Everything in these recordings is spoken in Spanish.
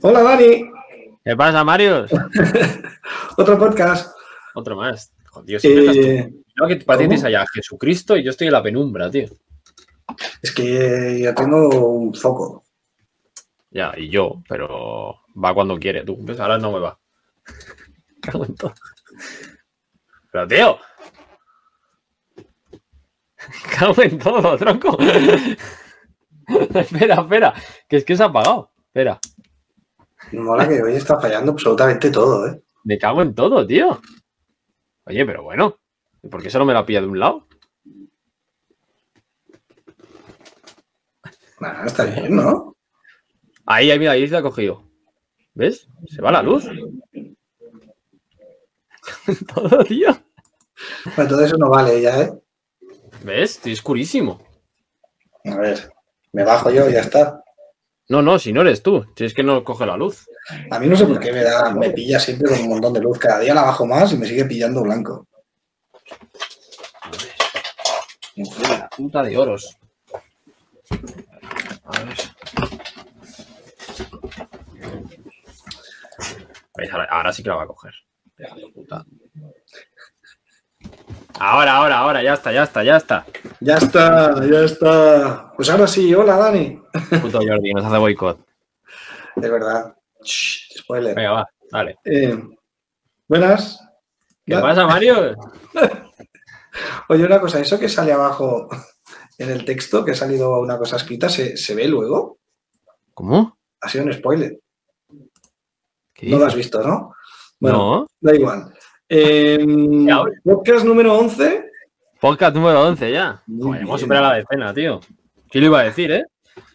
Hola Dani, ¿Qué pasa, Mario? otro podcast. Otro más. Joder, tío, siempre estás Eh. No, que para ti tienes allá Jesucristo y yo estoy en la penumbra, tío. es que yo tengo un foco. Ya, y yo, pero va cuando quiere, tú. ¿Ves? Ahora no me va. Cago en todo. Pero, tío. Cago en todo, tronco. espera, espera. Que es que se ha apagado. Espera. Mola que hoy está fallando absolutamente todo, ¿eh? Me cago en todo, tío. Oye, pero bueno. ¿y ¿Por qué solo me la pilla de un lado? Nah, está bien, ¿no? Ahí, ahí, mira, ahí se ha cogido. ¿Ves? Se va la luz. todo, tío. Bueno, todo eso no vale ya, ¿eh? ¿Ves? Estoy oscurísimo. A ver, me bajo yo y ya está. No, no, si no eres tú. Si es que no coge la luz. A mí no sé por qué me da, me pilla siempre con un montón de luz. Cada día la bajo más y me sigue pillando blanco. La puta de oros. A ver. ¿Ves? Ahora, ahora sí que la va a coger. Hija de puta. Ahora, ahora, ahora, ya está, ya está, ya está. Ya está, ya está. Pues ahora sí, hola Dani. Puto Jordi, nos hace boicot. De verdad. Shh, spoiler. Venga, va, dale. Eh, buenas. ¿Qué Ya- pasa, Mario? Oye, una cosa, eso que sale abajo en el texto, que ha salido una cosa escrita, ¿se, se ve luego? ¿Cómo? Ha sido un spoiler. ¿Qué No lo has visto, ¿no? Bueno, No. da igual. Eh, podcast número 11. Podcast número 11 ya. Joder, hemos superado la decena, tío. ¿Qué le iba a decir, eh?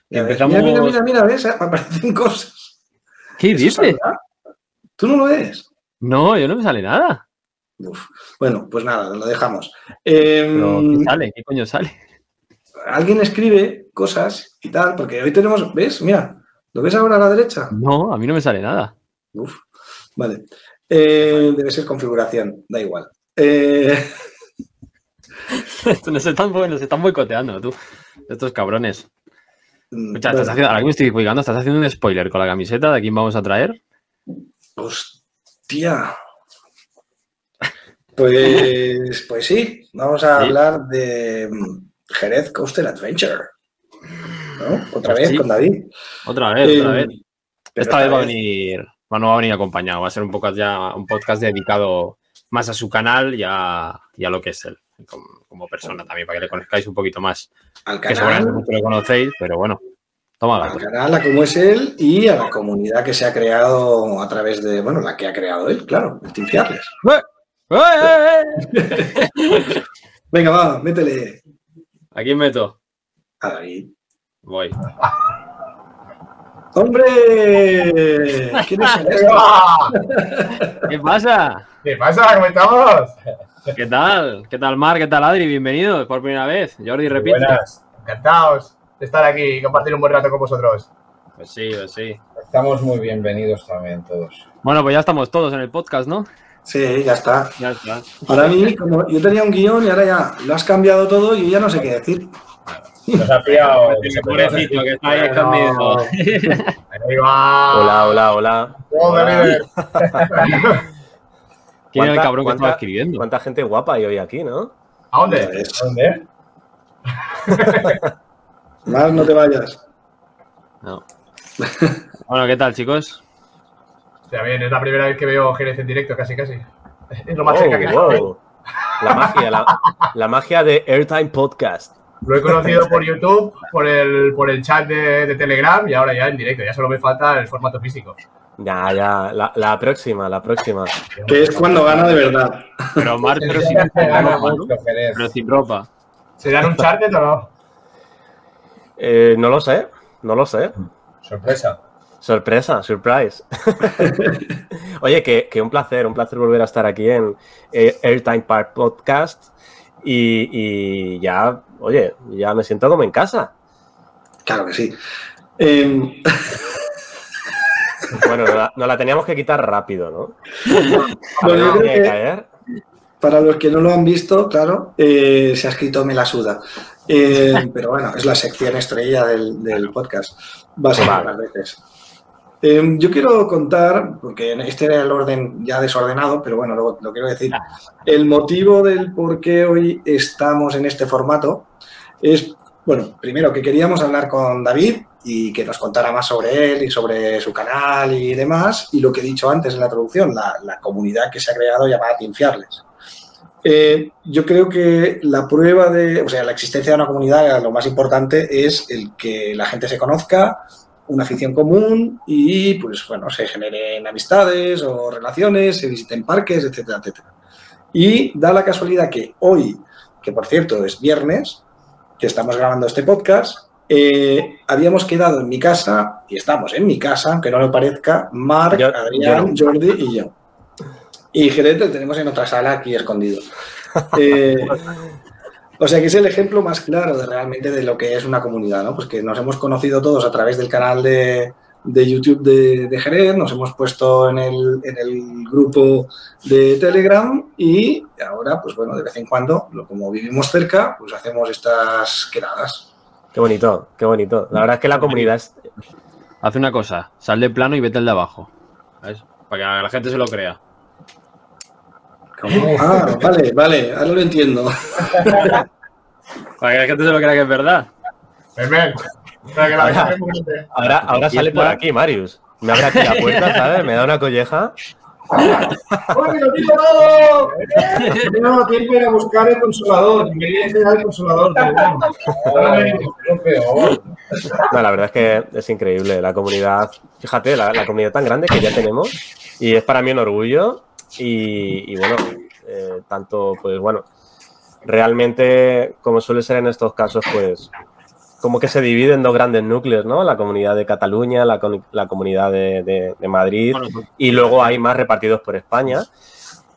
Empezamos- Mira, mira, mira, mira, ves, Eh, aparecen cosas. ¿Qué ¿Eso es dices? ¿Tú no lo ves? No, yo no me sale nada. Uf. Bueno, pues nada, lo dejamos. Eh, Pero, ¿qué sale? ¿Qué coño sale? alguien escribe cosas y tal, porque hoy tenemos, ¿ves? Mira, ¿lo ves ahora a la derecha? No, a mí no me sale nada. Uf, vale. Eh, debe ser configuración, da igual. Eh, nos, están, nos están boicoteando, tú. Estos cabrones. Escucha, bueno, estás haciendo, ahora que me estoy fijando, estás haciendo un spoiler con la camiseta de quién vamos a traer. hostia. Pues, pues sí, vamos a Sí. hablar de mm, Jerez Coaster Adventure. ¿No? Otra Pues vez sí. con David. Otra vez, Eh, otra vez. pero Esta vez va a venir, bueno, va a venir acompañado. Va a ser un podcast ya, un podcast dedicado más a su canal y a, y a lo que es él, como, como persona también, para que le conozcáis un poquito más. al Que seguramente canal, mucho lo conocéis, pero bueno. Toma al canal, a cómo es él y a la comunidad que se ha creado a través de, bueno, la que ha creado él, claro, el Team. ¡Eh, eh, eh! Venga, va, métele ¿A quién meto? a David. Voy. ¡Hombre! ¿Quién es este? ¿Qué pasa? ¿Qué pasa? ¿Cómo estamos? ¿Qué tal? ¿Qué tal, Mar? ¿Qué tal, Adri? Bienvenidos por primera vez. Jordi, repite. Buenas. Encantados de estar aquí y compartir un buen rato con vosotros. Pues sí, pues sí. Estamos muy bienvenidos también todos. Bueno, pues ya estamos todos en el podcast, ¿no? Sí, ya está. Ya está. Para mí, como yo tenía un guion y ahora ya lo has cambiado todo y yo ya no sé qué decir. Nos ha pillado. Pobrecito, que está ahí escondido. Ahí va. Hola, hola, hola. Hola. ¿Quién era el ¿Cuánta- cabrón que estaba escribiendo? Cuánta gente guapa hay hoy aquí, ¿no? ¿A dónde? ¿A dónde? Más no te vayas. No. Bueno, ¿qué tal, chicos? O sea, bien, es la primera vez que veo Jerez en directo, casi, casi. Es lo más Oh, cerca que wow. La magia, la, la magia de Airtime Podcast. Lo he conocido por YouTube, por el, por el chat de, de Telegram y ahora ya en directo. Ya solo me falta el formato físico. Ya, ya, la, la próxima, la próxima. Que es cuando gana de verdad. Pero Mar, pero sin, Gana pero sin ropa. ¿Serán un charter o no? Eh, no lo sé, no lo sé. Sorpresa. Sorpresa, surprise. Oye, que, que un placer, un placer volver a estar aquí en eh, Airtime Park Podcast. Y, y ya, oye, ya me siento como en casa. Claro que sí. Eh, Bueno, nos la, nos la teníamos que quitar rápido, ¿no? Bueno, yo creo que caer. Para los que no lo han visto, claro, eh, se ha escrito Me la suda. Eh, pero bueno, es la sección estrella del, del podcast. Va a ser Vale. varias veces. Eh, yo quiero contar, porque este era el orden ya desordenado, pero bueno, lo, lo quiero decir. El motivo del por qué hoy estamos en este formato es, bueno, primero que queríamos hablar con David y que nos contara más sobre él y sobre su canal y demás, y lo que he dicho antes en la introducción, la, la comunidad que se ha creado llamada Team Fearless. Eh, yo creo que la prueba de, o sea, la existencia de una comunidad, lo más importante es el que la gente se conozca, una afición común y, pues, bueno, se generen amistades o relaciones, se visiten parques, etcétera, etcétera. Y da la casualidad que hoy, que por cierto es viernes, que estamos grabando este podcast, eh, habíamos quedado en mi casa, y estamos en mi casa, aunque no lo parezca, Marc, Yo- Adrián, Jordi y yo. Y lo tenemos en otra sala aquí escondido. Eh, o sea que es el ejemplo más claro de realmente de lo que es una comunidad, ¿no? Pues que nos hemos conocido todos a través del canal de, de YouTube de, de Jerez, nos hemos puesto en el, en el grupo de Telegram y ahora, pues bueno, de vez en cuando, como vivimos cerca, pues hacemos estas quedadas. Qué bonito, qué bonito. La verdad es que la comunidad es, Haz una cosa, sal de plano y vete al de abajo. ¿Sabes? Para que la gente se lo crea. Ah, vale, vale, ahora lo entiendo. Para que la gente se lo crea que es verdad. Que la Ahora. Ahora, ahora sale por aquí, Marius. Me abre aquí la puerta, ¿sabes? Me da una colleja. ¡Uy, lo digo todo! No, tiene que ir a buscar el consolador. Me quería enseñar el consolador. No, la verdad es que es increíble. La comunidad, fíjate, la, la comunidad tan grande que ya tenemos. Y es para mí un orgullo. Y, y bueno, eh, tanto, pues bueno, realmente, como suele ser en estos casos, pues como que se divide en dos grandes núcleos, ¿no? La comunidad de Cataluña, la, con- la comunidad de, de- de Madrid. Pues, y luego hay más repartidos por España.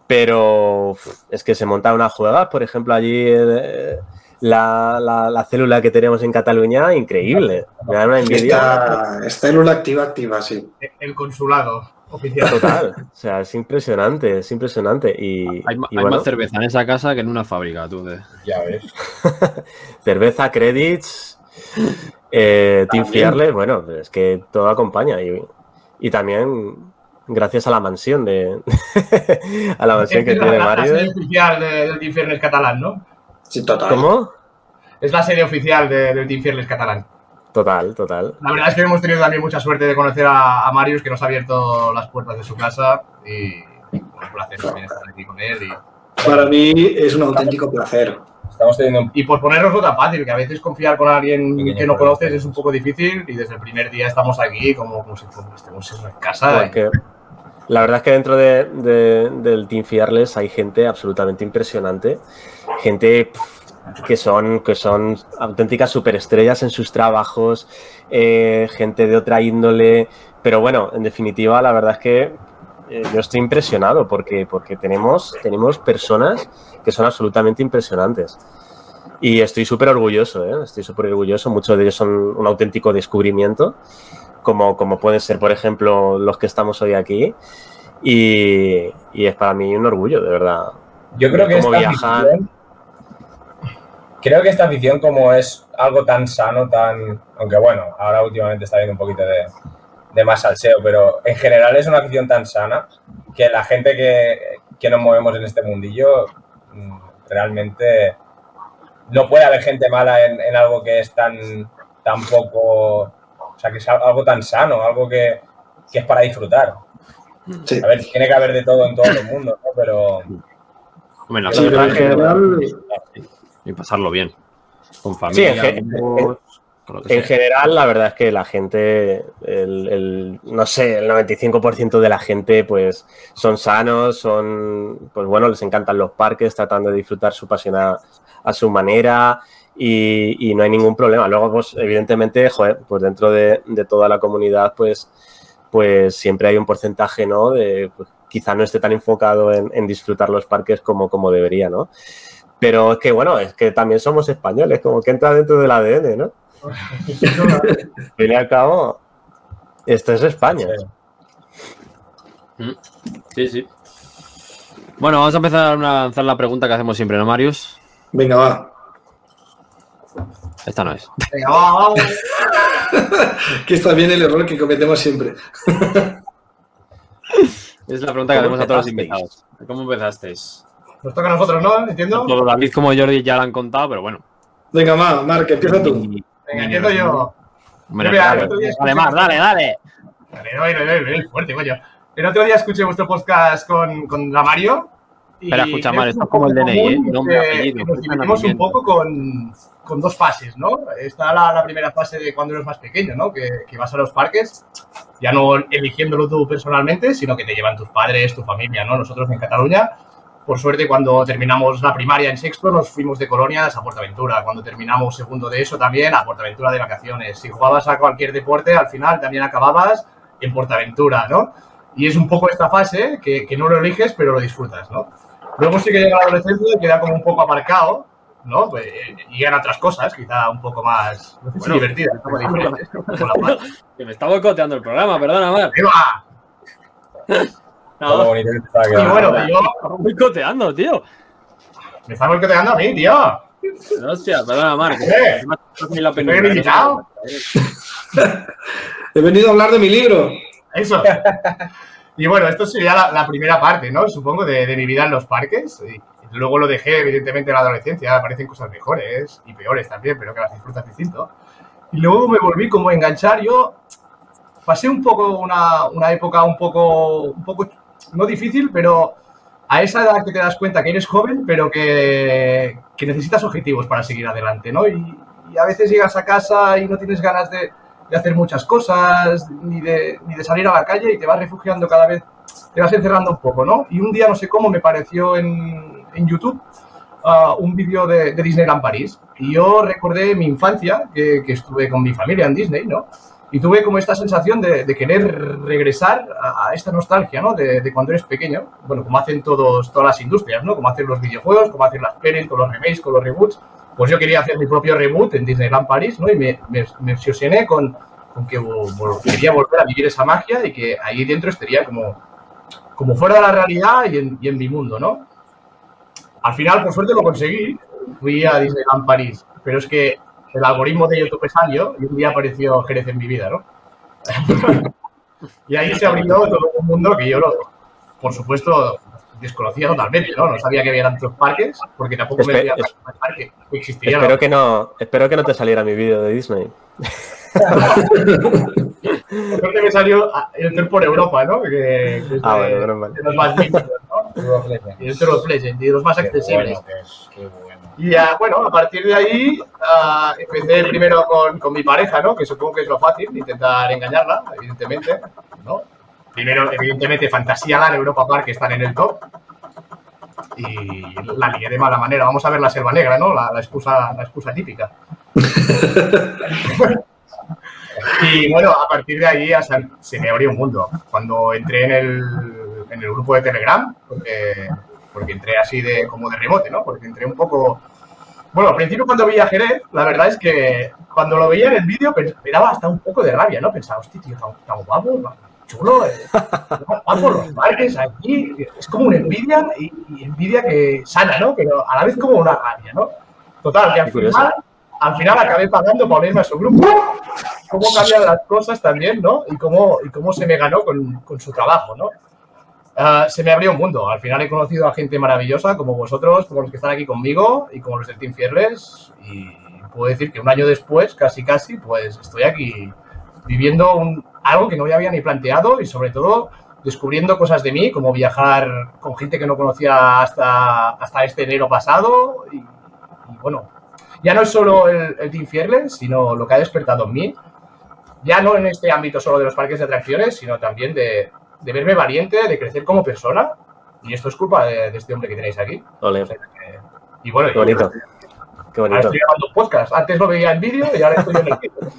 Pero es que se montan unas jugadas, por ejemplo, allí eh, la, la- la célula que tenemos en Cataluña, increíble. Me da una envidia Esta, esta célula activa, activa, sí. El consulado oficial. total. O sea, es impresionante, es impresionante. Y, hay, ma- y hay bueno, más cerveza en esa casa que en una fábrica, tú. de- Ya ves. cerveza, credits, eh, Team. Fearless, bueno, es que todo acompaña. Y, y también gracias a la mansión de a la mansión que Es la- tiene la, la Mario. sede oficial de- del Team Fearless catalán, ¿no? Sí, total. ¿Cómo? Es la sede oficial de- del Team Fearless catalán. Total, total. La verdad es que hemos tenido también mucha suerte de conocer a, a Marius, que nos ha abierto las puertas de su casa. Y bueno, un placer también estar aquí con él. Y, Para mí es un auténtico placer. Estamos teniendo y por ponernos tan fácil, que a veces confiar con alguien Pequeño que no problema. conoces es un poco difícil. Y desde el primer día estamos aquí como, como si fuéramos en casa. Porque la verdad es que dentro de- de- del Team Fearless hay gente absolutamente impresionante. Gente que son, que son auténticas superestrellas en sus trabajos, eh, gente de otra índole. Pero bueno, en definitiva, la verdad es que eh, yo estoy impresionado porque, porque tenemos, tenemos personas que son absolutamente impresionantes. Y estoy súper orgulloso, ¿eh? estoy súper orgulloso. Muchos de ellos son un auténtico descubrimiento como, como pueden ser, por ejemplo, los que estamos hoy aquí. Y, y es para mí un orgullo, de verdad. Yo creo que Cómo viajan. Creo que esta afición como es algo tan sano, tan, aunque bueno, ahora últimamente está habiendo un poquito de, de más salseo, pero en general es una afición tan sana que la gente que, que nos movemos en este mundillo mm, realmente no puede haber gente mala en, en algo que es tan, tan poco, o sea, que es algo tan sano, algo que, que es para disfrutar. Sí. A ver, tiene que haber de todo en todo el mundo, ¿no? Pero Hombre, la Sí, pero verdad en es que- y pasarlo bien. Con Sí, familia, en amigos, que En general, la verdad es que la gente, el, el- no sé, el 95% de la gente, pues son sanos, son, pues bueno, les encantan los parques, tratan de disfrutar su pasión a, a su manera y, y no hay ningún problema. Luego, pues evidentemente, joder, pues dentro de, de toda la comunidad, pues, pues siempre hay un porcentaje, ¿no? De, pues, quizá no esté tan enfocado en, en disfrutar los parques como, como debería, ¿no? Pero es que, bueno, es que también somos españoles, como que entra dentro del ADN, ¿no? Al fin y al cabo, esto es España. Sí. Sí, sí. Bueno, vamos a empezar a lanzar la pregunta que hacemos siempre, ¿no, Marius? Venga, va. Esta no es. Venga, va, vamos. Que está bien el error que cometemos siempre. Es la pregunta que ¿Cómo hacemos a todos los invitados. ¿Cómo empezasteis? Nos toca a nosotros, ¿no? ¿Entiendo? Tanto David como Jordi ya lo han contado, pero bueno. Venga, va, Marc, empieza tú. Venga, entiendo yo. Hombre, Mira, Dale más, dale, dale. Dale, dale, dale, dale, fuerte, coño. El otro día escuché vuestro podcast con, con la Mario. y Espera, escucha, Mario, esto es como el DNI, ¿eh? Nombre, apellido, Nos dividimos un poco con, con dos fases, ¿no? Está la, la primera fase de cuando eres más pequeño, ¿no? Que, que vas a los parques, ya no eligiéndolo tú personalmente, sino que te llevan tus padres, tu familia, ¿no? Nosotros en Cataluña, por suerte, cuando terminamos la primaria en sexto, nos fuimos de colonias a Portaventura. Cuando terminamos segundo de eso, también a Portaventura de vacaciones. Si jugabas a cualquier deporte, al final también acababas en Portaventura, ¿no? Y es un poco esta fase que, que no lo eliges, pero lo disfrutas, ¿no? Luego sí que llega la adolescencia y queda como un poco aparcado, ¿no? Pues, eh, y llegan otras cosas, quizá un poco más no sé si Bueno, divertidas, diferentes. Que me está boicoteando el programa, perdona, Mar. ¡Ahí No, bonito que te estaba Y bueno, yo está boicoteando, tío. me está boicoteando a mí, tío. Hostia, perdona, Mar. que Eh, te penumbra, limitado. He venido a hablar de mi libro. Eso. Y bueno, esto sería la, la primera parte, ¿no? Supongo, de, de mi vida en los parques. Y luego lo dejé, evidentemente, en la adolescencia. Aparecen cosas mejores y peores también, pero que las disfrutas distinto. Y luego me volví como a enganchar. Yo pasé un poco una, una época un poco, un poco, no difícil, pero a esa edad que te das cuenta que eres joven, pero que, que necesitas objetivos para seguir adelante, ¿no? Y, a veces llegas a casa y no tienes ganas de, de hacer muchas cosas, ni de, ni de salir a la calle y te vas refugiando cada vez, te vas encerrando un poco, ¿no? Y un día, no sé cómo, me pareció en, en YouTube ah, un vídeo de, de Disneyland París. Y yo recordé mi infancia, que, que estuve con mi familia en Disney, ¿no? Y tuve como esta sensación de, de querer regresar a, a esta nostalgia, ¿no? De, de cuando eres pequeño. Bueno, como hacen todos, todas las industrias, ¿no? Como hacen los videojuegos, como hacen las pelis, con los remakes, con los reboots. Pues yo quería hacer mi propio reboot en Disneyland París, ¿no? Y me, me, me obsesioné con, con que vol- vol- quería volver a vivir esa magia y que ahí dentro estaría como, como fuera de la realidad y en, y en mi mundo, ¿no? Al final, por suerte, lo conseguí. Fui a Disneyland París. Pero es que el algoritmo de YouTube sabio y un día apareció Jerez en mi vida, ¿no? y ahí se abrió todo un mundo que yo, lo, por supuesto, desconocía totalmente, ¿no? No sabía que había tantos parques, porque tampoco me Espe- decía es- el parque que existía. Espero que no, espero que no te saliera mi vídeo de Disney. Creo que me salió el tour por Europa, ¿no? Que, que es Ah, de- bueno, los más limpios, ¿no? Y el Tour of Legend, y de los más accesibles. Qué bueno. Y ya, bueno, a partir de ahí ah, empecé primero con, con mi pareja, ¿no? Que supongo que es lo fácil, intentar engañarla, evidentemente, ¿no? Primero, evidentemente, Fantasyland, Europa Park, que están en el top. Y la ligué de mala manera. Vamos a ver la selva negra, ¿no? La, la excusa, la excusa típica. y bueno, a partir de ahí hasta se me abrió un mundo. Cuando entré en el, en el grupo de Telegram, porque, porque entré así de como de remote, ¿no? Porque entré un poco... Bueno, al principio cuando veía a Jerez, la verdad es que cuando lo veía en el vídeo me daba hasta un poco de rabia, ¿no? Pensaba, hostia, tío, tan, guapo, chulo, eh, va por los parques aquí, es como una envidia y, y envidia que sana, ¿no? Pero a la vez como una rabia, ¿no? Total, que al final, al final acabé pagando para unirme a su grupo. Cómo cambian las cosas también, ¿no? Y cómo, y cómo se me ganó con, con su trabajo, ¿no? Ah, se me abrió un mundo. Al final he conocido a gente maravillosa como vosotros, como los que están aquí conmigo y como los del Team Fearless. Y puedo decir que un año después, casi casi, pues estoy aquí viviendo un- algo que no me había ni planteado y sobre todo descubriendo cosas de mí, como viajar con gente que no conocía hasta, hasta este enero pasado. Y, bueno, ya no es solo el, el Team Fearless, sino lo que ha despertado en mí. Ya no en este ámbito solo de los parques de atracciones, sino también de, de verme valiente, de crecer como persona. Y esto es culpa de, de este hombre que tenéis aquí. Ole, O sea que- y bueno, qué bonito. Qué ahora estoy grabando podcast. Antes lo veía en vídeo y ahora estoy en el vídeo.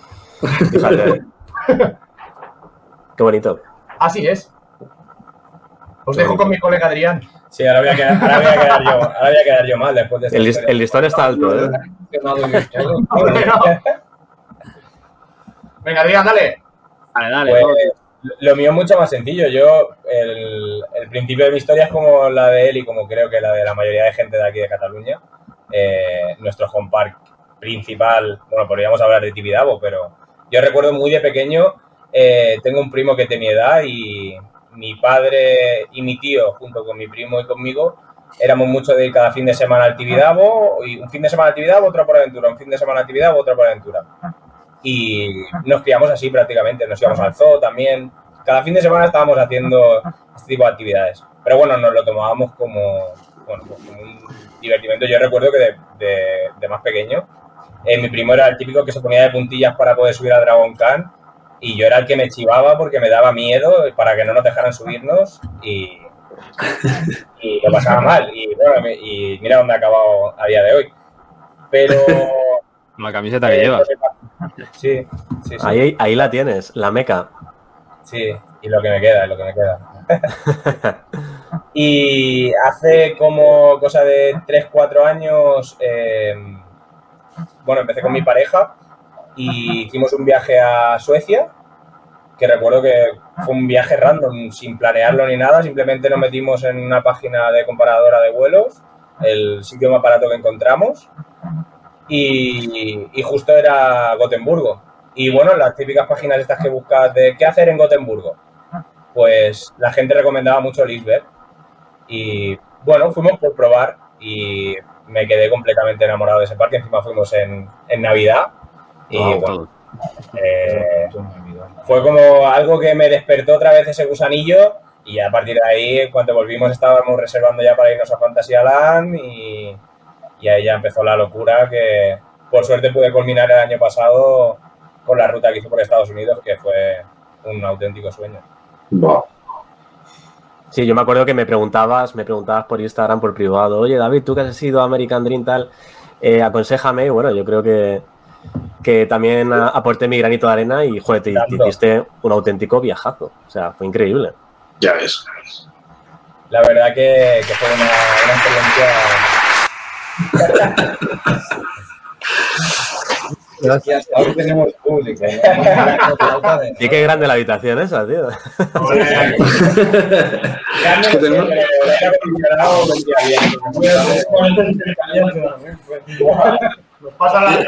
Fíjate. Qué bonito. Así es. Os dejo con mi colega Adrián. Sí, ahora voy a quedar, ahora voy a quedar yo, ahora voy a quedar yo mal después de El, el listón está alto, ¿eh? Venga, Adrián, dale. Dale, dale. Pues. Lo mío es mucho más sencillo. Yo, el, el principio de mi historia es como la de él y como creo que la de la mayoría de gente de aquí de Cataluña. Eh, nuestro home park principal, bueno, podríamos hablar de Tibidabo, pero yo recuerdo muy de pequeño, eh, tengo un primo que tenía edad y mi padre y mi tío, junto con mi primo y conmigo, éramos mucho de ir cada fin de semana al Tibidabo, y un fin de semana al Tibidabo, otra por aventura, un fin de semana al Tibidabo, otra por aventura. Y nos criamos así prácticamente, nos íbamos al zoo también. Cada fin de semana estábamos haciendo este tipo de actividades. Pero bueno, nos lo tomábamos como, bueno, pues como un divertimento. Yo recuerdo que de, de- de más pequeño, eh, mi primo era el típico que se ponía de puntillas para poder subir a Dragon Khan y yo era el que me chivaba porque me daba miedo para que no nos dejaran subirnos y, y lo pasaba mal. Y, bueno, y mira dónde he acabado a día de hoy. Pero... La camiseta que llevas. Sí, sí, sí. Ahí, ahí la tienes, la meca. Sí, y lo que me queda, lo que me queda. y hace como cosa de 3-4 años, eh, bueno, empecé con mi pareja y hicimos un viaje a Suecia, que recuerdo que fue un viaje random, sin planearlo ni nada, simplemente nos metimos en una página de comparadora de vuelos, el sitio más barato que encontramos, y, y justo era Gotemburgo. Y bueno, las típicas páginas estas que buscas de qué hacer en Gotemburgo, pues la gente recomendaba mucho Lisbeth. Y bueno, fuimos por probar y me quedé completamente enamorado de ese parque. Encima fuimos en, en Navidad. Y Wow, bueno, eh, fue como algo que me despertó otra vez ese gusanillo y a partir de ahí, cuando volvimos, estábamos reservando ya para irnos a Fantasyland y, y ahí ya empezó la locura que por suerte pude culminar el año pasado con la ruta que hice por Estados Unidos, que fue un auténtico sueño. Sí, yo me acuerdo que me preguntabas, me preguntabas por Instagram, por privado, oye David, tú que has sido a American Dream tal, eh, aconsejame, y bueno, yo creo que, que también aporté mi granito de arena y joder, te, hiciste un auténtico viajazo. O sea, fue increíble. Ya ves. La verdad que, que fue una, una experiencia... Gracias. Ahora tenemos público. ¿no? Y qué grande la habitación esa, tío. Es que tenemos-. Nos pasa la.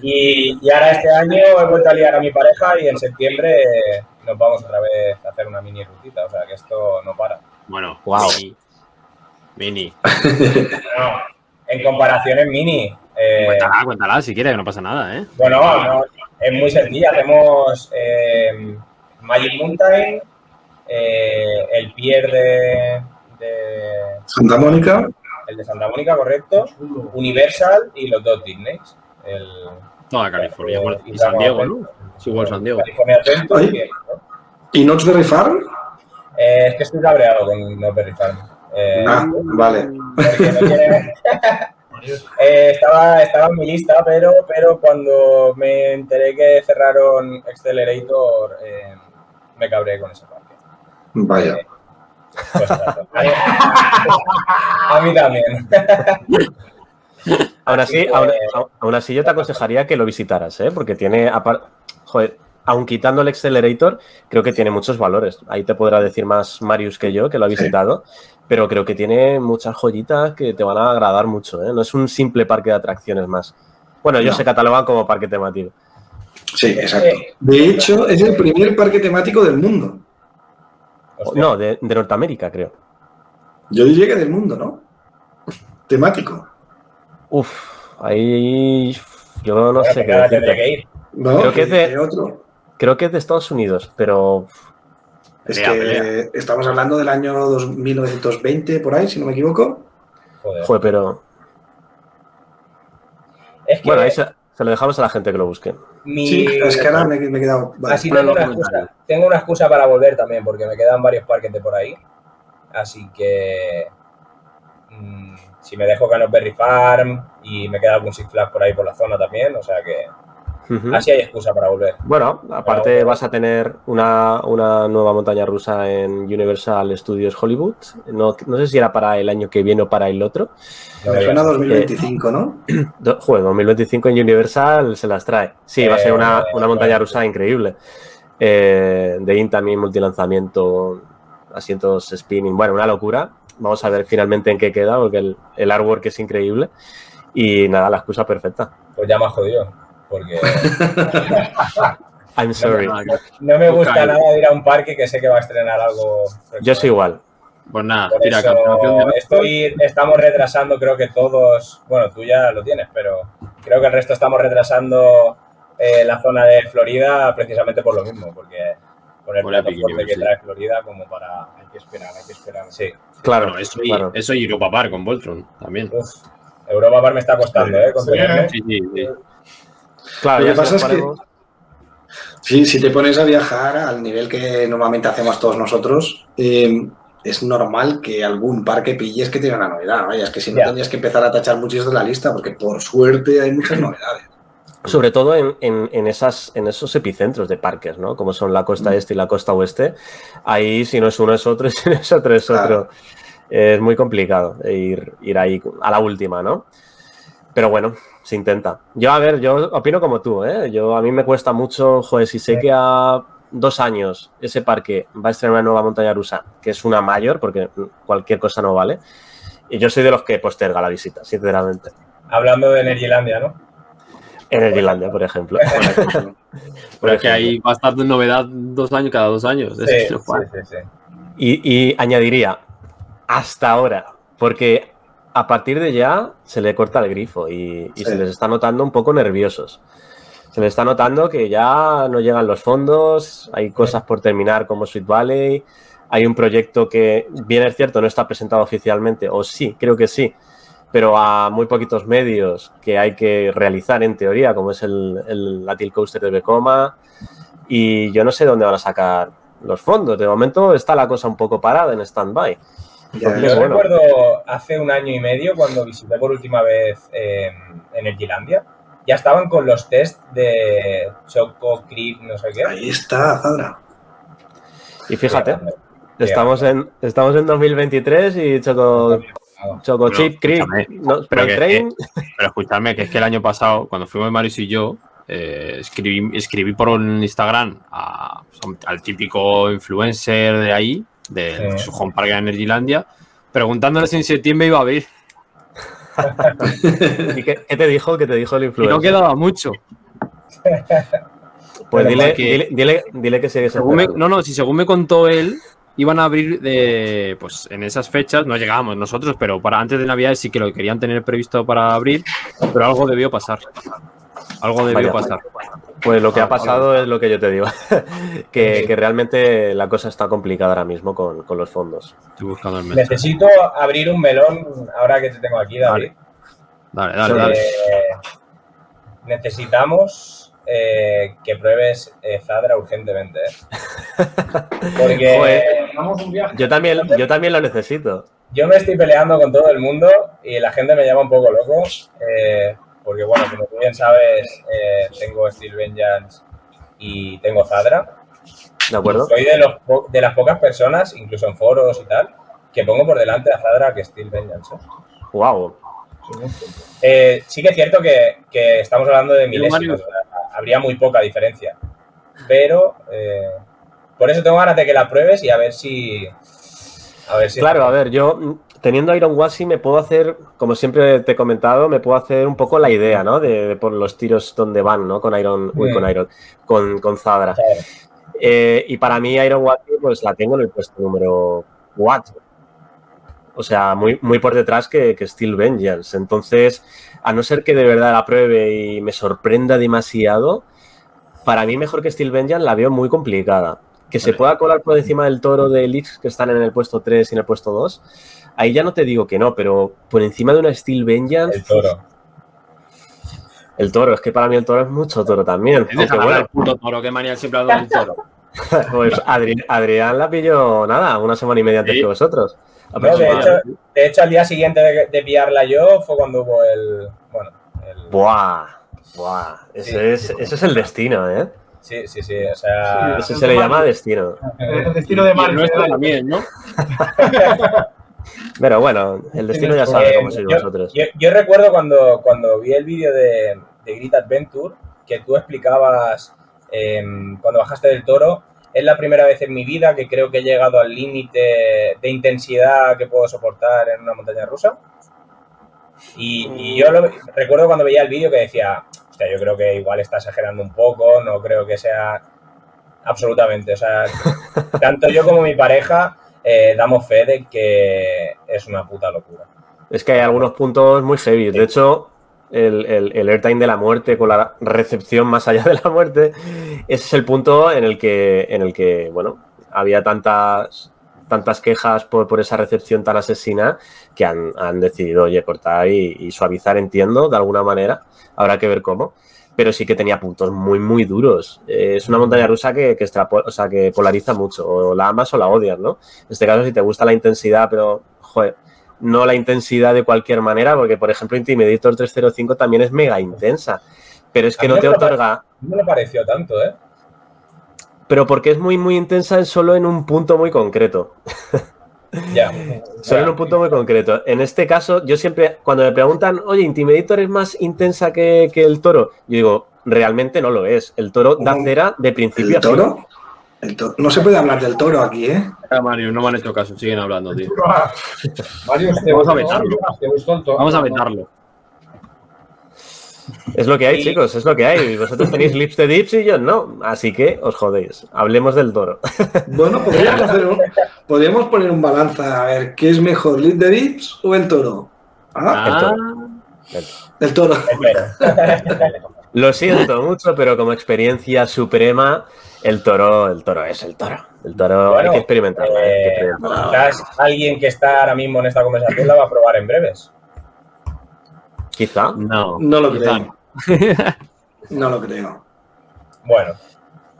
Y, y ahora este año he vuelto a liar a mi pareja y en septiembre nos vamos otra vez a hacer una mini rutita, o sea que esto no para. Bueno, Wow. Mini. No, en comparación es mini. eh, Cuéntala, cuéntala si quieres, que no pasa nada, ¿eh? bueno, no, es muy sencilla. Hacemos eh, Magic Mountain, eh, el pier de, de- Santa Mónica. el de Santa Mónica, correcto, Universal y los dos Disneys. El, Toda California. y San Diego, ¿no? Sí, igual San Diego. California Adventure y el- ¿Y Knott's Berry Farm? Eh, es que estoy cabreado con No Berry Farm. Eh, Ah, vale. no Eh, estaba, estaba en mi lista, pero, pero cuando me enteré que cerraron Accelerator, eh, me cabré con ese parque. Vaya. Pues, claro. a mí también. Aún así, aún, aún- así yo te aconsejaría que lo visitaras, ¿eh? Porque tiene, joder, aun quitando el Accelerator, creo que tiene muchos valores. Ahí te podrá decir más Marius que yo, que lo ha visitado, pero creo que tiene muchas joyitas que te van a agradar mucho, ¿eh? No es un simple parque de atracciones más. Bueno, ellos No. se catalogan como parque temático. Sí, exacto. De hecho, es el primer parque temático del mundo. Hostia. No, de, de Norteamérica, creo. Yo diría que del mundo, ¿no? Temático. Uf, ahí yo no sé qué nada, tendré decirte. que ir. No, Creo que es de- otro. Creo que es de Estados Unidos, pero Es Pelea, que pelea. estamos hablando del año dos- 1920, por ahí, si no me equivoco. Joder. joder, pero Es que bueno, ahí se, se lo dejamos a la gente que lo busque. mi... Sí, es que ahora me, me he quedado. vale. Así tengo en una, excusa, tengo una excusa para volver también, porque me quedan varios parques de por ahí. Así que mm, si me dejo Canos Berry Farm y me queda algún Six Flags por ahí por la zona también, o sea que Así hay excusa para volver. Bueno, aparte Pero- vas a tener una, una nueva montaña rusa en Universal Studios Hollywood. No, no sé si era para el año que viene o para el otro. No Me suena digas. 2025, ¿no? Do- Joder, 2025 en Universal se las trae. Sí, va a ser una, Eh, una montaña rusa increíble. Eh, de IN también multilanzamiento, asientos spinning. Bueno, una locura. Vamos a ver finalmente en qué queda, porque el, el artwork es increíble. Y nada, la excusa perfecta. Pues ya me has jodido. Porque I'm sorry. no me gusta nada ir a un parque que sé que va a estrenar algo. Yo soy igual. Pues nada, Por tira eso estoy, estamos retrasando, creo que todos, bueno, tú ya lo tienes, pero creo que el resto estamos retrasando eh, la zona de Florida precisamente por lo mismo, porque con el plato fuerte que sí. trae Florida como para... Hay que esperar, hay que esperar. Sí. Claro, Bueno, eso, y, claro. eso y Europa Park con Voltron también. Uf, Europa Bar me está costando, ¿eh? Sí, sí, sí. Claro, Lo que pasa es que- Sí, si te pones a viajar al nivel que normalmente hacemos todos nosotros, eh, es normal que algún parque pilles que tiene una novedad. Vaya, es que si no tendrías que empezar a tachar muchos de la lista, porque por suerte hay muchas novedades. Sobre todo en, en- en esas, en esos epicentros de parques, ¿no? Como son la costa este y la costa oeste. Ahí, si no es uno, es otro, y si no es otro, es Claro. otro. Es muy complicado ir, ir ahí a la última, ¿no? Pero bueno, se intenta. Yo, a ver, yo opino como tú, ¿eh? Yo, a mí me cuesta mucho, joder, si sé que a dos años ese parque va a estrenar una nueva montaña rusa, que es una mayor, porque cualquier cosa no vale. Y yo soy de los que posterga la visita, sinceramente. Hablando de Energylandia, ¿no? En el Irlandia, por ejemplo. Por Pero es que estar de novedad dos años cada dos años. Sí, sí, sí, sí. Y, y añadiría, hasta ahora, porque a partir de ya se le corta el grifo y, y Sí. se les está notando un poco nerviosos. Se les está notando que ya no llegan los fondos, hay cosas por terminar como Sweet Valley, hay un proyecto que, bien es cierto, no está presentado oficialmente, o sí, creo que sí, pero a muy poquitos medios que hay que realizar en teoría, como es el, el la Tilt Coaster de Becoma, y yo no sé dónde van a sacar los fondos. De momento está la cosa un poco parada en stand-by. Yo bueno. recuerdo hace un año y medio cuando visité por última vez eh, Energylandia, ya estaban con los test de Choco, Creep, no sé qué. Ahí está, Zadra. Y fíjate, estamos en, estamos en 2023 y Choco, Choco Chip, Creep, no, pero que- Train, Pero escuchadme, que es que el año pasado, cuando fuimos Marius y yo, eh, escribí, escribí por un Instagram a- al típico influencer de ahí, de Sí. su home park en Energylandia, preguntándoles si en septiembre iba a abrir. ¿Y qué, qué te dijo? ¿Qué te dijo el Y influencer? no quedaba mucho. pues dile, porque- dile, dile, dile que Según me- no, no, si según me contó él, iban a abrir de, pues en esas fechas, no llegábamos nosotros, pero para antes de Navidad sí que lo querían tener previsto para abrir, pero algo debió pasar. Algo debió Vaya. pasar. Pues lo que Ah, ha pasado es lo que yo te digo, que, Sí. que realmente la cosa está complicada ahora mismo con, con los fondos. Estoy buscando el. Necesito abrir un melón ahora que te tengo aquí, David. Dale, dale, dale. Eh, necesitamos eh, que pruebes eh, Zadra urgentemente. ¿eh? Porque Joder. Vamos un viaje. Yo también, yo también lo necesito. yo me estoy peleando con todo el mundo y la gente me llama un poco loco. eh, porque, bueno, como tú bien sabes, eh, tengo Steel Vengeance y tengo Zadra. ¿De acuerdo? Soy de, los po- de las pocas personas, incluso en foros y tal, que pongo por delante a Zadra que Steel Vengeance. ¿eh? Wow. Eh, sí que es cierto que, que estamos hablando de milésimas, Marius. o sea, habría muy poca diferencia. Pero eh, por eso tengo ganas de que la pruebes y a ver si. A ver si. Claro, a ver, yo teniendo Iron Wasi me puedo hacer, como siempre te he comentado, me puedo hacer un poco la idea, ¿no? De, de por los tiros donde van, ¿no? Con Iron, uy, Mm. con Iron, con, con Zadra. Eh, y para mí Iron Wasi, pues la tengo en el puesto número 4. O sea, muy, muy por detrás que, que Steel Vengeance. Entonces, a no ser que de verdad la pruebe y me sorprenda demasiado, para mí mejor que Steel Vengeance la veo muy complicada. Que se pueda colar por encima del toro de Elix que están en el puesto 3 y en el puesto 2, ahí ya no te digo que no, pero por encima de una Steel Vengeance, El toro. el toro, es que para mí el toro es mucho toro también. Hablar bueno, del puto toro, que manía siempre ha dado un toro. pues Adri- Adrián la pilló nada, una semana y media antes Sí. que vosotros. No, de, hecho, de hecho, al día siguiente de, de pillarla yo fue cuando hubo el. Bueno, el. Buah. Buah, ese es, ese es el destino, ¿eh? Sí, sí, sí. O sea, Ese se le llama destino. El destino de el Mario. nuestro también, ¿no? Pero bueno, el destino ya sabe cómo sois vosotros. yo- yo recuerdo cuando, cuando vi el vídeo de, de Grit Adventure que tú explicabas em, cuando bajaste del toro. Es la primera vez en mi vida que creo que he llegado al límite de intensidad que puedo soportar en una montaña rusa. Y, y yo lo- recuerdo cuando veía el vídeo que decía, hostia, yo creo que igual está exagerando un poco, no creo que sea absolutamente. O sea, tanto yo como mi pareja eh, damos fe de que es una puta locura. Es que hay algunos puntos muy heavy. De hecho, el, el, el airtime de la muerte con la recepción más allá de la muerte, ese es el punto en el que, en el que bueno, había tantas, tantas quejas por, por esa recepción tan asesina que han, han decidido, oye, cortar y, y suavizar, entiendo, de alguna manera. Habrá que ver cómo. Pero sí que tenía puntos muy, muy duros. Eh, es una montaña rusa que, que, extrapo- o sea, que polariza mucho. O la amas o la odias, ¿no? En este caso, si te gusta la intensidad, pero, joder, no la intensidad de cualquier manera, porque por ejemplo Intimidator 305 también es mega intensa, pero es que no te otorga, No me pareció tanto, ¿eh? pero porque es muy muy intensa en solo en un punto muy concreto, Ya. solo en un punto muy concreto. En este caso, yo siempre, cuando me preguntan, oye, Intimidator es más intensa que, que el toro, yo digo, realmente no lo es, el toro da cera de principio ¿El a fin. toro? El to- No se puede hablar del toro aquí, ¿eh? Ah, Mario, no me han hecho caso, siguen hablando, tío. Mario, ¿te Vamos a vetarlo. ¿Te gustó el to- Vamos a vetarlo. Es lo que hay, Y- chicos, es lo que hay. Vosotros tenéis lips de dips y yo no, así que os jodéis. Hablemos del toro. Bueno, podríamos, hacer un- podríamos poner un balanza a ver qué es mejor, Lead the Dips o el toro. Ah, El Ah, toro. el toro. Lo siento mucho, pero como experiencia suprema, el toro, el toro es el toro. El toro Bueno, hay que experimentarlo. hay que eh, experimentarlo. quizás alguien que está ahora mismo en esta conversación la va a probar en breves. Quizá. no. No lo quizá creo. No lo creo. Bueno,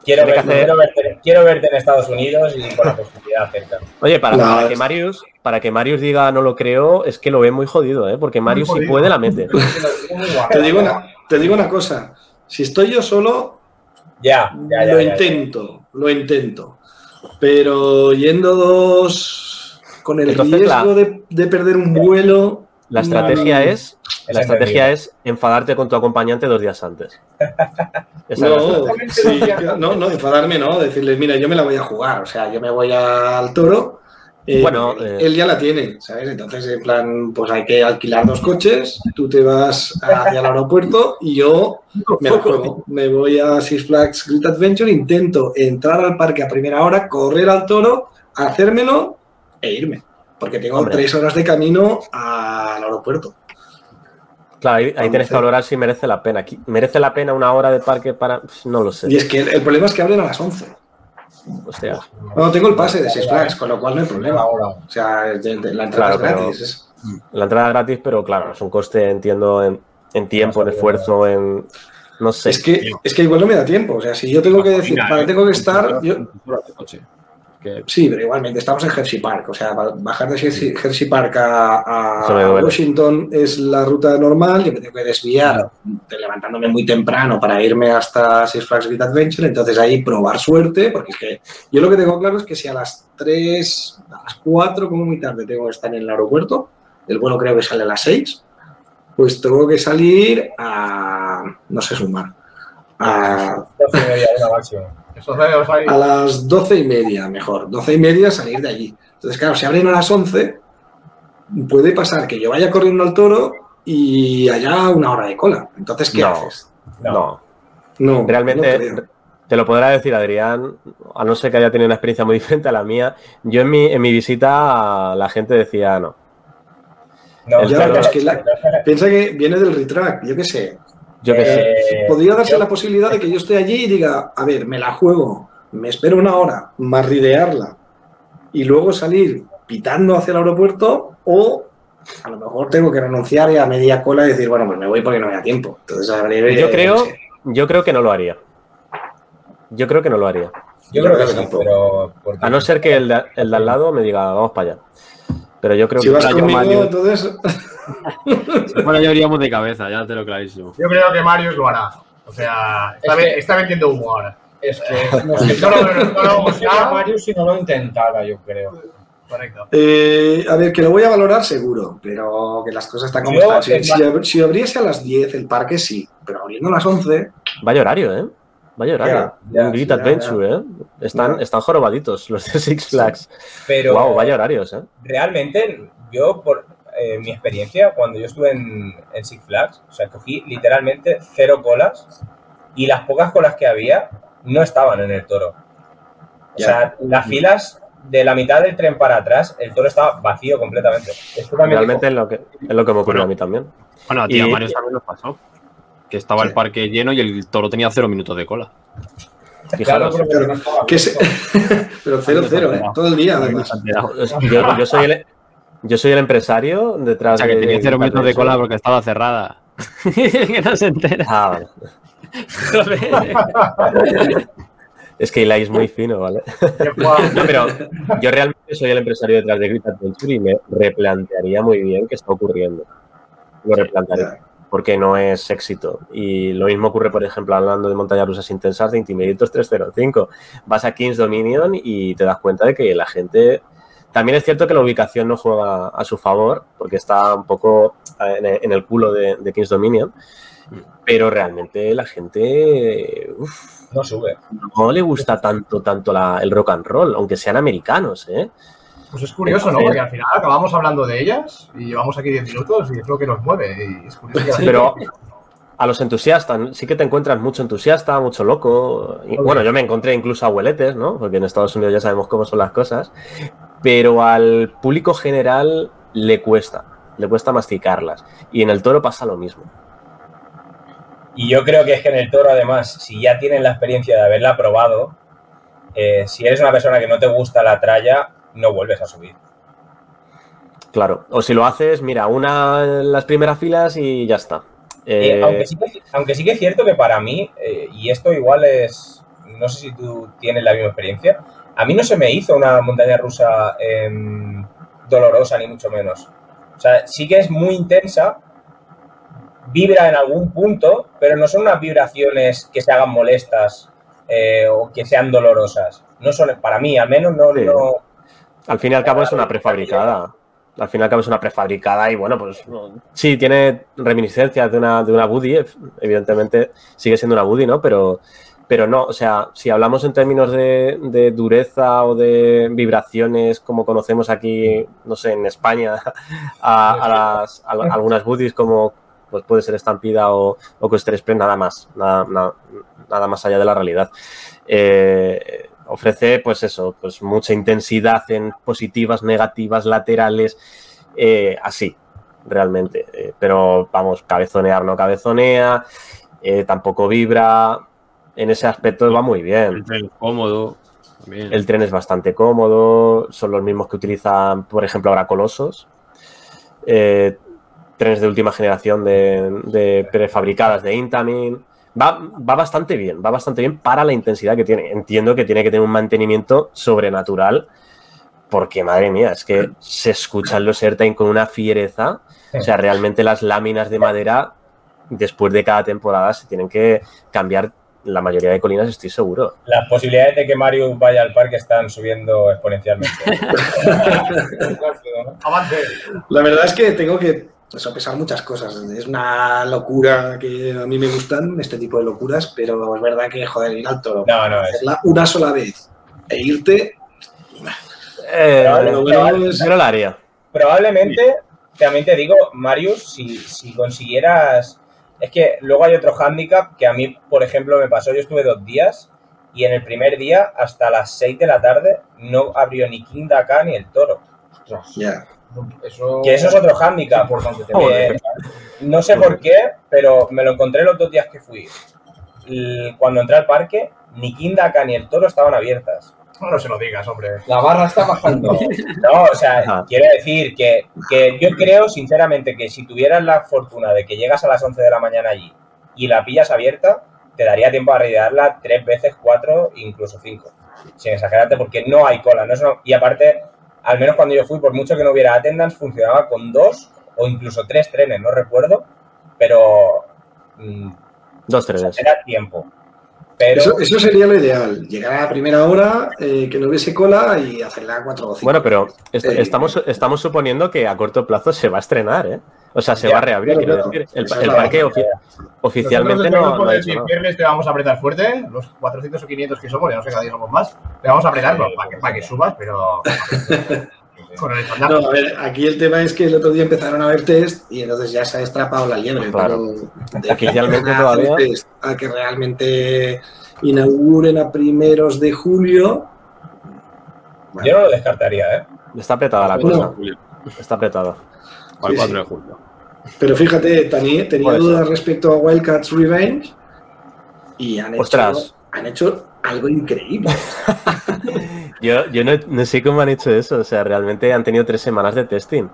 quiero, verte, hacer- quiero, verte, quiero verte en Estados Unidos y con la posibilidad cerca. Oye, para, No, para es- que Marius, para que Marius diga no lo creo, es que lo ve muy jodido, ¿eh? Porque Marius si puede la mete. Te digo una, te digo una cosa. Si estoy yo solo, Ya, ya, ya. lo ya, ya. intento, lo intento. Pero yendo dos con el Entonces, riesgo la- de, de perder un vuelo. La estrategia no, es, la estrategia es enfadarte con tu acompañante dos días antes. Esa No, sí, no, no, enfadarme, no, decirle, mira, yo me la voy a jugar, o sea, yo me voy al toro. eh, Bueno, eh. él ya la tiene, ¿sabes? Entonces, en plan, pues hay que alquilar dos coches, tú te vas hacia el aeropuerto y yo me la juego. Me voy a Six Flags Great Adventure, intento entrar al parque a primera hora, correr al toro, hacérmelo e irme. Porque tengo Hombre. tres horas de camino al aeropuerto. Claro, ahí, ahí tienes que valorar si merece la pena. Aquí- ¿Merece la pena una hora de parque para...? Pues No lo sé. Y es que el, el problema es que abren a las 11. Hostia. No, tengo el pase de Six Flags, con lo cual no hay problema. Ahora. O sea, de- de- la entrada Claro, es gratis. La entrada es gratis, pero claro, es un coste, entiendo, en, en tiempo, en esfuerzo, en... No sé. Es que, es que igual no me da tiempo. O sea, si yo tengo que decir, para eh, tengo que estar. yo-. Que- sí, pero igualmente estamos en Hershey Park. O sea, ba- bajar de Hershey, Hershey Park a. Washington es la ruta normal. Yo me tengo que desviar de- levantándome muy temprano para irme hasta Six Flags Great Adventure. Entonces ahí probar suerte, porque es que yo lo que tengo claro es que si a las 3, a las 4, como muy tarde, tengo que estar en el aeropuerto, el vuelo creo que sale a las 6, pues tengo que salir a. no sé sumar. A, Esos ahí. a las doce y media, mejor. Doce y media salir de allí. Entonces, claro, si abren a las 11, puede pasar que yo vaya corriendo al toro y haya una hora de cola. Entonces, ¿qué No. haces? No. No, Realmente, no creo. te lo podrá decir Adrián, a no ser que haya tenido una experiencia muy diferente a la mía. Yo en mi, en mi visita la gente decía no. No, Ya, es que la- piensa que viene del retrack, yo qué sé. Yo qué sé. Eh, Podría darse yo- la posibilidad de que yo esté allí y diga, a ver, me la juego, me espero una hora, marridearla y luego salir pitando hacia el aeropuerto o a lo mejor tengo que renunciar y a media cola y decir, bueno, pues me voy porque no me da tiempo. Entonces, habré- Yo creo, no sé. yo creo que no lo haría. Yo creo que no lo haría. Yo creo que sí, tampoco. pero. porque- A no ser que el de, el de al lado me diga, vamos para allá. Pero yo creo Si que vas conmigo, Mario- entonces... Bueno, ya iríamos de cabeza, ya te lo clarísimo. Yo creo que Marius lo hará. O sea, está, Es que- está vendiendo humo ahora. Es que no sé, No lo- no no sería Marius si no lo intentara, yo creo. Correcto. Eh, a ver, que lo voy a valorar seguro, pero que las cosas están como Yo, están. Si, si si abriese a las 10 el parque, sí, pero abriendo a las 11, Vaya horario, ¿eh? Vaya horario. Ya, Un Great Adventure, ¿eh? Están, están jorobaditos los de Six Flags. Pero Wow, vaya horarios, ¿eh? realmente, yo, por eh, mi experiencia, cuando yo estuve en, en Six Flags, o sea, cogí literalmente cero colas y las pocas colas que había no estaban en el toro. O sea, las filas de la mitad del tren para atrás, el toro estaba vacío completamente. Esto también Realmente es lo que, es lo que me ocurrió Bueno. a mí también. Bueno, a ti y a Mario también nos pasó. Que estaba el parque lleno y el toro tenía cero minutos de cola. Fijaros. Claro, pero no pero 0-0, ¿eh? Todo el día, además. Yo, yo soy el, yo soy el empresario O detrás sea, que de. tenía cero minutos de cola porque estaba cerrada. que no se entera. Ah, vale. Es que Eli es muy fino, ¿vale? No, pero yo realmente soy el empresario detrás de Great Adventure y me replantearía muy bien qué está ocurriendo. Lo replantearía. Porque no es éxito. Y lo mismo ocurre, por ejemplo, hablando de montañas rusas intensas de Intimidators 305. Vas a Kings Dominion y te das cuenta de que la gente. También es cierto que la ubicación no juega a su favor, porque está un poco en el, en el culo de, de Kings Dominion. Pero realmente la gente. uf, no sube. no le gusta tanto, tanto la- el rock and roll, aunque sean americanos, ¿eh? Pues es curioso, ¿no? Porque al final acabamos hablando de ellas y llevamos aquí 10 minutos y es lo que nos mueve. Y es curioso que Pero a los entusiastas, sí que te encuentras mucho entusiasta, mucho loco. Y, bueno, yo me encontré incluso abueletes, ¿no? Porque en Estados Unidos ya sabemos cómo son las cosas. Pero al público general le cuesta, le cuesta masticarlas. Y en el toro pasa lo mismo. Y yo creo que es que en el toro, además, si ya tienen la experiencia de haberla probado, eh, si eres una persona que no te gusta la tralla, no vuelves a subir. Claro. O si lo haces, mira, una en las primeras filas y ya está. Eh, Eh, aunque, sí que, aunque sí que es cierto que para mí, eh, y esto igual es, no sé si tú tienes la misma experiencia, a mí no se me hizo una montaña rusa em, dolorosa, ni mucho menos. O sea, sí que es muy intensa, vibra en algún punto, pero no son unas vibraciones que se hagan molestas eh, o que sean dolorosas. No son, para mí, al menos no, Sí. no, Al fin y al cabo es una prefabricada. Al fin y al cabo es una prefabricada y bueno, pues sí, tiene reminiscencias de una, de una ev- evidentemente sigue siendo una Buddy, ¿no? Pero, pero no, o sea, si hablamos en términos de, de dureza o de vibraciones como conocemos aquí, no sé, en España, a, a las, a la- algunas Buddies como pues puede ser Estampida o, o Express, nada más, nada, nada, nada más allá de la realidad. Eh, ofrece, pues eso, pues mucha intensidad en positivas, negativas, laterales, eh, así, realmente. Eh, pero vamos, cabezonear no cabezonea, tampoco vibra. En ese aspecto va muy bien. El tren cómodo. También. El tren es bastante cómodo, son los mismos que utilizan, por ejemplo, ahora Colosos. Eh, trenes de última generación de, de prefabricadas de Intamin. Va, va bastante bien, va bastante bien para la intensidad que tiene. Entiendo que tiene que tener un mantenimiento sobrenatural, porque madre mía, es que se escuchan los Airtime con una fiereza. O sea, realmente las láminas de madera, después de cada temporada, se tienen que cambiar la mayoría de colinas, estoy seguro. las posibilidades de que Mario vaya al parque están subiendo exponencialmente. Avance. La verdad es que tengo que sopesar muchas cosas. Es una locura que a mí me gustan, este tipo de locuras, pero es verdad que, joder, ir al toro, No, no, es, hacerla una sola vez e irte, Eh, Pero bueno, es- pero la haría. Probablemente, también te digo, Marius, si, si consiguieras. Es que luego hay otro hándicap que a mí, por ejemplo, me pasó. Yo estuve dos días y en el primer día, hasta las 6 de la tarde, no abrió ni King Dakar ni el toro. Ostras, ya. Eso, Que eso es otro hándicap. no sé por qué, pero me lo encontré los dos días que fui. Cuando entré al parque, ni King Dakar ni el toro estaban abiertas. No, se lo digas, hombre. La barra está bajando. No, o sea, Ajá. quiero decir que, que yo creo sinceramente que si tuvieras la fortuna de que llegas a las 11 de la mañana allí y la pillas abierta, te daría tiempo a reidarla tres veces, cuatro, incluso cinco. Sin exagerarte, porque no hay cola. No es una- y aparte, al menos cuando yo fui, por mucho que no hubiera attendance, funcionaba con dos o incluso tres trenes, no recuerdo, pero mm, Dos trenes. era tiempo. Pero Eso, eso sería lo ideal. Llegar a la primera hora, eh, que no hubiese cola y hacerla cuatro o cinco. Bueno, pero est- Eh, estamos, estamos suponiendo que a corto plazo se va a estrenar, ¿eh? O sea, se Ya, va a reabrir, claro, quiero claro. decir. El, el parque ofi- oficialmente no, no el viernes te vamos a apretar fuerte, los 400 o 500 que somos, ya no sé cada día somos más, te vamos a apretarlo para que, para que subas, pero con el estándar. No, a ver, aquí el tema es que el otro día empezaron a ver test y entonces ya se ha destrapado la liebre. Claro. pero de Oficialmente que todavía- hacen test A que realmente inauguren a primeros de julio. bueno, yo no lo descartaría, ¿eh? Está apretada la cosa. Está apretada. Al Sí, 4 sí. de julio. Pero fíjate, Tani, tenía Puede dudas ser. respecto a Wildcats Revenge y han hecho, Ostras. han hecho algo increíble. Yo, yo no, no sé cómo han hecho eso. O sea, realmente han tenido tres semanas de testing.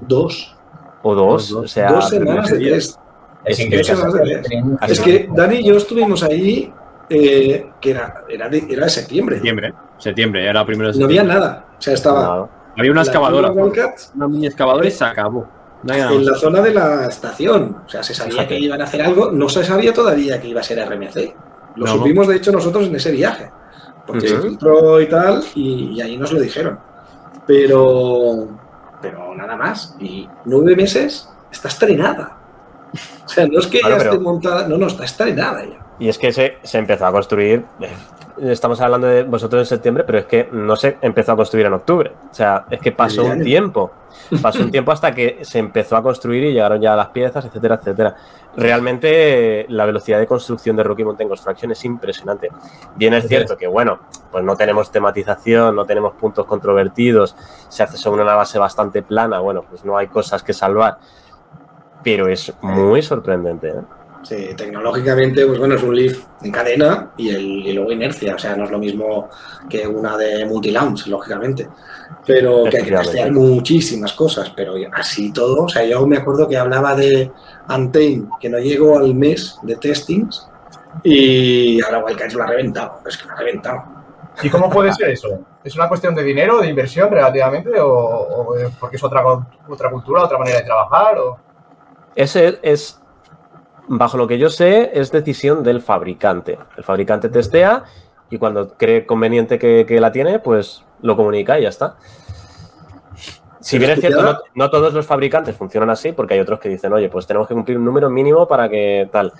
Dos. O dos. Dos, O sea, dos semanas de test. Es Es semanas de Así Es que Dani y yo estuvimos ahí, eh, que era, era, de, era de septiembre. Septiembre. Septiembre, era primero de No había septiembre. nada. O sea, estaba. Había una excavadora. Una mini excavadora y se acabó. No en la zona de la estación. O sea, se sabía que iban a hacer algo. No se sabía todavía que iba a ser RMC. Lo No. supimos, de hecho, nosotros en ese viaje. Porque se Ujú. filtró y tal, y, y ahí nos lo dijeron. Pero, pero nada más. Y nueve meses está estrenada. O sea, no es que Claro, ya pero- esté montada, no, no, está estrenada ya. Y es que se, se empezó a construir. eh, Estamos hablando de vosotros en septiembre, pero es que no se empezó a construir en octubre. O sea, es que pasó un tiempo. Pasó un tiempo hasta que se empezó a construir y llegaron ya las piezas, etcétera, etcétera. Realmente la velocidad de construcción de Rocky Mountain Construction es impresionante. Bien es cierto que, bueno, pues no tenemos tematización, no tenemos puntos controvertidos, se hace sobre una base bastante plana, bueno, pues no hay cosas que salvar. Pero es muy sorprendente. ¿eh? Sí, tecnológicamente, pues bueno, es un Leaf en cadena y, el, y luego inercia. O sea, no es lo mismo que una de multi-launch, lógicamente. Pero que hay que testear muchísimas cosas. Pero así todo, o sea, yo me acuerdo que hablaba de Antane, que no llegó al mes de testings. Y ahora Wildcats lo ha reventado. Es que lo ha reventado. ¿Y cómo puede ser eso? ¿Es una cuestión de dinero, de inversión relativamente? ¿O, o porque es otra, otra cultura, otra manera de trabajar? O... Ese es, bajo lo que yo sé, es decisión del fabricante. El fabricante testea y cuando cree conveniente que, que la tiene, pues lo comunica y ya está. Si bien es cierto, no, todos los fabricantes funcionan así, porque hay otros que dicen, oye, pues tenemos que cumplir un número mínimo para que tal.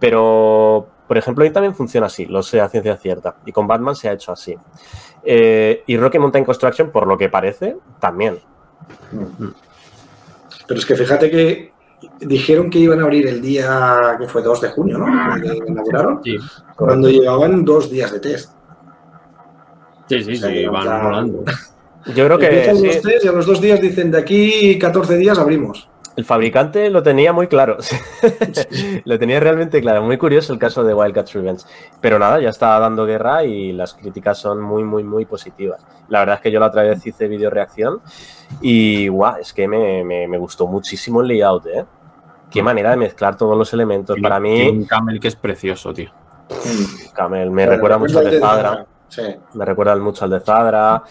Pero, por ejemplo, ahí también funciona así, lo sé a ciencia cierta. Y con Batman se ha hecho así. Eh, y Rocky Mountain Construction, por lo que parece, también. Pero es que fíjate que dijeron que iban a abrir el día que fue 2 de junio, ¿no? El que inauguraron. Sí, Cuando llevaban dos días de test. sí, sí, O sea, sí, van rolando. Yo creo que sí. los y a los dos días dicen de aquí 14 días abrimos. El fabricante lo tenía muy claro. lo tenía realmente claro. Muy curioso el caso de Wildcats Revenge. Pero nada, ya está dando guerra y las críticas son muy, muy, muy positivas. La verdad es que yo la otra vez hice video reacción y guau, es que me, me- me gustó muchísimo el layout, ¿eh? Qué manera de mezclar todos los elementos. Para tiene mí, un camel que es precioso, tío. Camel, me recuerda mucho al de Zadra. Sí. Me recuerda mucho al de Zadra.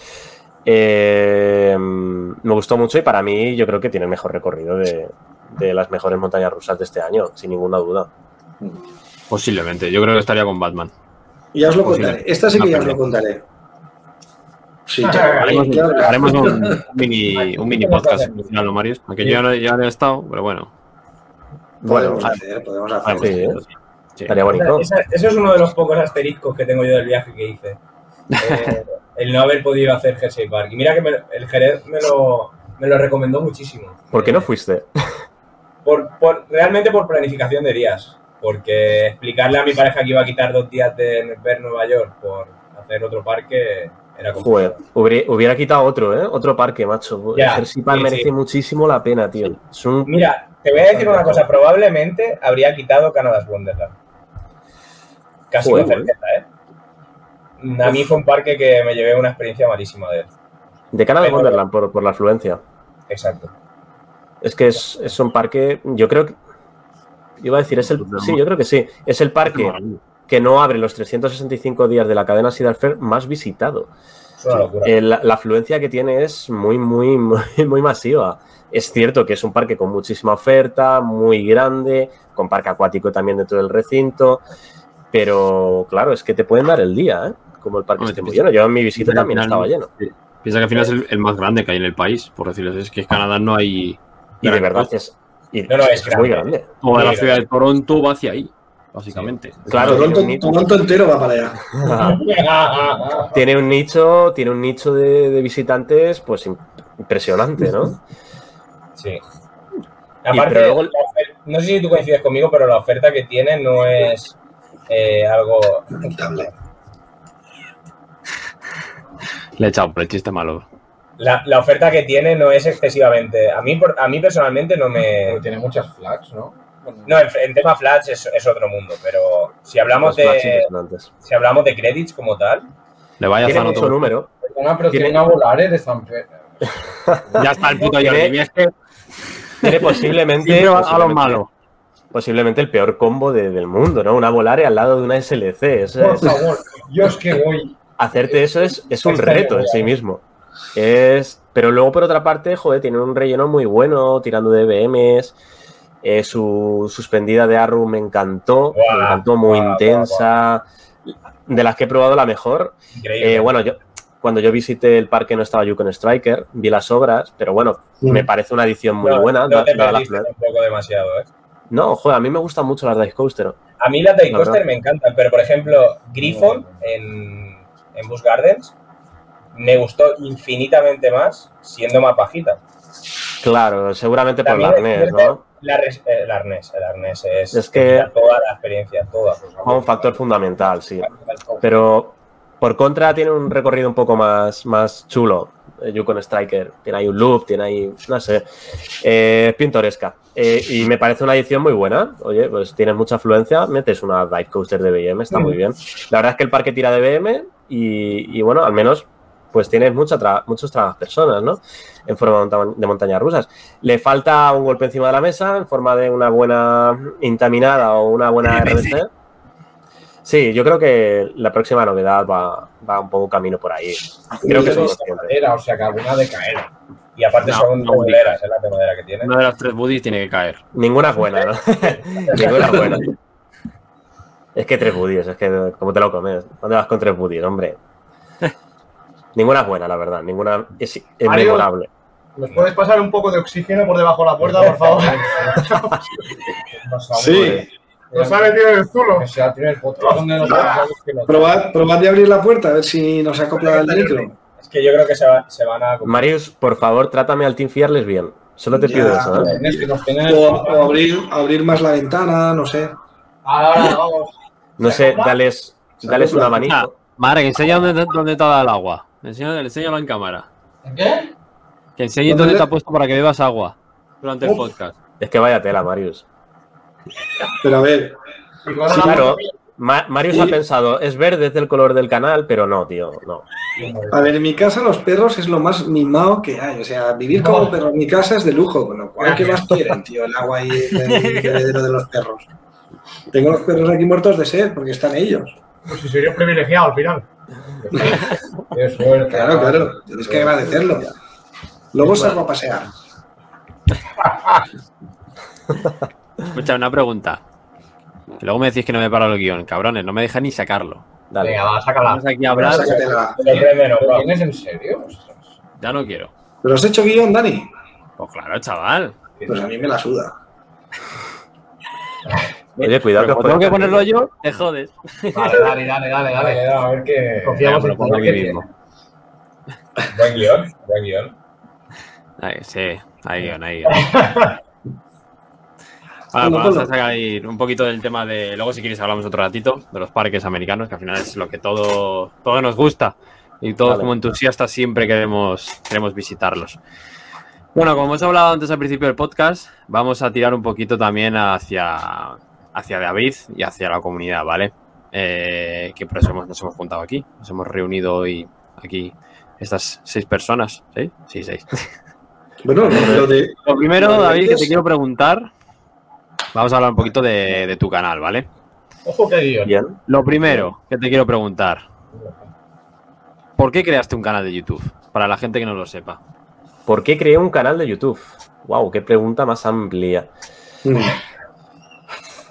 Eh, me gustó mucho y para mí yo creo que tiene el mejor recorrido de, de las mejores montañas rusas de este año, sin ninguna duda. Posiblemente. Yo creo que estaría con Batman. Ya os lo Posible. contaré. Esta sí que ya os lo contaré. Sí, Ah, claro, Haremos, claro. haremos un, mini, un mini podcast al final, ¿no, Marius? Aunque yo ya no, ya no he estado, pero bueno. Bueno, Podemos hacer, podemos hacer. Sí, esto, sí. Sí. estaría bonito. Esa- eso es uno de los pocos asteriscos que tengo yo del viaje que hice. Eh, el no haber podido hacer Jersey Park. Y mira que me- el Jerez me lo, me lo recomendó muchísimo. ¿Por qué no Eh, fuiste? por, por- realmente por planificación de días. Porque explicarle a mi pareja que iba a quitar dos días de ver Nueva York por hacer otro parque era complicado. Joder, hubiera, hubiera quitado otro, ¿eh? Otro parque, macho. Ya, el Jersey Park sí, merece sí. muchísimo la pena, tío. Un... Mira, te voy a decir una cosa. Probablemente habría quitado Canada's Wonderland. Casi Joder, con certeza, ¿eh? A mí fue un parque que me llevé una experiencia malísima de él. De cara de Pero- Wonderland, por, por la afluencia. Exacto. Es que es, es un parque, yo creo que... Iba a decir, es el... Sí, yo creo que sí. Es el parque que no abre los 365 días de la cadena Cedar Fair más visitado. Es una locura. Eh, la, la afluencia que tiene es muy, muy, muy, muy masiva. Es cierto que es un parque con muchísima oferta, muy grande, con parque acuático también dentro del recinto, pero claro, es que te pueden dar el día, ¿eh? Como el parque esté muy piensa- lleno. Yo en mi visita también al final- estaba lleno. sí. Piensa que al final es el, el más grande que hay en el país, por decirlo así. Es que en Canadá no hay. Y de verdad es, y No, no, es muy grande. grande. Toda la ciudad de. Toronto va hacia ahí, básicamente. Claro, Toronto, Toronto entero va para allá. tiene un nicho, tiene un nicho de, de visitantes, pues im- impresionante, ¿no? Sí. Aparte, pero luego- no sé si tú coincides conmigo, pero la oferta que tiene no es eh, algo. Lamentable. Le he echado por el chiste malo. La, la oferta que tiene no es excesivamente. A mí, por- a mí personalmente no Porque me. tiene muchas flags, ¿no? Bueno, No, en, en tema Flash es, es otro mundo, pero si hablamos de impresionantes. si hablamos de credits como tal, Le vaya a mucho número. Perdona, pero tiene, una volare de San Pedro. Ya está el puto Tiene- Jordi. Es que Tiene posiblemente, a lo malo. posiblemente el peor combo de- del mundo, ¿no? Una Volare al lado de una SLC. Es- Por es- favor, yo es que voy. Hacerte eso es, es un reto en sí mismo. Es, pero luego, por otra parte, joder, tiene un relleno muy bueno, tirando de BMs. Eh, su suspendida de Arru me encantó, me encantó muy intensa. De las que he probado, la mejor. Eh, bueno, yo cuando yo visité el parque no estaba Yukon Striker, vi las obras, pero bueno, me parece una edición muy no, buena. no da- te la tampoco demasiado, ¿eh? no, joder, a mí me gustan mucho las Dice Coaster. A mí las La Coaster me encantan, pero por ejemplo, Griffon en, en Busch Gardens me gustó infinitamente más siendo más bajita. Claro, seguramente por También es arnés, cierto, ¿no? La res- eh, el arnés, el arnés es, Es que- toda la experiencia, toda. Juega un factor fundamental, sí. Pero por contra tiene un recorrido un poco más, más chulo. eh, Yukon Striker. Tiene ahí un loop, tiene ahí, no sé. Eh, es pintoresca. Eh, y me parece una edición muy buena. Oye, pues tienes mucha afluencia, metes una dive coaster de BM, está muy bien. La verdad es que el parque tira de BM y, y bueno, al menos pues tienes mucha tra- muchos trabas personas, ¿no? En forma de, monta- de montañas rusas. Le falta un golpe encima de la mesa en forma de una buena intaminada o una buena RBC. Sí, yo creo que la próxima novedad va, va un poco camino por ahí. Creo que son conscientes. Era, o sea, que alguna de caer. Y aparte No, son no, es la de madera que tiene. Una de las tres buddies tiene que caer. Ninguna es buena, ¿no? Ninguna es buena. Es que tres buddies, es que como te lo comes. ¿Dónde vas con tres buddies, hombre? Ninguna es buena, la verdad. Ninguna es, es Mario. memorable. ¿Nos puedes pasar un poco de oxígeno por debajo de la puerta, por favor? Sí. Nos ha metido el zulo. O sea, tiene el no- Probad, probad de abrir la puerta a ver si nos acopla el micro. Es que yo creo que se, va- se van a... Marius, por favor, trátame al Team Fearless bien. Solo te pido Ya. eso, ¿eh? Tienes que nos tienen O, o abrir, abrir más la ventana, no sé. Ahora, vamos. No sé, dales, dales un Ah, abanico. Mara, que enseña dónde, dónde te ha dado el agua. Enseña, enséñalo en cámara. ¿Qué? Que enseñe ¿Dónde te ha puesto para que bebas agua durante el podcast. Es que vaya tela, Marius. Pero a ver, Sí, una- claro. Ma- Marius Sí. ha pensado, es verde, es del color del canal, pero no, tío, no. a ver, en mi casa los perros es lo más mimado que hay. O sea, vivir como perro en mi casa es de lujo, con lo cual, ¿qué más quieren, tío? El agua y el bebedero de los perros. Tengo los perros aquí muertos de sed porque están ellos. Pues si soy yo privilegiado al final. Qué suerte. Claro, claro, tienes que agradecerlo. Luego salgo a pasear. Escucha, una pregunta. Que luego me decís que no me paro el guion, cabrones. No me deja ni sacarlo. Dale. Venga, va, sácala. Vamos aquí a hablar. Sácatela. Lo prenden, ¿Lo ¿no? tienes en serio? Ostras. Ya no quiero. ¿Pero has hecho guion, Dani? Pues claro, chaval. Pues a mí me la suda. Oye, cuidado que os tengo que ponerlo yo, te jodes. Dale, dale, dale, dale, Dale, a ver qué. Confiamos en ponlo aquí mismo. Buen guion, buen guion. Ahí, sí, ahí guion, ahí guion. Ahora, vamos a sacar un poquito del tema de. Luego, si quieres, hablamos otro ratito de los parques americanos, que al final es lo que todo, todo nos gusta. Y todos, Vale. como entusiastas, siempre queremos, queremos visitarlos. Bueno, como hemos hablado antes al principio del podcast, vamos a tirar un poquito también hacia, hacia David y hacia la comunidad, ¿vale? Eh, que por eso hemos- nos hemos juntado aquí. Nos hemos reunido hoy aquí estas seis personas. ¿Sí? Sí, seis. Bueno, lo de. Lo primero, Lo de David, que te quiero preguntar. Vamos a hablar un poquito de, de tu canal, ¿vale? Ojo que. Bien. Lo primero que te quiero preguntar. ¿por qué creaste un canal de YouTube? Para la gente que no lo sepa. ¿Por qué creé un canal de YouTube? Wow, qué pregunta más amplia.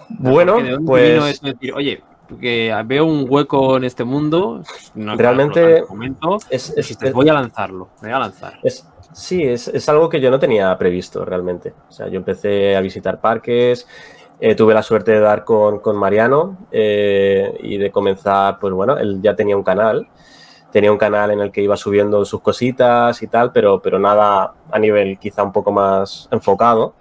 Bueno, Porque ¿de dónde pues vino eso de decir, oye, que veo un hueco en este mundo. no Realmente problema, por el momento, es, es- dijiste, voy a lanzarlo, me voy a lanzar. Sí, es, es algo que yo no tenía previsto realmente. O sea, yo empecé a visitar parques, eh, tuve la suerte de dar con, con Mariano eh, y de comenzar, pues bueno, él ya tenía un canal. Tenía un canal en el que iba subiendo sus cositas y tal, pero, pero nada a nivel quizá un poco más enfocado.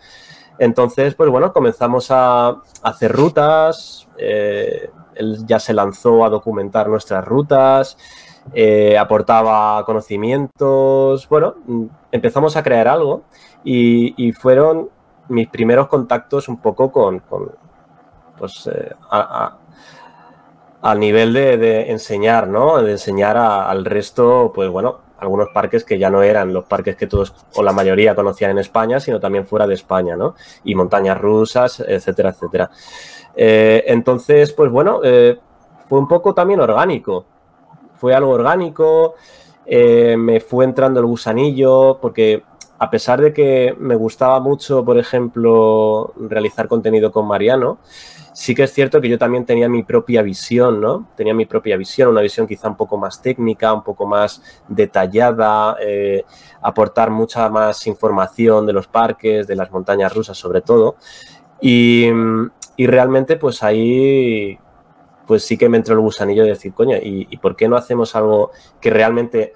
Entonces, pues bueno, comenzamos a hacer rutas. eh, él ya se lanzó a documentar nuestras rutas eh, aportaba conocimientos, bueno, empezamos a crear algo y, fueron mis primeros contactos un poco con, pues, eh, al nivel de, enseñar, ¿no? De enseñar al resto, pues bueno, algunos parques que ya no eran los parques que todos o la mayoría conocían en España, sino también fuera de España, ¿no? Y montañas rusas, etcétera, etcétera. Eh, entonces, pues bueno, eh, fue un poco también orgánico fue algo orgánico, eh, me fue entrando el gusanillo, porque a pesar de que me gustaba mucho, por ejemplo, realizar contenido con Mariano, sí que es cierto que yo también tenía mi propia visión, ¿no? Tenía mi propia visión, una visión quizá un poco más técnica, un poco más detallada, eh, aportar mucha más información de los parques, de las montañas rusas sobre todo. Y, y realmente pues ahí pues sí que me entró el gusanillo de decir, coño, ¿y, y por qué no hacemos algo que realmente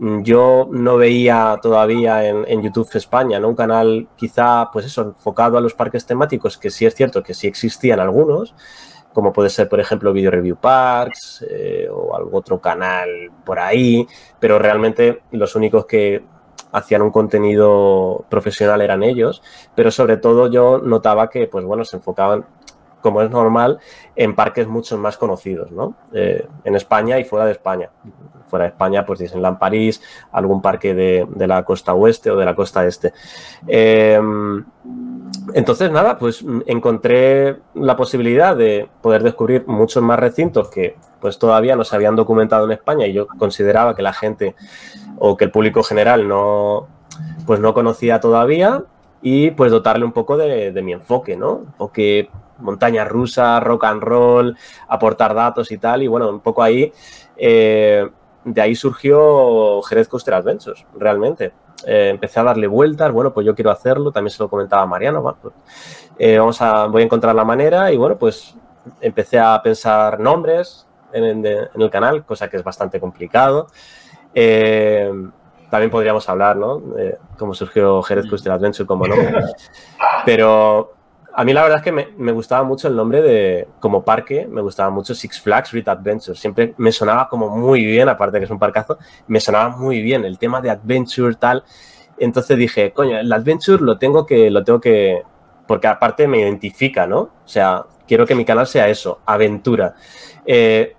yo no veía todavía en, YouTube España. Un canal quizá, pues eso, enfocado a los parques temáticos, que sí es cierto que sí existían algunos, como puede ser, por ejemplo, Video Review Parks eh, o algún otro canal por ahí, pero realmente los únicos que hacían un contenido profesional eran ellos, pero sobre todo yo notaba que, pues bueno, se enfocaban como es normal, en parques mucho más conocidos, ¿no? Eh, en España y fuera de España. Fuera de España, pues Disneyland París, algún parque de, de la costa oeste o de la costa este. Eh, entonces, nada, pues encontré la posibilidad de poder descubrir muchos más recintos que pues todavía no se habían documentado en España y yo consideraba que la gente o que el público general no, pues no conocía todavía y pues dotarle un poco de, de mi enfoque, ¿no? Enfoque montaña rusa, rock and roll, aportar datos y tal. Y bueno, un poco ahí, eh, de ahí surgió Jerez Coaster Adventures, realmente. Eh, empecé a darle vueltas, bueno, pues yo quiero hacerlo, también se lo comentaba a Mariano, bueno, pues, eh, vamos a, voy a encontrar la manera y bueno, pues empecé a pensar nombres en, en, en el canal, cosa que es bastante complicado. Eh, también podríamos hablar, ¿no? Cómo surgió Jerez Coaster Adventure como nombre. Pero a mí la verdad es que me, gustaba mucho el nombre de, como parque, me gustaba mucho Six Flags Red Adventure. Siempre me sonaba como muy bien, aparte que es un parcazo, me sonaba muy bien el tema de Adventure, tal. Entonces dije, coño, el Adventure lo tengo que, lo tengo que, porque aparte me identifica, ¿no? O sea, quiero que mi canal sea eso, aventura. Eh,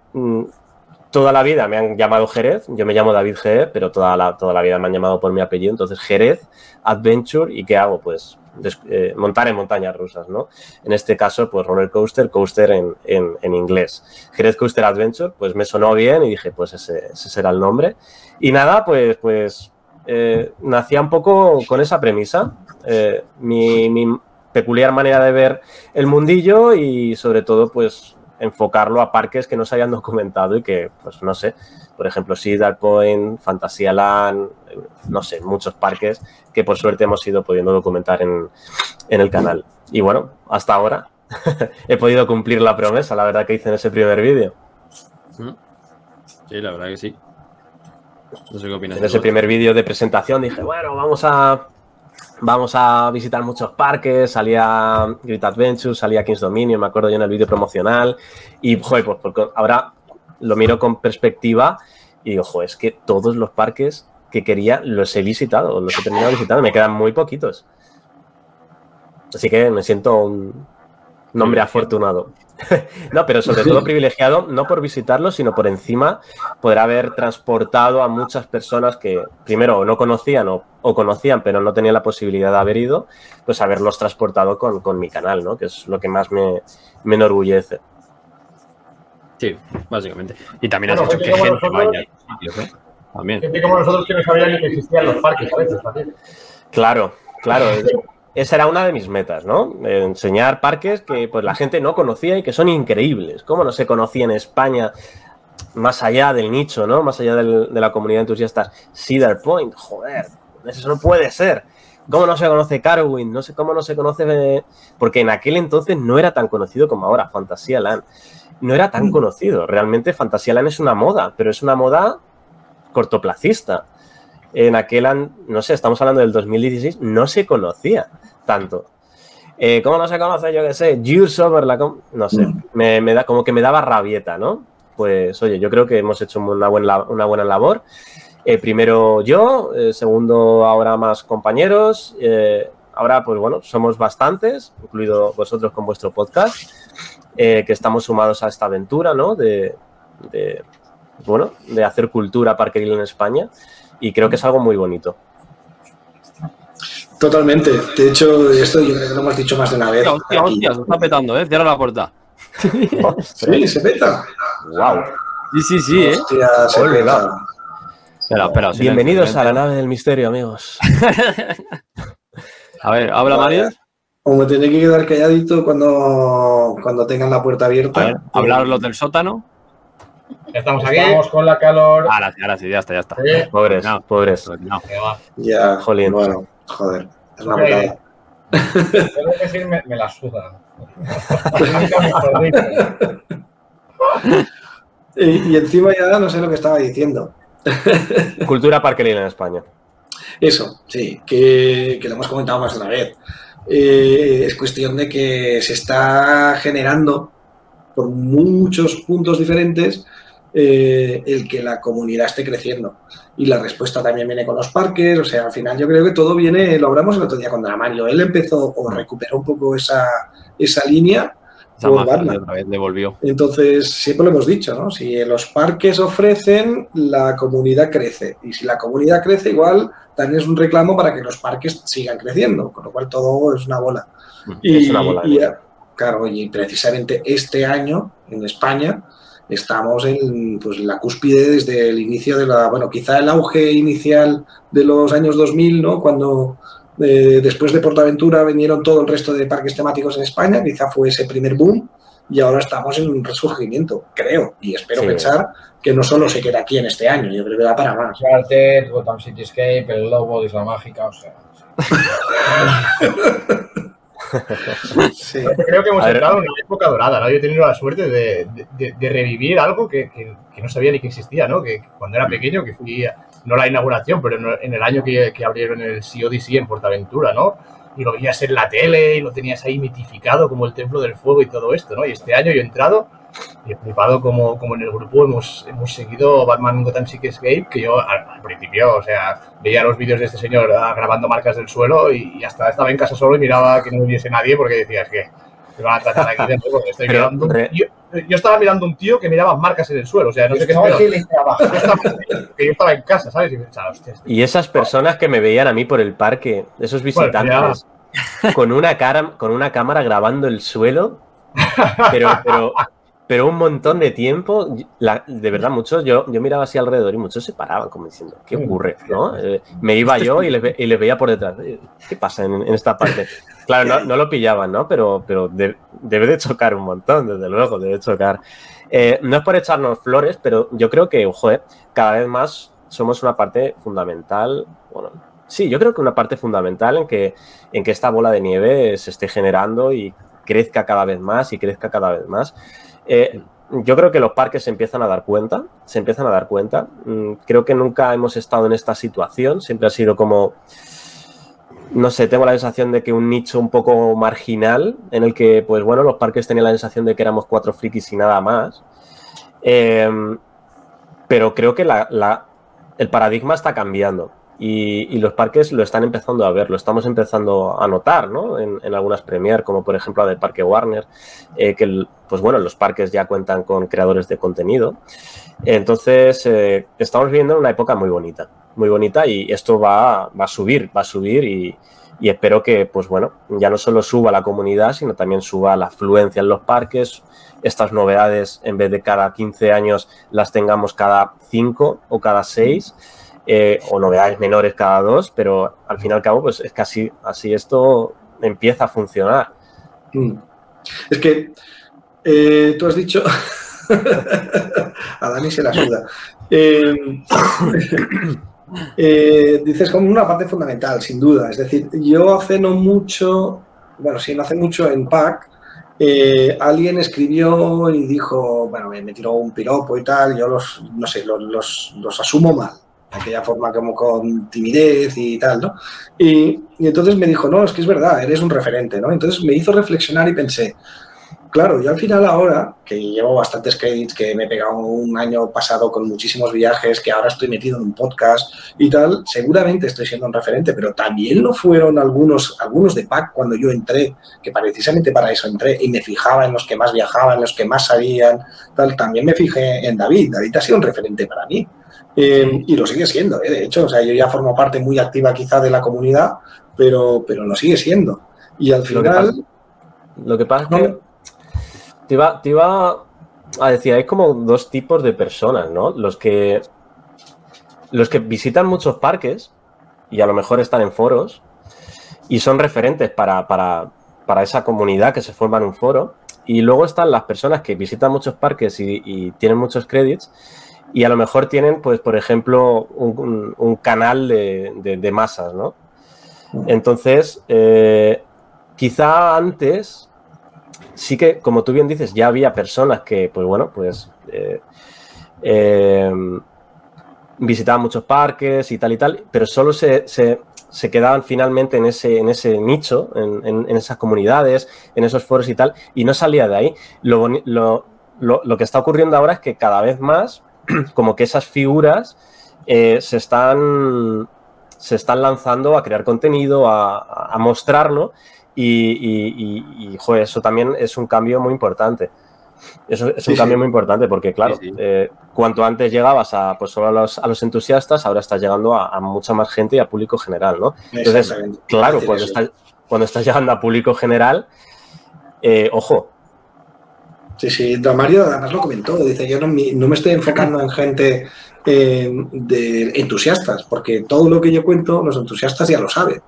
toda la vida me han llamado Jerez, yo me llamo David Jerez, pero toda la, toda la vida me han llamado por mi apellido, entonces Jerez, Adventure, ¿y qué hago? Pues eh, montar en montañas rusas, ¿no? En este caso, pues roller coaster, coaster en, en, en, inglés. Jerez Coaster Adventure, pues me sonó bien y dije, pues ese, será el nombre. Y nada, pues, pues eh, nacía un poco con esa premisa, eh, mi, mi peculiar manera de ver el mundillo y sobre todo, pues enfocarlo a parques que no se hayan documentado y que, pues no sé, por ejemplo, Cedar Point, Fantasyland, no sé, muchos parques que por suerte hemos ido pudiendo documentar en, en el canal. Y bueno, hasta ahora he podido cumplir la promesa, la verdad que hice en ese primer vídeo. Sí, la verdad que sí. No sé qué opinas. En ese primer vídeo de presentación dije, bueno, vamos a vamos a visitar muchos parques, salía Great Adventure, salía Kings Dominion, me acuerdo yo en el vídeo promocional, y joder, pues porque ahora lo miro con perspectiva y digo, joder, es que todos los parques que quería los he visitado, los he terminado visitando, me quedan muy poquitos. Así que me siento un nombre afortunado. no, pero sobre todo privilegiado, no por visitarlo, sino por encima poder haber transportado a muchas personas que primero no conocían o, o, conocían, pero no tenían la posibilidad de haber ido, pues haberlos transportado con, con mi canal, ¿no? Que es lo que más me, me enorgullece. Sí, básicamente. Y también has hecho que gente vaya También. Gente como nosotros que no sabían ni que existían los parques a veces también. Claro, claro. Esa era una de mis metas, ¿no? Eh, Enseñar parques que pues la gente no conocía y que son increíbles. ¿Cómo no se conocía en España, más allá del nicho, ¿no? Más allá del- de la comunidad de entusiastas, Cedar Point, joder, eso no puede ser. ¿Cómo no se conoce Carowin? No sé cómo no se conoce. eh, Porque en aquel entonces no era tan conocido como ahora, Fantasía Land. No era tan conocido. Realmente Fantasía Land es una moda, pero es una moda cortoplacista. En aquel, an- no sé, estamos hablando del 2016, no se conocía tanto. Eh, ¿Cómo no se conoce? Yo qué sé, Jules Over la... No sé, me, me da, como que me daba rabieta, ¿no? Pues oye, yo creo que hemos hecho una buena, una buena labor. Eh, primero yo, eh, segundo ahora más compañeros. eh, ahora, pues bueno, somos bastantes, incluido vosotros con vuestro podcast, que estamos sumados a esta aventura, ¿no? De, de, bueno, de hacer cultura parkeril en España. Y creo que es algo muy bonito. Totalmente. De hecho, esto yo creo que lo hemos dicho más de una vez. Hostia, hostia, se está petando, ¿eh? Cierra la puerta. Sí, se peta. ¡Wow! Sí, sí, sí, ¿eh? Hostia, se Ole, peta. Espera, espera. Bienvenidos a la nave del misterio, amigos. A ver, habla Mario. O me tendré que quedar calladito cuando, cuando tengan la puerta abierta. A ver, hablar los del sótano. Ya estamos aquí. Estamos con la calor. Ahora sí, ahora sí, ya está, ya está. Sí. Pobres, No. pobres. No. Ya, Jolín. bueno, joder. Es una putada. Tengo que decir, me, me la suda. Y, y encima ya no sé lo que estaba diciendo. Cultura parkeril en España. Eso, sí, que, que lo hemos comentado más de una vez. Eh, es cuestión de que se está generando por muchos puntos diferentes eh, el que la comunidad esté creciendo. Y la respuesta también viene con los parques, o sea, al final yo creo que todo viene, lo hablamos el otro día con Dramario, él empezó o recuperó un poco esa, esa línea por otra vez devolvió. Entonces, siempre lo hemos dicho, ¿no? Si los parques ofrecen, la comunidad crece. Y si la comunidad crece, igual también es un reclamo para que los parques sigan creciendo, con lo cual todo es una bola. Y, una bola y, claro, y precisamente este año en España estamos en pues, la cúspide desde el inicio de la, bueno, quizá el auge inicial de los años 2000, ¿no? Cuando eh, después de Portaventura vinieron todo el resto de parques temáticos en España, quizá fue ese primer boom y ahora estamos en un resurgimiento, creo, y espero Sí. pensar que no solo se queda aquí en este año, yo creo que va para más. Gotham Cityscape, El Lobo, Isla Mágica, o sea. Sí. Creo que hemos ver. entrado en una época dorada, ¿no? Yo he tenido la suerte de, de- de- revivir algo que, que- que no sabía ni que existía, ¿no? Que cuando era pequeño, que fui, a- no la inauguración, pero en, en el año que, que abrieron el CODC en Portaventura, ¿no? Y lo veías en la tele y lo tenías ahí mitificado como el Templo del Fuego y todo esto, ¿no? Y este año yo he entrado y he flipado como, como en el grupo hemos, hemos seguido Batman Gotham Cityscape, que yo al, al principio, o sea, veía los vídeos de este señor ah, grabando marcas del suelo y, y hasta estaba en casa solo y miraba que no hubiese nadie porque decías que me van a tratar aquí de nuevo. Estoy Pero, mirando yo estaba mirando un tío que miraba marcas en el suelo, o sea, no sé qué es Estaba. Yo estaba- que yo estaba en casa, ¿sabes? Y pensaba, hostia, este- Y esas personas que me veían a mí por el parque, esos visitantes, con una cara, con una cámara grabando el suelo, pero, pero, pero un montón de tiempo, la- de verdad, muchos, yo, yo miraba así alrededor y muchos se paraban como diciendo, ¿qué ocurre? ¿no? Eh, me iba yo y les, ve- y les veía por detrás, "Eh, ¿qué pasa en, en esta parte? Claro, no, no lo pillaban, ¿no? Pero, pero de- debe de chocar un montón, desde luego, debe chocar. Eh, no es por echarnos flores, pero yo creo que, ojo, eh, cada vez más somos una parte fundamental, bueno, sí, yo creo que una parte fundamental en que, en que esta bola de nieve se esté generando y crezca cada vez más y crezca cada vez más. Eh, yo creo que los parques se empiezan a dar cuenta, se empiezan a dar cuenta. Mm, Creo que nunca hemos estado en esta situación, siempre ha sido como, no sé, tengo la sensación de que un nicho un poco marginal en el que, pues bueno, los parques tenían la sensación de que éramos cuatro frikis y nada más. Eh, pero creo que la- el paradigma está cambiando y, y los parques lo están empezando a ver, lo estamos empezando a notar, ¿no? En, en algunas premier, como por ejemplo la del Parque Warner, eh, que, el- pues bueno, los parques ya cuentan con creadores de contenido. Entonces, eh, estamos viviendo una época muy bonita, muy bonita y esto va, va a subir, va a subir y, y espero que, pues bueno, ya no solo suba la comunidad, sino también suba la afluencia en los parques, estas novedades, en vez de cada 15 años, las tengamos cada 5 o cada 6, eh, o novedades menores cada 2, pero al fin y al cabo, pues es que así, esto empieza a funcionar. Mm. Es que eh, tú has dicho, a Dani se la suda. Eh, eh, dices como una parte fundamental, sin duda. Es decir, yo hace no mucho, bueno, sí, no hace mucho en PAC, alguien escribió y dijo, bueno, me, tiró un piropo y tal, yo los, no sé, los, los, asumo mal, aquella forma como con timidez y tal, ¿no? Y, entonces me dijo, no, es que es verdad, eres un referente, ¿no? Entonces me hizo reflexionar y pensé, Claro, yo al final ahora, que llevo bastantes créditos, que me he pegado un año pasado con muchísimos viajes, que ahora estoy metido en un podcast y tal, seguramente estoy siendo un referente, pero también lo fueron algunos, algunos de PAC cuando yo entré, que precisamente para eso entré y me fijaba en los que más viajaban, en los que más sabían, tal, también me fijé en David. David ha sido un referente para mí. Eh, y lo sigue siendo, ¿eh? de hecho, o sea, yo ya formo parte muy activa quizá de la comunidad, pero, pero lo sigue siendo. Y al Lo que final... pasa, lo que pasa es que te iba, te iba a decir, hay como dos tipos de personas, ¿no? Los que, los que visitan muchos parques y a lo mejor están en foros y son referentes para, para, para esa comunidad que se forma en un foro. Y luego están las personas que visitan muchos parques y, y tienen muchos créditos y a lo mejor tienen, pues, por ejemplo, un, canal de, de- de masas, ¿no? Entonces, eh, quizá antes sí que, como tú bien dices, ya había personas que, pues bueno, pues eh, eh, visitaban muchos parques y tal y tal, pero solo se, se- quedaban finalmente en ese, en ese nicho, en, en- esas comunidades, en esos foros y tal, y no salía de ahí. Lo, lo- lo- lo que está ocurriendo ahora es que cada vez más, como que esas figuras eh, se están se están lanzando a crear contenido, a- a mostrarlo y, y- y- y, joder, eso también es un cambio muy importante. Eso es un sí. cambio muy importante porque, claro, Sí, eh, cuanto antes llegabas a, pues, solo a los, a los entusiastas, ahora estás llegando a, a mucha más gente y a público general, ¿no? Entonces, claro, cuando estás, cuando estás llegando a público general, eh, ojo, Sí, sí, Don Mario además lo comentó, dice, yo no, me- no me estoy enfocando en gente eh, de entusiastas, porque todo lo que yo cuento, los entusiastas ya lo saben.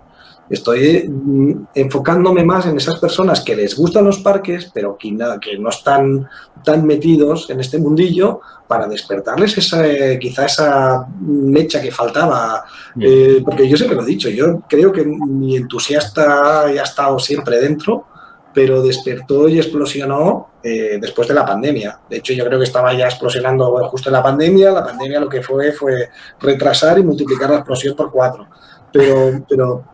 Estoy mm, enfocándome más en esas personas que les gustan los parques, pero que, que no están tan metidos en este mundillo para despertarles esa, eh, quizá esa mecha que faltaba. Eh, porque yo siempre lo he dicho, yo creo que mi entusiasta ya ha estado siempre dentro, pero despertó y explosionó eh, después de la pandemia. De hecho, yo creo que estaba ya explosionando bueno, justo en la pandemia. La pandemia lo que fue fue retrasar y multiplicar la explosión por cuatro. Pero, pero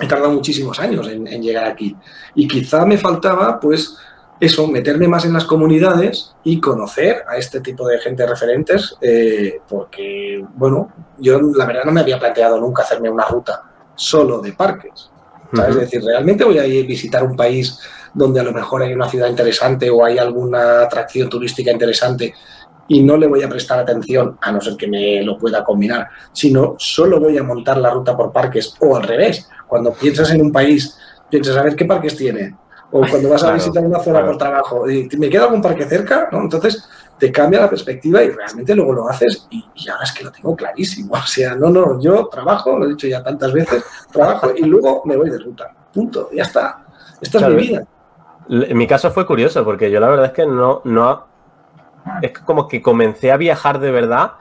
he tardado muchísimos años en, en llegar aquí. Y quizá me faltaba, pues, eso, meterme más en las comunidades y conocer a este tipo de gente referentes, eh, porque, bueno, yo la verdad no me había planteado nunca hacerme una ruta solo de parques. Es decir, ¿realmente voy a ir a visitar un país donde a lo mejor hay una ciudad interesante o hay alguna atracción turística interesante y no le voy a prestar atención, a no ser que me lo pueda combinar, sino solo voy a montar la ruta por parques o al revés. Cuando piensas en un país, piensas a ver qué parques tiene. O cuando vas a Claro, visitar una zona claro. por trabajo, y ¿me queda algún parque cerca? ¿no? Entonces te cambia la perspectiva y realmente luego lo haces y, y ahora es que lo tengo clarísimo. O sea, no, no, yo trabajo, lo he dicho ya tantas veces, trabajo y luego me voy de ruta. Punto, ya está. Esta Claro. es mi vida. En mi caso fue curioso porque yo la verdad es que no, no, es como que comencé a viajar de verdad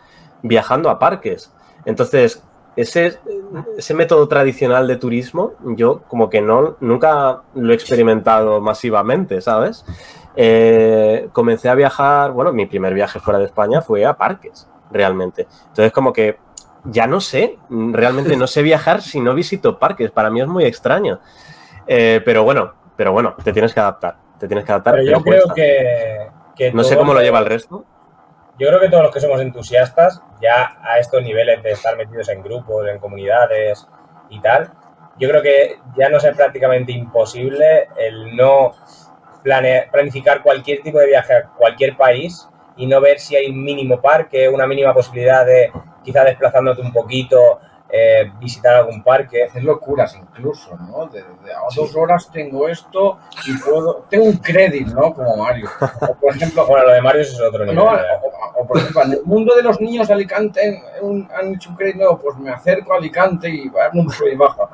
viajando a parques. Entonces, ese, ese método tradicional de turismo, yo como que no, nunca lo he experimentado masivamente, ¿sabes? Eh, comencé a viajar, bueno, mi primer viaje fuera de España fue a parques, realmente. Entonces, como que ya no sé, realmente no sé viajar si no visito parques. Para mí es muy extraño. Eh, pero bueno, pero bueno, te tienes que adaptar. Te tienes que adaptar. Pero yo creo cuesta. que, que No sé cómo lo lleva el resto. Yo creo que todos los que somos entusiastas, ya a estos niveles de estar metidos en grupos, en comunidades y tal, yo creo que ya nos es prácticamente imposible el no planificar cualquier tipo de viaje a cualquier país y no ver si hay un mínimo parque, una mínima posibilidad de quizá desplazándote un poquito, eh, visitar algún parque. Hacer locuras incluso, ¿no? De, de a dos horas tengo esto y puedo... Tengo un crédito, ¿no? Como Mario. O, por ejemplo, Bueno, lo de Mario es otro nivel. no, ¿eh? o, o, por ejemplo, en el mundo de los niños de Alicante un- han hecho un crédito pues me acerco a Alicante y va un sube y baja.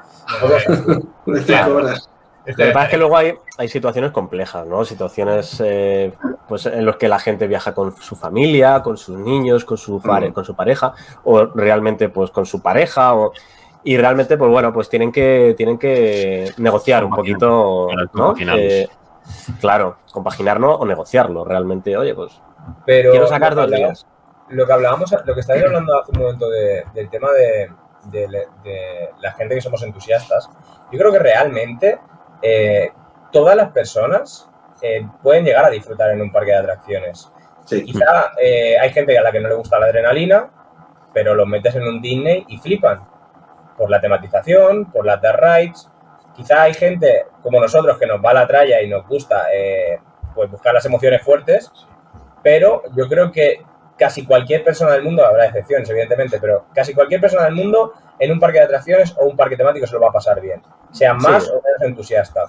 Cinco horas. Lo que pasa es que luego hay, hay situaciones complejas, ¿no? Situaciones eh, pues en las que la gente viaja con su familia, con sus niños, con su, pare- Mm. con su pareja, o realmente pues con su pareja, o, y realmente, pues bueno, pues tienen que, tienen que negociar un poquito, Claro, ¿no? Eh, claro, compaginarlo o negociarlo. Realmente, oye, pues Pero quiero sacar lo que dos días. Lo que hablábamos, lo que estáis hablando hace un momento de- del tema de, de- de la gente que somos entusiastas, yo creo que realmente eh, todas las personas eh, pueden llegar a disfrutar en un parque de atracciones. Sí. Quizá eh, hay gente a la que no le gusta la adrenalina, pero los metes en un Disney y flipan. Por la tematización, por las dark rides. Quizá hay gente como nosotros que nos va a la tralla y nos gusta pues buscar las emociones fuertes, pero yo creo que casi cualquier persona del mundo, habrá excepciones evidentemente, pero casi cualquier persona del mundo en un parque de atracciones o un parque temático se lo va a pasar bien, sea más Sí. o menos entusiasta.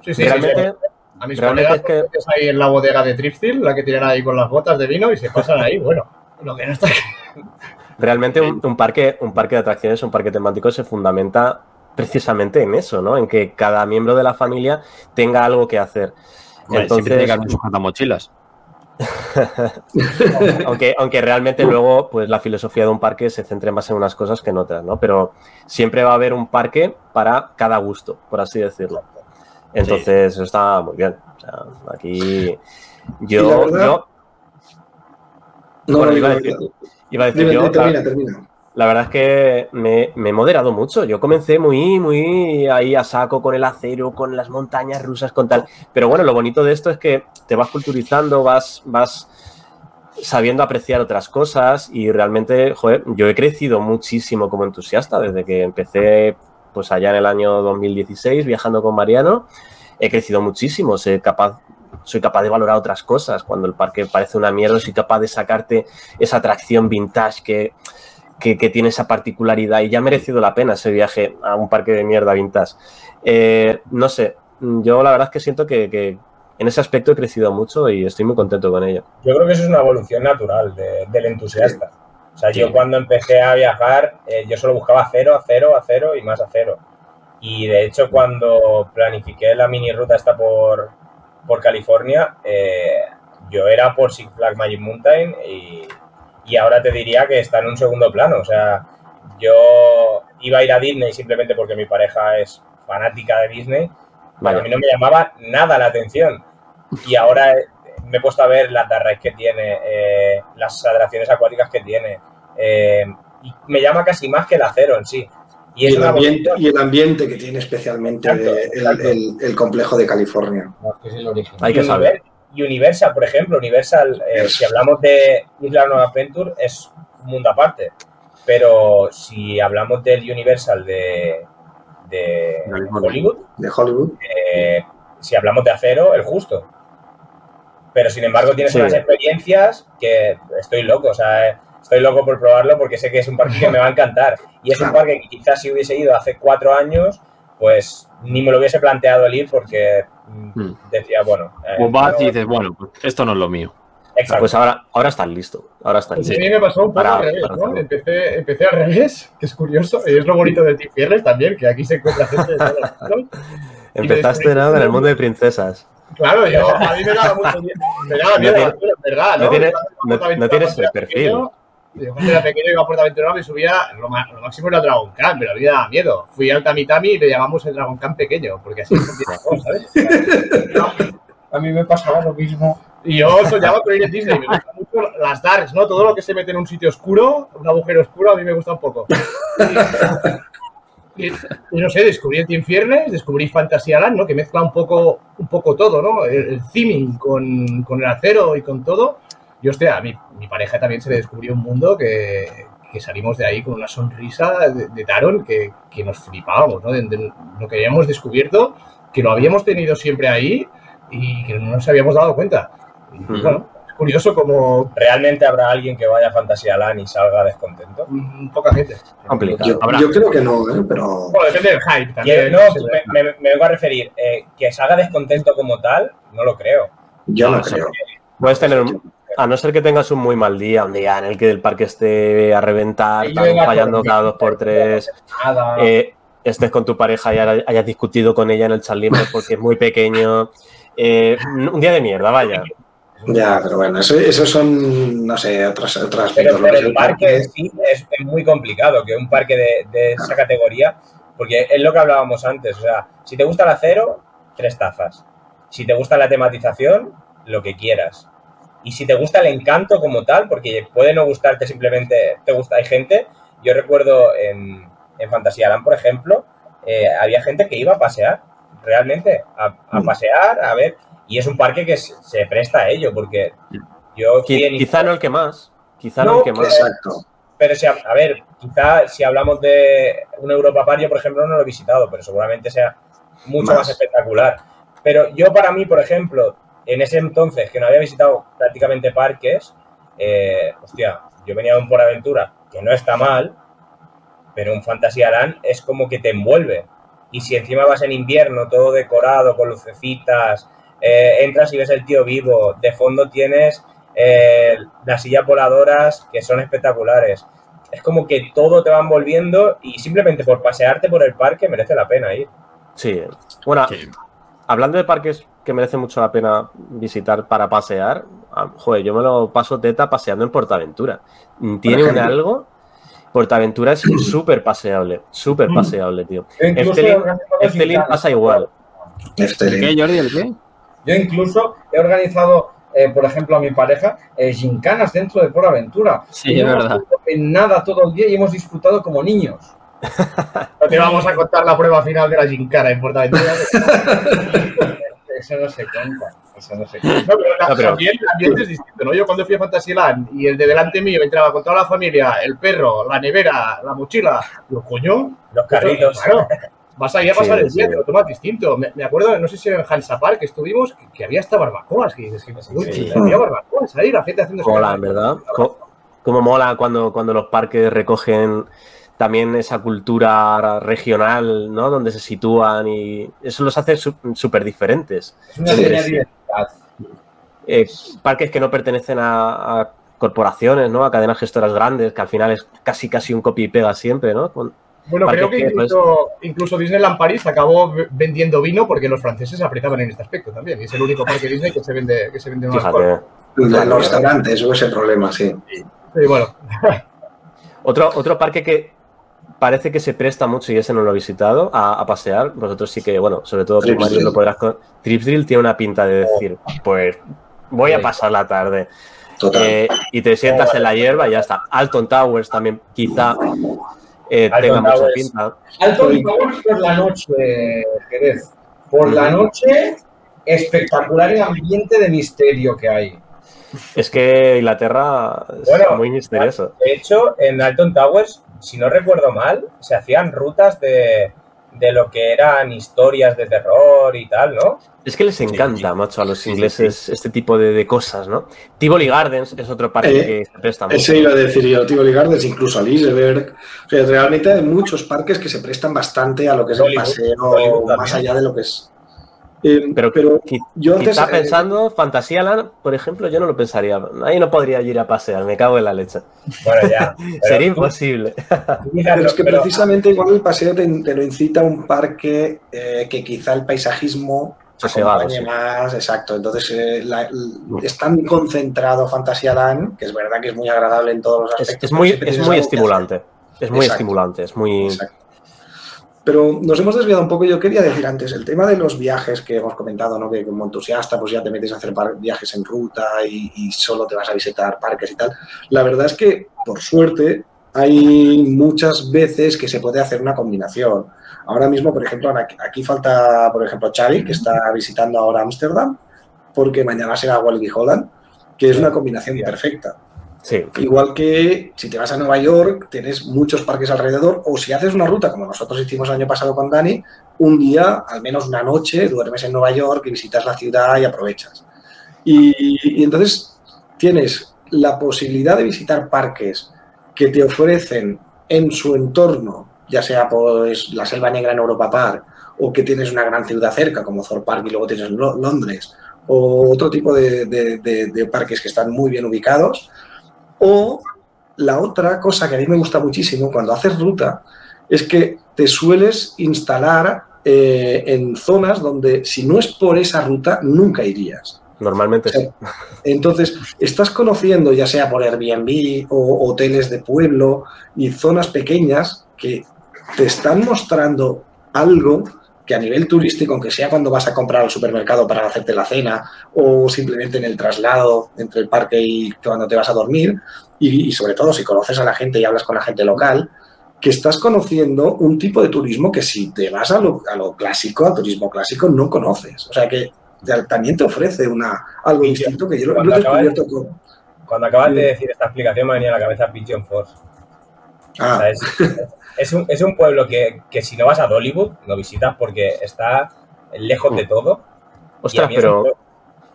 Sí, sí, sí, realmente, sí. A mis colegas es que- que... ahí en la bodega de Tripsil, la que tienen ahí con las botas de vino y se pasan ahí, bueno, lo que no está Realmente un, un parque, un parque de atracciones, un parque temático se fundamenta precisamente en eso, ¿no? En que cada miembro de la familia tenga algo que hacer. Hombre, siempre tiene Entonces, que haber un sujatamochilas. aunque, aunque realmente luego, pues la filosofía de un parque se centre más en unas cosas que en otras, ¿no? Pero siempre va a haber un parque para cada gusto, por así decirlo. Entonces, eso está muy bien. O sea, aquí yo, la verdad- yo No, Bueno, no, iba a decir- iba a decir yo, termina, termina. La verdad es que me, he moderado mucho. Yo comencé muy, muy ahí a saco con el acero, con las montañas rusas, con tal. Pero bueno, lo bonito de esto es que te vas culturizando, vas, vas sabiendo apreciar otras cosas y realmente, joder, yo he crecido muchísimo como entusiasta desde que empecé, pues allá en el año 2016, viajando con Mariano. He crecido muchísimo, soy capaz, soy capaz de valorar otras cosas. Cuando el parque parece una mierda, soy capaz de sacarte esa atracción vintage que, que, que tiene esa particularidad y ya ha merecido la pena ese viaje a un parque de mierda vintage. Eh, no sé, yo la verdad es que siento que, que en ese aspecto he crecido mucho y estoy muy contento con ello. Yo creo que eso es una evolución natural de- del entusiasta. O sea, Sí. yo cuando empecé a viajar, eh, yo solo buscaba cero a cero a cero y más a cero. Y de hecho, cuando planifiqué la mini ruta esta por, por California, eh, yo era por Six Flags Magic Mountain y, y ahora te diría que está en un segundo plano. O sea, yo iba a ir a Disney simplemente porque mi pareja es fanática de Disney, pero a mí no me llamaba nada la atención. Y ahora eh, me he puesto a ver las dark rides que tiene, eh, las atracciones acuáticas que tiene. eh, y me llama casi más que el acero en sí. Y Y es el, ambiente, y el ambiente que tiene especialmente Exacto, el, exacto. el- el complejo de California. No, que es el origen. Hay que saber. Univer- Universal, por ejemplo, Universal, eh, si hablamos de Isla Nueva Adventure, es un mundo aparte. Pero si hablamos del Universal de, de. Hollywood, De Hollywood. eh, si hablamos de acero, el justo. Pero sin embargo tienes Sí. unas experiencias que estoy loco, o sea, estoy loco por probarlo porque sé que es un parque que me va a encantar. Y es un parque que quizás si hubiese ido hace cuatro años, pues ni me lo hubiese planteado el ir porque mm, decía, bueno. eh, vas no- y dices, bueno, pues esto no es lo mío. exacto. Pues ahora, ahora estás listo. Ahora estás Pues a listo. mí me pasó un poco Para- al revés, ¿no? Empecé, empecé al revés, que es curioso, y es lo bonito del Team Fierres también, que aquí se encuentra gente de todos los mundos. Empezaste ¿no? en el mundo de princesas. Claro, yo, a mí me daba mucho miedo, me daba No miedo, es verdad, ¿no? no tiene- a no- no tienes el perfil. pequeño, Yo cuando era pequeño iba a Portaventura me subía, lo, máximo era Dragon Khan, pero a mí me daba miedo. Fui al Tamitami y le llamamos el Dragon Khan pequeño, porque así empieza todo, ¿sabes? A mí me pasaba lo mismo. Y yo soñaba con ir a Disney. Me gustan mucho las darks, ¿no? Todo lo que se mete en un sitio oscuro, un agujero oscuro, a mí me gusta un poco. Y, y- y no sé, descubrí el Team Fiernes, descubrí Fantasyland, ¿no? Que mezcla un poco, un poco todo, ¿no? El, el theming con, con el acero y con todo. Y hostia, a mi, mi pareja también se le descubrió un mundo que, que salimos de ahí con una sonrisa de, de Taron que, que nos flipábamos, ¿no? De- de lo que habíamos descubierto, que lo habíamos tenido siempre ahí y que no nos habíamos dado cuenta. Y, bueno, curioso como ¿Realmente habrá alguien que vaya a Fantasyland y salga descontento? mm, poca gente. Complicado. Yo, yo creo que no, ¿eh? pero Bueno, depende del hype también. no, me, me- me vengo a referir, eh, que salga descontento como tal, no lo creo. yo no No, creo. Puedes tener, un- a no ser que tengas un muy mal día, un día en el que el parque esté a reventar, fallando cada dos por tres, eh, estés con tu pareja y hayas hayas discutido con ella en el chat libre porque es muy pequeño. eh, un día de mierda, vaya. Ya, pero bueno, eso, esos son, no sé, otros, otros Pero, aspectos. Pero es el parque sí es, es muy complicado, que un parque de, de esa categoría, porque es lo que hablábamos antes, o sea, si te gusta el acero, tres tazas. Si te gusta la tematización, lo que quieras. Y si te gusta el encanto como tal, porque puede no gustarte simplemente, te gusta, hay gente, yo recuerdo en, en Fantasyland, por ejemplo, eh, había gente que iba a pasear, realmente, a, a Mm. pasear, a ver, y es un parque que se, se presta a ello, porque yo Qui- en Quizá no el que más. Quizá no, No, el que más. Exacto. pero si, a, a ver, quizá si hablamos de un Europa Park, yo por ejemplo no lo he visitado, pero seguramente sea mucho más, Más. espectacular. Pero yo para mí, por ejemplo, en ese entonces que no había visitado prácticamente parques, eh, hostia, yo venía de un Por Aventura, que no está mal, pero un Fantasyland es como que te envuelve. Y si encima vas en invierno, todo decorado, con lucecitas, eh, entras y ves el tío vivo, de fondo tienes eh, las sillas voladoras que son espectaculares. Es como que todo te va envolviendo y simplemente por pasearte por el parque merece la pena ir. Sí. Bueno, Sí. hablando de parques que merece mucho la pena visitar para pasear, ah, joder, yo me lo paso teta paseando en Portaventura. Tiene un algo. Portaventura es súper paseable, súper paseable, tío. Gincanas. pasa igual. Efteling. ¿Qué, Jordi? ¿El qué? Yo incluso he organizado, eh, por ejemplo, a mi pareja, eh, gincanas dentro de Por Aventura. Sí, Y es verdad. En nada todo el día y hemos disfrutado como niños. No te vamos a contar la prueba final de la Gincana en Portaventura. Eso no se cuenta. Eso no se cuenta. No, pero, la- No, pero- también el ambiente es distinto, ¿no? Yo cuando fui a Fantasyland y el de delante mío entraba con toda la familia, el perro, la nevera, la mochila, digo, coño, Los carritos. Claro, vas ahí a pasar Sí, el día, sí. te lo tomas distinto. Me, me acuerdo, no sé si era en Hansa Park que estuvimos, que, que había hasta barbacoas, que dices, Sí. había barbacoas ahí, la gente haciendo Mola, en verdad. Co- Como mola cuando, cuando los parques recogen también esa cultura regional, ¿no? Donde se sitúan y eso los hace su- súper diferentes. Es una Sí. Eh, parques que no pertenecen a, a corporaciones, ¿no? A cadenas gestoras grandes, que al final es casi casi un copy y pega siempre, ¿no? Con- Bueno, creo que que, pues- incluso, incluso Disneyland París acabó vendiendo vino porque los franceses apretaban en este aspecto también. Y es el único parque Disney que se vende, que se vende. Fíjate. En los restaurantes hubo ese problema, sí. Sí, bueno, Otro, otro parque que parece que se presta mucho, y ese no lo he visitado, a, a pasear. Vosotros sí que, bueno, sobre todo tú, Mario, Drill. lo podrás con. Trips Drill tiene una pinta de decir, pues voy a pasar la tarde. Total. Eh, y te sientas en la hierba y ya está. Alton Towers también quizá eh, Alton tenga mucha Towers. pinta. Alto Towers por la noche, Jerez. Por la noche, espectacular el ambiente de misterio que hay. Es que Inglaterra es Bueno, muy misterioso. De hecho, en Alton Towers, si no recuerdo mal, se hacían rutas de, de lo que eran historias de terror y tal, ¿no? Es que les encanta, macho, a los ingleses este tipo de, de cosas, ¿no? Tivoli Gardens es otro parque Eh, que se presta mucho. Ese iba a decir yo, Tivoli Gardens, incluso al Iceberg. O sea, realmente hay muchos parques que se prestan bastante a lo que es el paseo, Hollywood más allá de lo que es. Eh, Pero, pero qui- yo antes. quizá eh, pensando, Fantasyland, por ejemplo, yo no lo pensaría. Ahí no podría ir a pasear, me cago en la leche. Bueno, ya. pero Sería tú- imposible. Pero es que pero- precisamente igual el paseo te, te lo incita a un parque eh, que quizá el paisajismo Sosegado, acompañe sí. más, exacto. Entonces eh, la- l- es tan concentrado Fantasyland que es verdad que es muy agradable en todos los aspectos. es muy, es muy estimulante. Es muy Exacto. estimulante, es muy... Exacto. Pero nos hemos desviado un poco. Yo quería decir antes, el tema de los viajes que hemos comentado, ¿no? que como entusiasta pues ya te metes a hacer viajes en ruta y, y solo te vas a visitar parques y tal. La verdad es que, por suerte, hay muchas veces que se puede hacer una combinación. Ahora mismo, por ejemplo, aquí, falta, por ejemplo, Xavi, que está visitando ahora Ámsterdam, porque mañana será Walibi Holland, que es una combinación perfecta. Sí. Igual que si te vas a Nueva York, tienes muchos parques alrededor, o si haces una ruta como nosotros hicimos el año pasado con Dani, un día, al menos una noche, duermes en Nueva York y visitas la ciudad y aprovechas. Y, y entonces, tienes la posibilidad de visitar parques que te ofrecen en su entorno, ya sea pues la Selva Negra en Europa Park, o que tienes una gran ciudad cerca, como Thor Park y luego tienes Londres, o otro tipo de, de parques que están muy bien ubicados, o la otra cosa que a mí me gusta muchísimo cuando haces ruta es que te sueles instalar eh, en zonas donde si no es por esa ruta nunca irías. Normalmente sí. Entonces, estás conociendo, ya sea por Airbnb o hoteles de pueblo y zonas pequeñas que te están mostrando algo que a nivel turístico, aunque sea cuando vas a comprar al supermercado para hacerte la cena o simplemente en el traslado entre el parque y cuando te vas a dormir, y, sobre todo si conoces a la gente y hablas con la gente local, que estás conociendo un tipo de turismo que si te vas a lo, clásico, al turismo clásico, no conoces. O sea que también te ofrece una, algo distinto que yo lo he descubierto con... Cuando acabas de decir esta explicación me venía a la cabeza Pigeon Force. Ah. es, un, es, un, pueblo que, que, si no vas a Dollywood, no visitas porque está lejos de todo. Ostras, pero...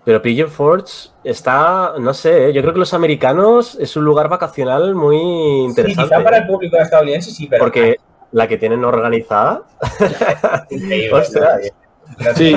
Pero Pigeon Forge está, no sé, yo creo que los americanos es un lugar vacacional muy interesante. Sí, quizá para el público estadounidense sí, pero... Porque la que tienen organizada... Sí,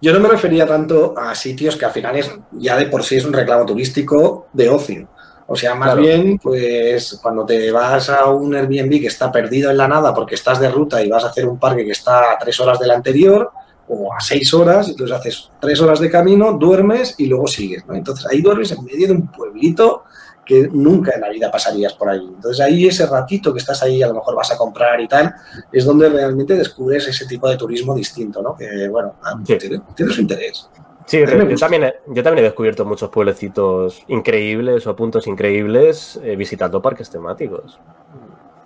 yo, no me refería tanto a sitios que al final es ya de por sí es un reclamo turístico de ocio. O sea, más bien, pues cuando te vas a un Airbnb que está perdido en la nada porque estás de ruta y vas a hacer un parque que está a tres horas del anterior, o a seis horas, entonces haces tres horas de camino, duermes y luego sigues. ¿no? Entonces ahí duermes en medio de un pueblito que nunca en la vida pasarías por ahí. Entonces ahí ese ratito que estás ahí, a lo mejor vas a comprar y tal, es donde realmente descubres ese tipo de turismo distinto, ¿no? Que bueno, tiene, su interés. Sí, yo también, he, yo también he descubierto muchos pueblecitos increíbles o puntos increíbles eh, visitando parques temáticos.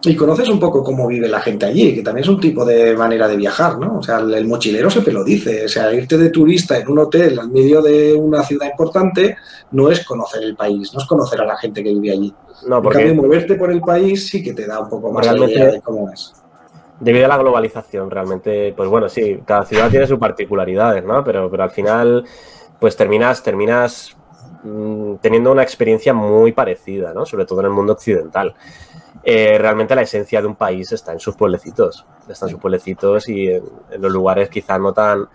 Y conoces un poco cómo vive la gente allí, que también es un tipo de manera de viajar, ¿no? O sea, el, mochilero siempre lo dice. O sea, irte de turista en un hotel al medio de una ciudad importante no es conocer el país, no es conocer a la gente que vive allí. No, porque moverte por el país sí que te da un poco más la idea de cómo es. Debido a la globalización, realmente, pues bueno, sí, cada ciudad tiene sus particularidades, ¿no? Pero, pero al final, pues terminas, terminas mm, teniendo una experiencia muy parecida, ¿no? Sobre todo en el mundo occidental. Eh, realmente la esencia de un país está en sus pueblecitos, está en sus pueblecitos y en, los lugares quizás no tan,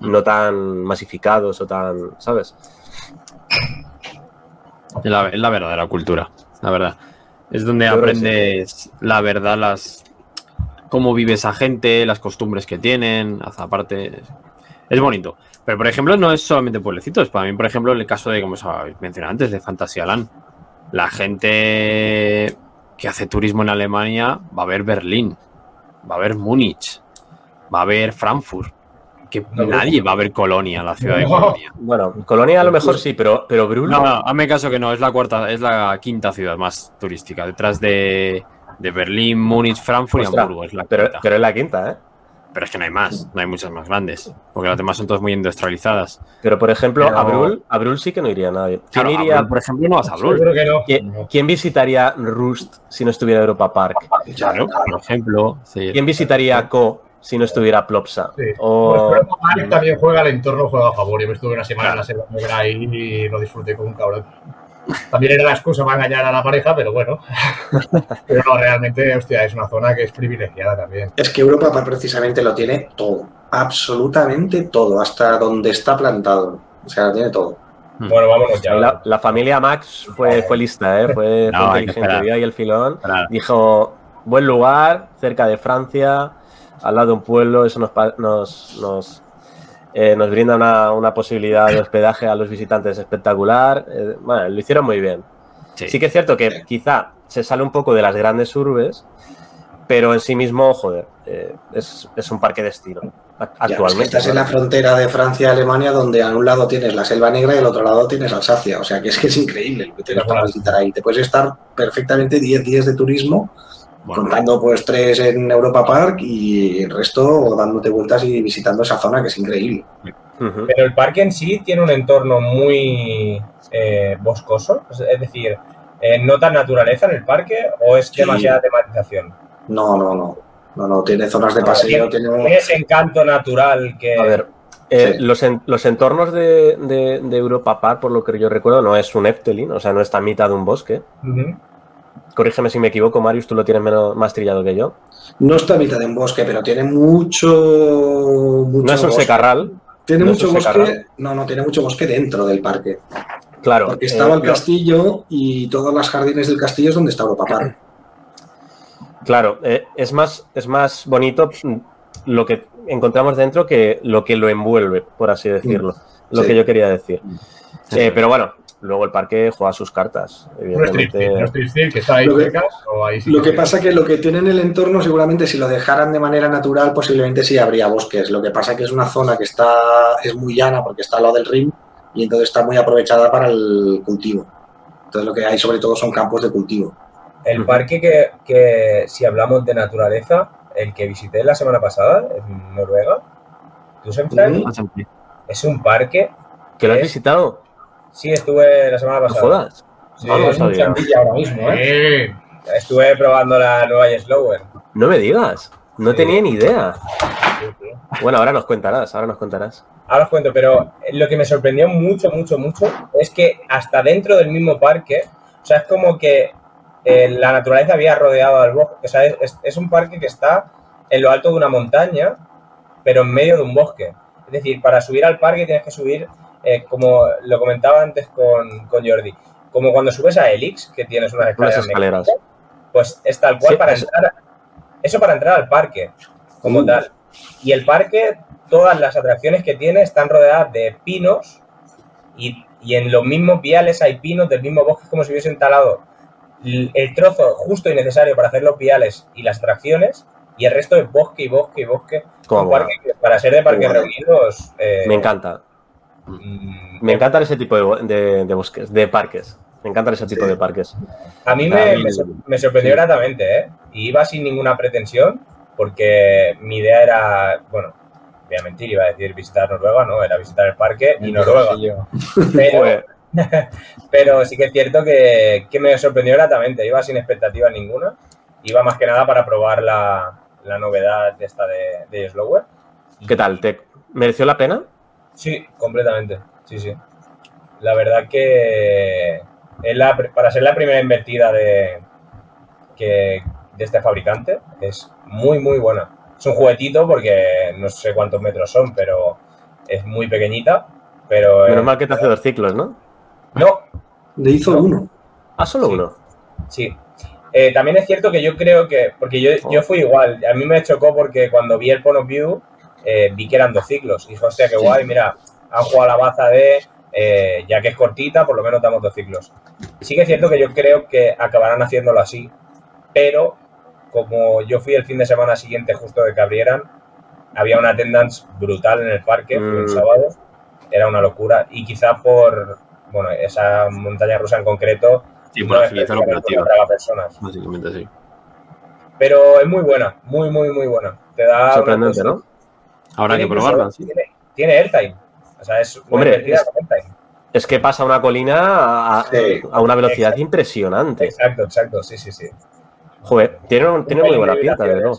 no tan masificados o tan, ¿sabes? Es la, la verdadera cultura, la verdad. Es donde aprendes la verdad, las cómo vive esa gente, las costumbres que tienen, aparte. Es bonito. Pero, por ejemplo, no es solamente pueblecitos. Para mí, por ejemplo, en el caso de, como os mencionado antes, de Fantasyland, la gente que hace turismo en Alemania, va a haber Berlín, va a haber Múnich, va a haber Frankfurt. Que nadie va a ver Colonia, la ciudad de Colonia. Bueno, Colonia a lo mejor sí, pero, pero No, no, hazme caso que no, es la cuarta, es la quinta ciudad más turística, detrás de, Berlín, Múnich, Frankfurt y Hamburgo. Es la pero, pero es la quinta, ¿eh? Pero es que no hay más, no hay muchas más grandes, porque las demás son todas muy industrializadas. Pero, por ejemplo, a Brul, sí que no iría nadie. ¿Quién iría? por ejemplo, no vas a Brul. ¿Quién, visitaría Rust si no estuviera Europa Park? Claro, por ejemplo. ¿Quién visitaría Co si no estuviera Plopsa? Sí. O... Park también juega, el entorno juega a favor. Yo me estuve una semana en la selva ahí y lo disfruté como un cabrón. También era la excusa para engañar a la pareja, pero bueno. pero no, realmente, hostia, es una zona que es privilegiada también. Es que Europa precisamente lo tiene todo. Absolutamente todo, hasta donde está plantado. O sea, lo tiene todo. Hmm. Bueno, vámonos ya. La, familia Max fue, fue lista, ¿eh? fue, inteligente. Vio ahí el filón. Dijo, buen lugar, cerca de Francia, al lado de un pueblo, eso nos, nos eh, nos brinda una, posibilidad de hospedaje a los visitantes espectacular. Eh, bueno, lo hicieron muy bien. Sí. que es cierto que quizá se sale un poco de las grandes urbes, pero en sí mismo, joder, eh, es, un parque de estilo. Actualmente. estás en la frontera de Francia-Alemania, donde a un lado tienes la Selva Negra y al otro lado tienes Alsacia. O sea que es que es increíble lo que tienes para visitar ahí. Te puedes estar perfectamente 10 días de turismo contando pues tres en Europa Park y el resto dándote vueltas y visitando esa zona que es increíble. Pero el parque en sí tiene un entorno muy eh, boscoso, es decir, eh, ¿no tan naturaleza en el parque o es demasiada tematización? No, no, no. No, no, tiene zonas de paseo. Tiene, ese encanto natural que. A ver, Eh, Sí. los, en- los entornos de, de- de Europa Park, por lo que yo recuerdo, no es un Efteling, o sea, no está a mitad de un bosque. Ujú. Corrígeme si me equivoco, Marius, tú lo tienes menos, más trillado que yo. No está a mitad de un bosque, pero tiene mucho. mucho No es un bosque. secarral, Tiene no mucho bosque. secarral. No, no, tiene mucho bosque dentro del parque. claro. Porque estaba eh, el lo- castillo y todos los jardines del castillo es donde está Europa Park. Claro, eh, es, más, es más bonito mm, lo que encontramos dentro que lo que lo envuelve, por así decirlo. Lo Sí. que yo quería decir. Eh, pero bueno, luego el parque juega sus cartas. No es no es que está ahí Lo que- cerca, o ahí sí Lo que pasa que lo que tiene en el entorno, seguramente si lo dejaran de manera natural, posiblemente sí habría bosques. Lo que pasa que es una zona que está es muy llana porque está al lado del rim y entonces está muy aprovechada para el cultivo. Entonces lo que hay sobre todo son campos de cultivo. El parque que, que, si hablamos de naturaleza, el que visité la semana pasada en Noruega, Ujú. es un parque. ¿Que lo has es- visitado? Sí, estuve la semana pasada. jodas. Sí, Ah, Es un sabía. Santilla ahora mismo, ¿eh? Eh, estuve probando la nueva Slower. No me digas. No Sí. tenía ni idea. Bueno, ahora nos contarás, ahora nos contarás. Ahora os cuento, pero lo que me sorprendió mucho, mucho, mucho es que hasta dentro del mismo parque, o sea, es como que eh, la naturaleza había rodeado al bosque. O sea, es, es un parque que está en lo alto de una montaña, pero en medio de un bosque. Es decir, para subir al parque tienes que subir, eh, como lo comentaba antes con, con Jordi, como cuando subes a Helix, que tienes unas Unas escaleras, pues es tal cual Sí, para es- entrar. Eso para entrar al parque, como Uh. tal. Y el parque, todas las atracciones que tiene están rodeadas de pinos y, y en los mismos viales hay pinos del mismo bosque, como si hubiese instalado l- el trozo justo y necesario para hacer los viales y las atracciones y el resto es bosque y bosque y bosque. Mola. parque que, para ser de parques Guay. reunidos. eh, Me encanta. Mm, Me encantan ese tipo de, bo- de- de bosques, de parques. Me encantan ese tipo Sí. de parques. A mí me, sorprendió gratamente, ¿eh? Y iba sin ninguna pretensión, porque mi idea era, bueno, voy a mentir, iba a decir visitar Noruega, no, era visitar el parque y Noruega. Pero, sí que es cierto que, que me sorprendió gratamente, iba sin expectativas ninguna, iba más que nada para probar la, la novedad de esta de, de Slower. ¿Qué tal? ¿Te mereció la pena? Sí, completamente. Sí, sí. La verdad que es la, para ser la primera invertida de, que, de este fabricante es muy, muy buena. Es un juguetito porque no sé cuántos metros son, pero es muy pequeñita. Pero Menos eh, mal que te hace dos ciclos, ¿no? no, Le hizo uno. Ah, solo Sí. uno. Sí. Eh, también es cierto que yo creo que, porque yo, yo fui igual, a mí me chocó porque cuando vi el Point of View eh, vi que eran dos ciclos. Y dije, hostia, qué guay, mira, han jugado la baza de, eh, ya que es cortita, por lo menos damos dos ciclos. Sí que es cierto que yo creo que acabarán haciéndolo así, pero como yo fui el fin de semana siguiente justo de que abrieran, había una attendance brutal en el parque, Mm. sábado, era una locura. Y quizá por, bueno, esa montaña rusa en concreto, Sí, por agilizar operativa. Básicamente sí. Pero es muy buena, muy, muy, muy buena. Te da Sorprendente, ¿no? Habrá que probarla, sí. Tiene, tiene airtime. O sea, es una Hombre, es- con airtime. Es que pasa una colina a, a- Sí. a una velocidad Exacto. impresionante. Exacto, exacto, sí, sí, sí. Joder, tiene, tiene muy buena pinta, de verdad.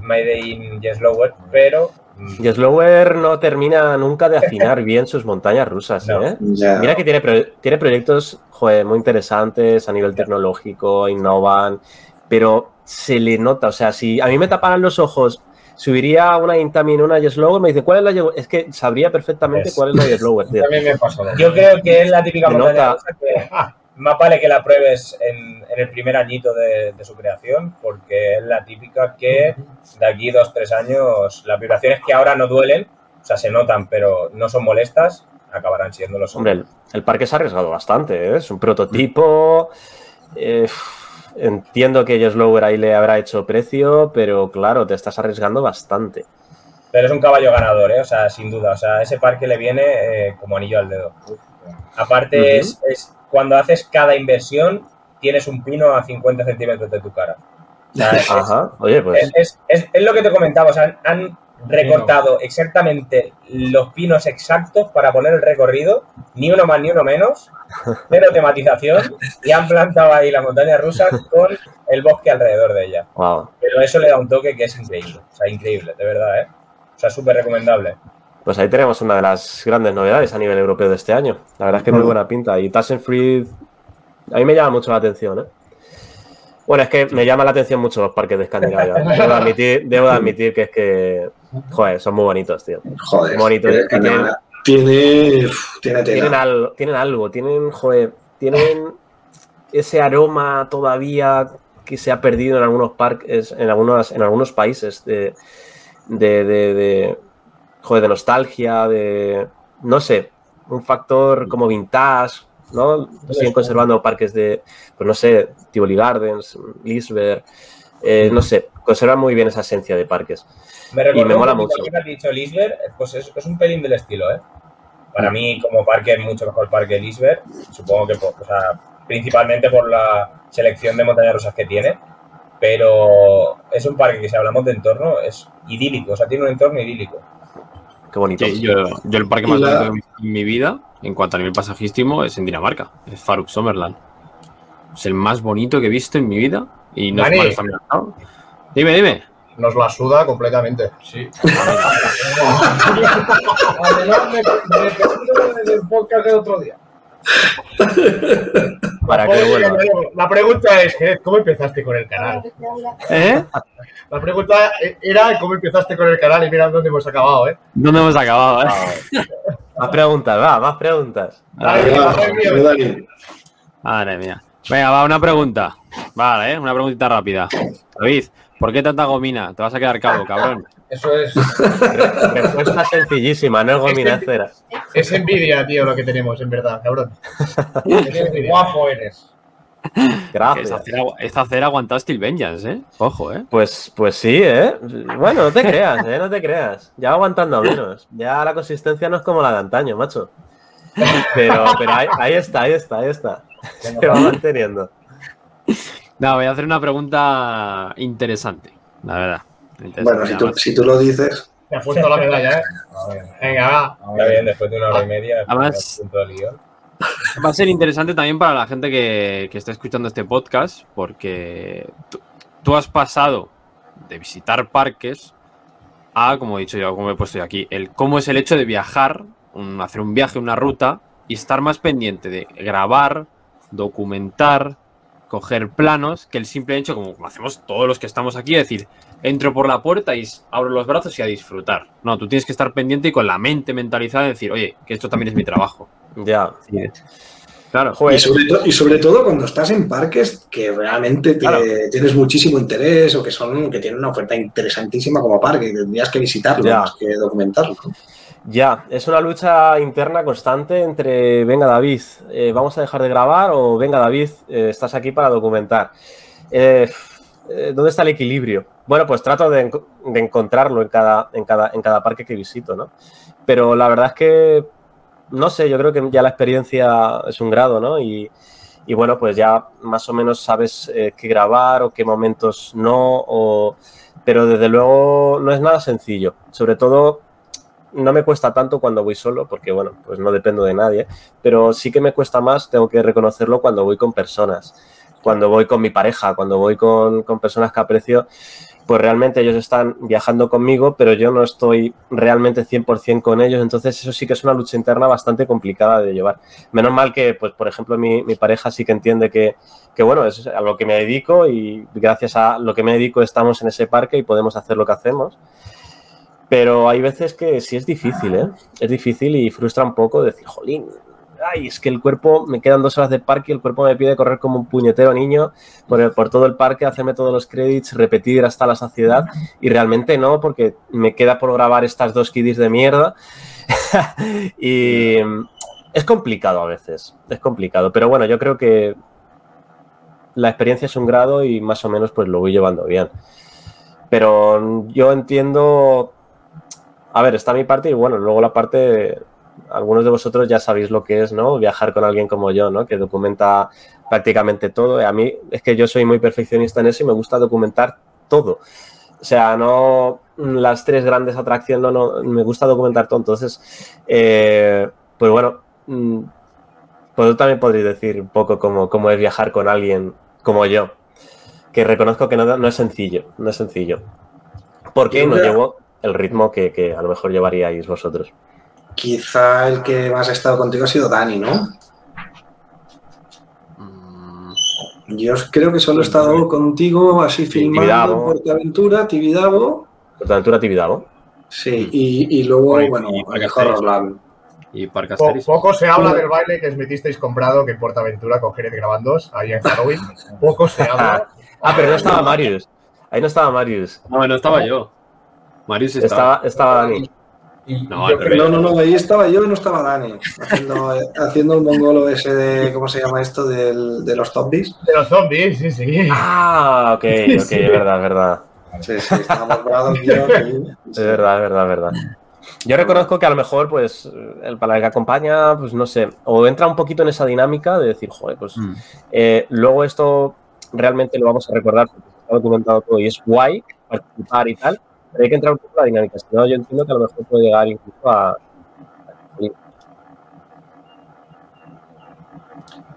Mayday in Yes Lower, pero mm, Y Slower no termina nunca de afinar bien sus montañas rusas, No. ¿eh? Mira que tiene, pro- tiene proyectos joder, muy interesantes a nivel tecnológico, innovan, pero se le nota, o sea, si a mí me taparan los ojos, subiría una Intamin, una Yeslower, me dice, ¿cuál es la Yes-Lower? Es que sabría perfectamente Es- cuál es la Yeslower, tío. También me ha pasado. yo creo que es la típica montaña que más vale que la pruebes en, en el primer añito de, de su creación, porque es la típica que de aquí dos, tres años, las vibraciones que ahora no duelen, o sea, se notan, pero no son molestas, acabarán siendo los Hombre, el, el parque se ha arriesgado bastante, ¿eh? es un prototipo. eh, entiendo que Yeslower ahí le habrá hecho precio, pero claro, te estás arriesgando bastante. Pero es un caballo ganador, ¿eh? O sea, sin duda. O sea, ese parque le viene eh, como anillo al dedo. Aparte, es, es cuando haces cada inversión, tienes un pino a 50 centímetros de tu cara. O sea, es, Ajá, oye, pues es- es- lo que te comentaba. O sea, han recortado exactamente los pinos exactos para poner el recorrido, ni uno más ni uno menos, cero tematización, y han plantado ahí la montaña rusa con el bosque alrededor de ella. wow. Pero eso le da un toque que es increíble. O sea, increíble, de verdad, ¿eh? O sea, súper recomendable. Pues ahí tenemos una de las grandes novedades a nivel europeo de este año. La verdad es que muy buena pinta. Y Tassenfried, a mí me llama mucho la atención, ¿eh? Bueno, es que me llama la atención mucho los parques de Escandinavia. Debo de admitir, debo de admitir que es que, joder, son muy bonitos, tío. Joder. Bonito, tiene, ¿eh? Tienen- tiene. Tienen algo, tienen algo, tienen, joder, tienen ese aroma todavía que se ha perdido en algunos parques, en algunos, en algunos países de, de, de, de- joder, de nostalgia, de, no sé, un factor como vintage, ¿no? Siguen conservando parques de, pues no sé, Tivoli Gardens, Lisbeth, eh, no sé, conservan muy bien esa esencia de parques. Me Y me mola mucho. que has dicho Lisbeth, pues es, es un pelín del estilo, ¿eh? Para mí, como parque, es mucho mejor parque Lisbeth. Supongo que, por- o sea, principalmente por la selección de montañas rusas que tiene. Pero es un parque que, si hablamos de entorno, es idílico. O sea, tiene un entorno idílico. Qué bonito. Sí, yo, yo el parque más la- bonito que he visto en mi vida, en cuanto a nivel pasajístico, es en Dinamarca. Es Faruk Sommerland. Es el más bonito que he visto en mi vida. Y no Dani. es mal está mirando. Dime, dime. Nos la suda completamente. Sí. Además, me, me desde el podcast del otro día. Para que vuelva. La pregunta es, ¿cómo empezaste con el canal? ¿Eh? La pregunta era cómo empezaste con el canal y mira dónde hemos acabado, ¿eh? ¿Dónde hemos acabado? eh? Más preguntas, va, más preguntas. Dale, dale. Madre mía. Venga, va, una pregunta. Vale, ¿eh? una preguntita rápida. David, ¿por qué tanta gomina? Te vas a quedar calvo, cabrón. Eso es. Respuesta sencillísima, no es gomina cera. Es envidia, tío, lo que tenemos, en verdad, cabrón. Es guapo eres. Gracias. Esta cera, esta cera aguantado Steel Vengeance, ¿eh? Ojo, ¿eh? Pues, pues sí, ¿eh? Bueno, no te creas, ¿eh? No te creas. Ya va aguantando menos. Ya la consistencia no es como la de antaño, macho. Pero, pero ahí, ahí está, ahí está, ahí está. Se va manteniendo. No, voy a hacer una pregunta interesante, la verdad. Interesante, Bueno, si tú, además. si tú lo dices, Te has puesto la medalla, ¿eh? Venga, va. Está bien, después de una hora y media, Además- de lío. Va a ser interesante también para la gente que, que está escuchando este podcast, porque tú, tú has pasado de visitar parques a, como he dicho yo, como he puesto yo aquí, el cómo es el hecho de viajar, un- hacer un viaje, una ruta, y estar más pendiente de grabar, documentar, coger planos, que el simple hecho, como, como hacemos todos los que estamos aquí, es decir, entro por la puerta y abro los brazos y a disfrutar. No, tú tienes que estar pendiente y con la mente mentalizada de decir, oye, que esto también es mi trabajo. Ya. Claro. y Joder, sobre, to- y sobre todo cuando estás en parques que realmente te- Claro. tienes muchísimo interés o que son que tienen una oferta interesantísima como parque, que tendrías que visitarlo Ya. más que documentarlo. Ya, es una lucha interna constante entre, venga David, eh, vamos a dejar de grabar o venga David, eh, estás aquí para documentar. Eh, ¿Dónde está el equilibrio? Bueno, pues trato de, enco- de encontrarlo en cada, en, cada, en cada parque que visito, ¿no? Pero la verdad es que, no sé, yo creo que ya la experiencia es un grado, ¿no? Y, y bueno, pues ya más o menos sabes qué grabar o qué momentos no, o- pero desde luego no es nada sencillo. Sobre todo no me cuesta tanto cuando voy solo, porque bueno, pues no dependo de nadie, pero sí que me cuesta más, tengo que reconocerlo, cuando voy con personas, cuando voy con mi pareja, cuando voy con, con personas que aprecio, pues realmente ellos están viajando conmigo, pero yo no estoy realmente 100% con ellos, entonces eso sí que es una lucha interna bastante complicada de llevar. Menos mal que, pues por ejemplo, mi, mi pareja sí que entiende que, que, bueno, es a lo que me dedico y gracias a lo que me dedico estamos en ese parque y podemos hacer lo que hacemos. Pero hay veces que sí es difícil, ¿eh? Es difícil y frustra un poco decir, jolín, ay, es que el cuerpo, me quedan dos horas de parque y el cuerpo me pide correr como un puñetero niño por, el- por todo el parque, hacerme todos los créditos, repetir hasta la saciedad y realmente no, porque me queda por grabar estas dos kiddies de mierda y es complicado a veces, es complicado, pero bueno, yo creo que la experiencia es un grado y más o menos pues lo voy llevando bien. Pero yo entiendo a ver, está mi parte y bueno, luego la parte, algunos de vosotros ya sabéis lo que es, ¿no? Viajar con alguien como yo, ¿no? Que documenta prácticamente todo. Y a mí es que yo soy muy perfeccionista en eso y me gusta documentar todo. O sea, no las tres grandes atracciones, no, no, me gusta documentar todo. Entonces, eh, pues bueno, mm, pues también podréis decir un poco cómo, cómo es viajar con alguien como yo, que reconozco que no, no es sencillo, no es sencillo. Porque Yo no llevo... el ritmo que, que a lo mejor llevaríais vosotros. Quizá el que más ha estado contigo ha sido Dani, ¿no? Mm, Yo creo que solo he estado contigo así filmando Tibidabo. Portaventura, Tibidabo. Portaventura Tibidabo. Sí, y, y luego, Oye, bueno, y Parque mejor. Roland. Y Parque Po- Asteris. poco se habla del baile que os metisteis comprado que en Portaventura con Jerez Grabandos, ahí en Halloween. Poco se habla. Ah, pero no estaba Marius. Ahí no estaba Marius. No, no estaba yo. Marius estaba. Estaba, estaba Dani. Y, No, No, no, no, ahí estaba yo y no estaba Dani. Haciendo, haciendo el mongolo ese de, ¿cómo se llama esto? Del, de los zombies. De los zombies, sí, sí. Ah, ok, ok, es verdad, es verdad. Sí, sí, estábamos bravos y yo aquí. Es verdad, es verdad, es verdad. Yo reconozco que a lo mejor, pues, el para el que acompaña, pues no sé, o entra un poquito en esa dinámica de decir, joder, pues Mm. eh, luego esto realmente lo vamos a recordar porque está documentado todo y es guay participar y tal, pero hay que entrar un poco en la dinámica. Si no, yo entiendo que a lo mejor puede llegar incluso a.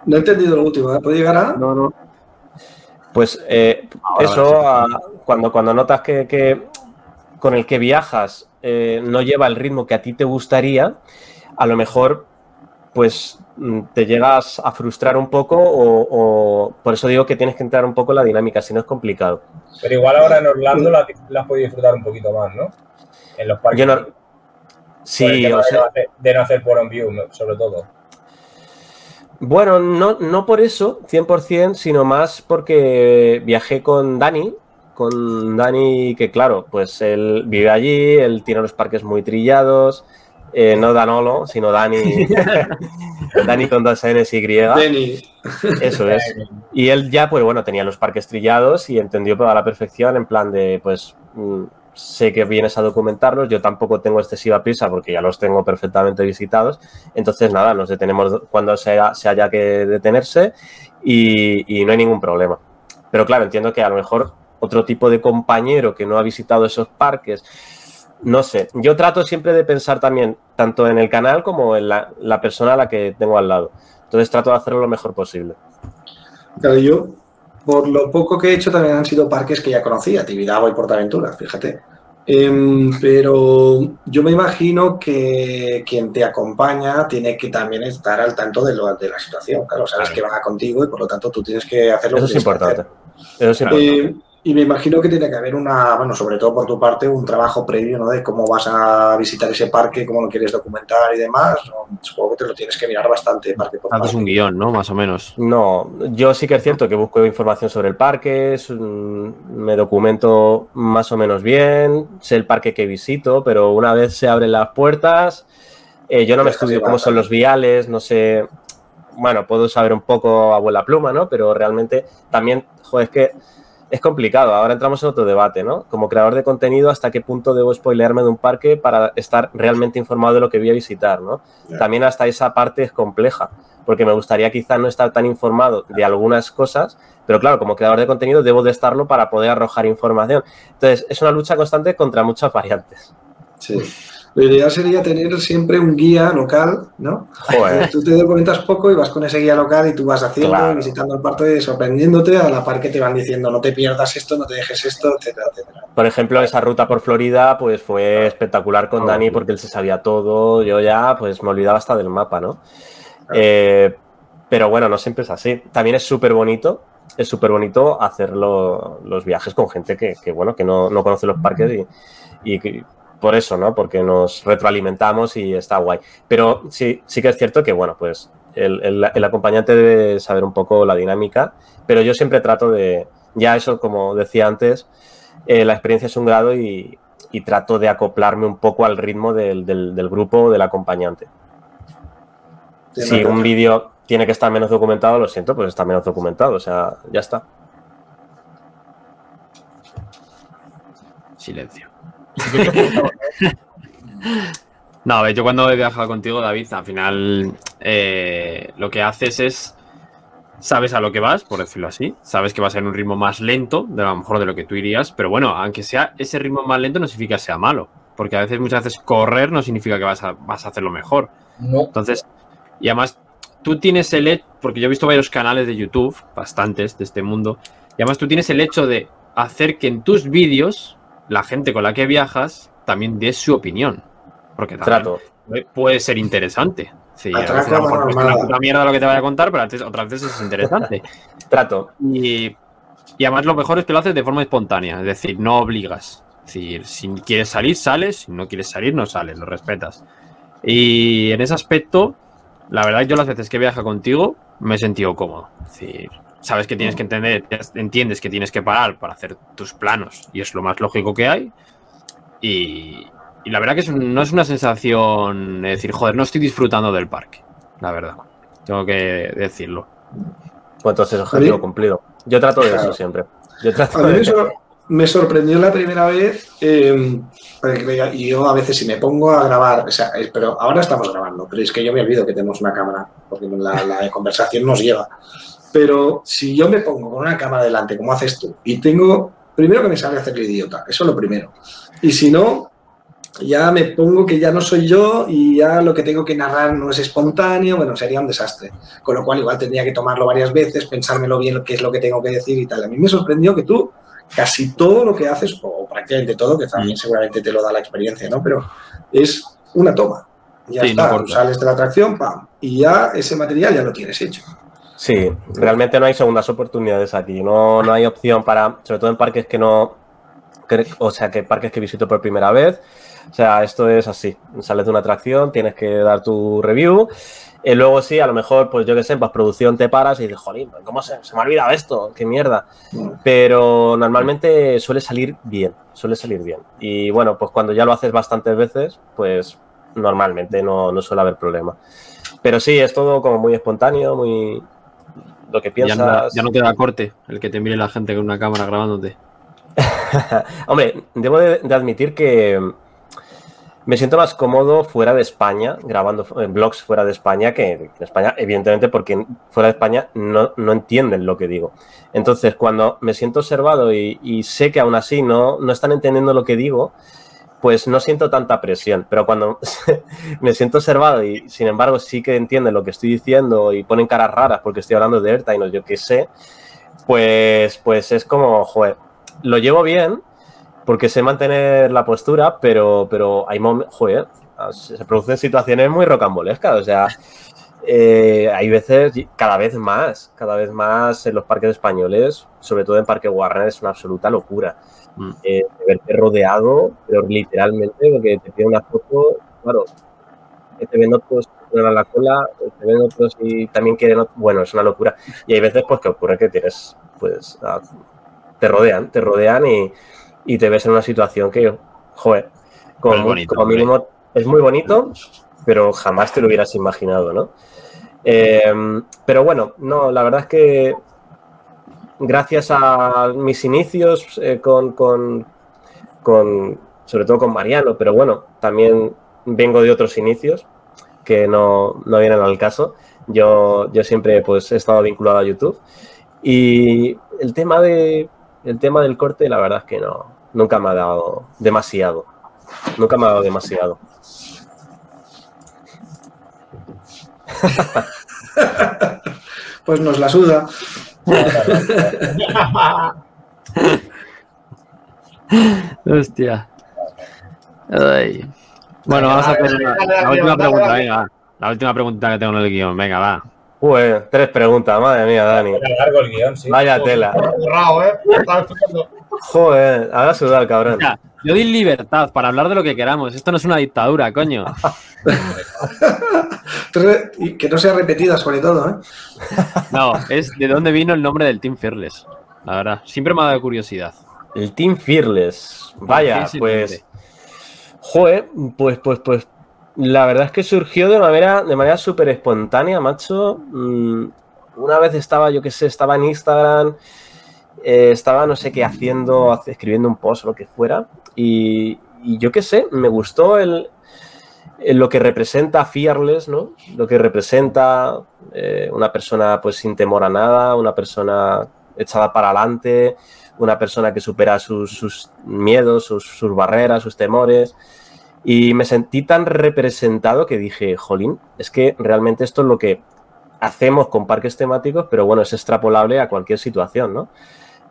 No he entendido lo último, ¿eh? ¿Puede llegar a? No, no. Pues eh, Ahora eso, a- cuando, cuando notas que, que con el que viajas eh, no lleva el ritmo que a ti te gustaría, a lo mejor pues mm, te llegas a frustrar un poco o, o- por eso digo que tienes que entrar un poco en la dinámica, si no es complicado. Pero igual ahora en Orlando la, la has podido disfrutar un poquito más, ¿no? En los parques. Yo no- Sí, o de, sea, no hacer, de no hacer por on view, sobre todo. Bueno, no, no por eso, 100%, sino más porque viajé con Dani, con Dani que claro, pues él vive allí, él tiene los parques muy trillados, eh, no Danolo, sino Dani, Dani con dos Ns y Denny. eso es. Y él ya, pues bueno, tenía los parques trillados y entendió a la perfección en plan de, pues, mm, sé que vienes a documentarlos, yo tampoco tengo excesiva prisa porque ya los tengo perfectamente visitados, entonces nada, nos detenemos cuando sea, se haya que detenerse y, y no hay ningún problema. Pero claro, entiendo que a lo mejor otro tipo de compañero que no ha visitado esos parques, no sé, yo trato siempre de pensar también tanto en el canal como en la, la persona a la que tengo al lado. Entonces trato de hacerlo lo mejor posible. Claro, yo, por lo poco que he hecho, también han sido parques que ya conocía, Tibidabo y Portaventura, fíjate. Em, pero yo me imagino que quien te acompaña tiene que también estar al tanto de, lo- de la situación. Claro, sabes que va contigo y por lo tanto tú tienes que hacer lo Eso que es importante. Eso es importante. Eh, y me imagino que tiene que haber una, bueno, sobre todo por tu parte, un trabajo previo, ¿no? De cómo vas a visitar ese parque, cómo lo quieres documentar y demás. ¿no? Supongo que te lo tienes que mirar bastante parque por Haces parque. un guion, ¿no? Más o menos. No, yo sí que es cierto que busco información sobre el parque, me documento más o menos bien, sé el parque que visito, pero una vez se abren las puertas, eh, yo no me estudio cómo son los viales, no sé, bueno, puedo saber un poco a vuela pluma, ¿no? Pero realmente también, joder, es que es complicado. Ahora entramos en otro debate, ¿no? Como creador de contenido, ¿hasta qué punto debo spoilearme de un parque para estar realmente informado de lo que voy a visitar, ¿no? También hasta esa parte es compleja, porque me gustaría quizá no estar tan informado de algunas cosas, pero claro, como creador de contenido debo de estarlo para poder arrojar información. Entonces, es una lucha constante contra muchas variantes. Sí. Lo ideal sería tener siempre un guía local, ¿no? Joder. Tú te documentas poco y vas con ese guía local y tú vas haciendo, Claro. y visitando el parque, sorprendiéndote a la par que te van diciendo no te pierdas esto, no te dejes esto, etcétera, etcétera. Por ejemplo, esa ruta por Florida, pues fue espectacular con Dani porque él se sabía todo. Yo ya, pues me olvidaba hasta del mapa, ¿no? Eh, pero bueno, no siempre es así. También es súper bonito, es súper bonito hacer lo- los viajes con gente que, que, bueno, que no, no conoce los parques y, y que- por eso, ¿no? Porque nos retroalimentamos y está guay. Pero sí, sí que es cierto que, bueno, pues el, el- el acompañante debe saber un poco la dinámica, pero yo siempre trato de, ya eso, como decía antes, eh, la experiencia es un grado y, y trato de acoplarme un poco al ritmo del, del- del grupo o del acompañante. Si un vídeo tiene que estar menos documentado, lo siento, pues está menos documentado, o sea, ya está. Silencio. No, a ver, yo cuando he viajado contigo, David, al final eh, lo que haces es. Sabes a lo que vas, por decirlo así. Sabes que va a ser un ritmo más lento, de a lo mejor de lo que tú irías. Pero bueno, aunque sea ese ritmo más lento, no significa que sea malo. Porque a veces, muchas veces, correr no significa que vas a, vas a hacerlo mejor. No. Entonces, y además, tú tienes el hecho, porque yo he visto varios canales de YouTube, bastantes de este mundo, y además tú tienes el hecho de hacer que en tus vídeos, la gente con la que viajas, también dé su opinión. Porque también Trato. puede- ser interesante. Sí, a veces a lo mejor a es normal. una puta mierda lo que te vaya a contar, pero antes- otras veces es interesante. Trato. Y, y además lo mejor es que lo haces de forma espontánea, es decir, no obligas. Es decir, si quieres salir, sales, si no quieres salir, no sales, lo respetas. Y en ese aspecto, la verdad, yo las veces que viajo contigo me he sentido cómodo. Es decir, sabes que tienes que entender, entiendes que tienes que parar para hacer tus planos y es lo más lógico que hay. Y, y la verdad que es no es una sensación de decir, joder, no estoy disfrutando del parque, la verdad. Tengo que decirlo. Pues entonces, objetivo mí- cumplido. Yo trato de Claro. eso siempre. Yo trato A mí de me, sor- me sorprendió la primera vez, eh, y yo a veces si me pongo a grabar, o sea, pero ahora estamos grabando, pero es que yo me olvido que tenemos una cámara, porque la, la conversación nos lleva. Pero si yo me pongo con una cámara delante, como haces tú, y tengo, primero que me sale a hacer el idiota, eso es lo primero. Y si no, ya me pongo que ya no soy yo y ya lo que tengo que narrar no es espontáneo, bueno, sería un desastre. Con lo cual igual tendría que tomarlo varias veces, pensármelo bien qué es lo que tengo que decir y tal. A mí me sorprendió que tú casi todo lo que haces, o prácticamente todo, que también seguramente te lo da la experiencia, ¿no? Pero es una toma. Ya Sí, está, sales de la atracción, pam, y ya ese material ya lo tienes hecho. Sí, realmente no hay segundas oportunidades aquí. No, no hay opción para, sobre todo en parques que no, que- o sea, que parques que visito por primera vez. O sea, esto es así. Sales de una atracción, tienes que dar tu review. Y luego sí, a lo mejor, pues yo qué sé, en producción te paras y dices, jolín, ¿cómo se, se me ha olvidado esto? ¡Qué mierda! Pero normalmente suele salir bien, suele salir bien. Y bueno, pues cuando ya lo haces bastantes veces, pues normalmente no, no suele haber problema. Pero sí, es todo como muy espontáneo, muy... Lo que Ya piensas... no, ya no te da corte el que te mire la gente con una cámara grabándote. Hombre, debo de, de admitir que me siento más cómodo fuera de España, grabando blogs fuera de España que en España, evidentemente, porque fuera de España no, no entienden lo que digo. Entonces, cuando me siento observado y, y sé que aún así no, no están entendiendo lo que digo, pues no siento tanta presión. Pero cuando me siento observado y, sin embargo, sí que entienden lo que estoy diciendo y ponen caras raras porque estoy hablando de Airtime o yo qué sé, pues, pues es como, joder, lo llevo bien porque sé mantener la postura, pero, pero hay momentos, joder, se producen situaciones muy rocambolescas, o sea, eh, hay veces, cada vez más, cada vez más en los parques españoles, sobre todo en Parque Warner, es una absoluta locura. Mm. Eh, de verte rodeado, pero literalmente, porque te pide una foto, claro, que te ven otros a la cola, te ven otros y también quieren, bueno, es una locura. Y hay veces pues que ocurre que tienes, pues, a- te rodean, te rodean y, y te ves en una situación que, joder, como, bonito, como mínimo es muy bonito, pero jamás te lo hubieras imaginado, ¿no? Eh, pero bueno, no, la verdad es que gracias a mis inicios eh, con, con, con- sobre todo con Mariano, pero bueno, también vengo de otros inicios que no, no vienen al caso. Yo, yo siempre pues, he estado vinculado a YouTube y el tema, de, el tema del corte, la verdad es que no, nunca me ha dado demasiado. Nunca me ha dado demasiado. Pues nos la suda. Hostia. Ay. Bueno, vamos a hacer la, última pregunta, venga. La última pregunta que tengo en el guion, venga, va. Pues tres preguntas, madre mía, Dani. Era largo el guion, sí. Vaya tela. Borrado, ¿eh? Joder, haga sudar, cabrón. Ya, yo di libertad para hablar de lo que queramos. Esto no es una dictadura, coño. Y que no sea repetida, sobre todo, ¿eh? No, es de dónde vino el nombre del Team Fearless. La verdad, siempre me ha dado curiosidad. El Team Fearless. Vaya, ¿Qué es el pues. Joder, pues, pues, pues. La verdad es que surgió de manera, de manera súper espontánea, macho. Mm, una vez estaba, yo qué sé, estaba en Instagram, eh, estaba no sé qué haciendo, escribiendo un post o lo que fuera. Y, yo qué sé, me gustó el, lo que representa Fearless, ¿no? Lo que representa eh, una persona pues sin temor a nada, una persona echada para adelante, una persona que supera sus, sus miedos, sus barreras, sus temores. Y me sentí tan representado que dije, jolín, es que realmente esto es lo que hacemos con parques temáticos, pero bueno, es extrapolable a cualquier situación, ¿no?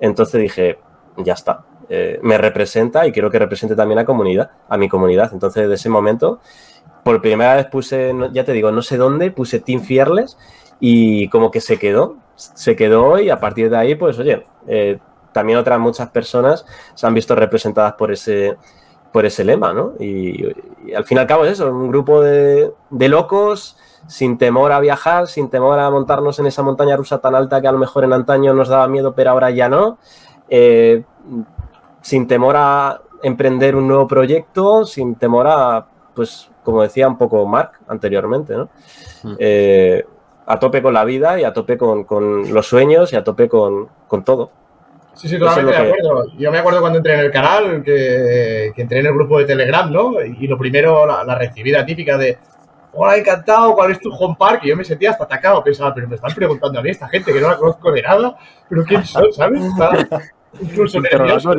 Entonces dije, ya está. eh, me representa y quiero que represente también a, comunidad, a mi comunidad. Entonces, de ese momento, por primera vez puse, ya te digo, no sé dónde, puse Team Fearless y como que se quedó, se quedó y a partir de ahí, pues oye, eh, también otras muchas personas se han visto representadas por ese, por ese lema, ¿no? Y, y al fin y al cabo es eso, un grupo de, de locos sin temor a viajar, sin temor a montarnos en esa montaña rusa tan alta que a lo mejor en antaño nos daba miedo, pero ahora ya no. Eh, sin temor a emprender un nuevo proyecto, sin temor a, pues, como decía un poco Mark anteriormente, ¿no? Mm. Eh, a tope con la vida y a tope con, con los sueños y a tope con, con todo. Sí, sí, es totalmente de que- acuerdo. Yo me acuerdo cuando entré en el canal, que, que entré en el grupo de Telegram, ¿no? Y lo primero, la, la recibida típica de Hola, encantado, ¿cuál es tu home park? Y yo me sentía hasta atacado, pensaba, pero me están preguntando a mí esta gente que no la conozco de nada, pero ¿quién son, sabes? Estaba incluso nervioso.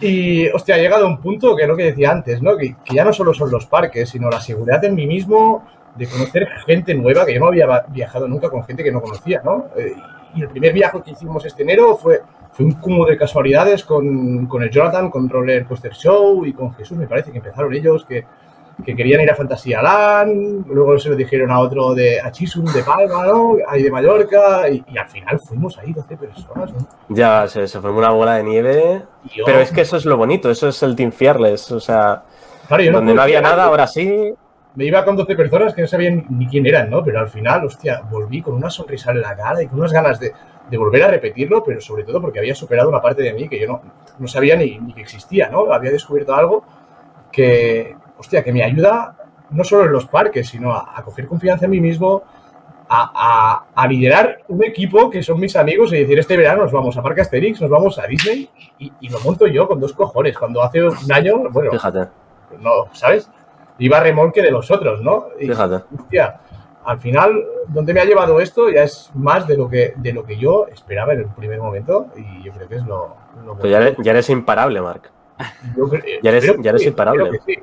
Y, hostia, ha llegado a un punto que es lo que decía antes, ¿no? Que, que ya no solo son los parques, sino la seguridad en mí mismo, de conocer gente nueva, que yo no había viajado nunca con gente que no conocía, ¿no? Eh, y el primer viaje que hicimos este enero fue, fue un cúmulo de casualidades con, con el Jonathan, con Roller Coaster Show y con Jesús, me parece que empezaron ellos, que, que querían ir a Fantasía Land, luego se lo dijeron a otro de a Chisum de Palma, ¿no? Ahí de Mallorca, y, y al final fuimos ahí 12 personas, ¿no? Ya se, se formó una bola de nieve, pero es que eso es lo bonito, eso es el Team Fearless, o sea, claro, yo donde no había nada, ahora sí, me iba con 12 personas que no sabían ni quién eran, ¿no? Pero al final, hostia, volví con una sonrisa en la cara y con unas ganas de, de volver a repetirlo, pero sobre todo porque había superado una parte de mí que yo no, no sabía ni, ni que existía, ¿no? Había descubierto algo que, hostia, que me ayuda no solo en los parques, sino a, a coger confianza en mí mismo, a, a- a liderar un equipo que son mis amigos y decir, este verano nos vamos a Parque Asterix, nos vamos a Disney y, y lo monto yo con dos cojones. Cuando hace un año, bueno, fíjate, no, ¿sabes? Iba a remolque de los otros, ¿no? Y, fíjate. hostia, al final, donde me ha llevado esto ya es más de lo que, de lo que yo esperaba en el primer momento y yo creo que es lo... lo ya eres, ya eres imparable, cre- ya eres- ya eres sí, imparable. Creo que sí.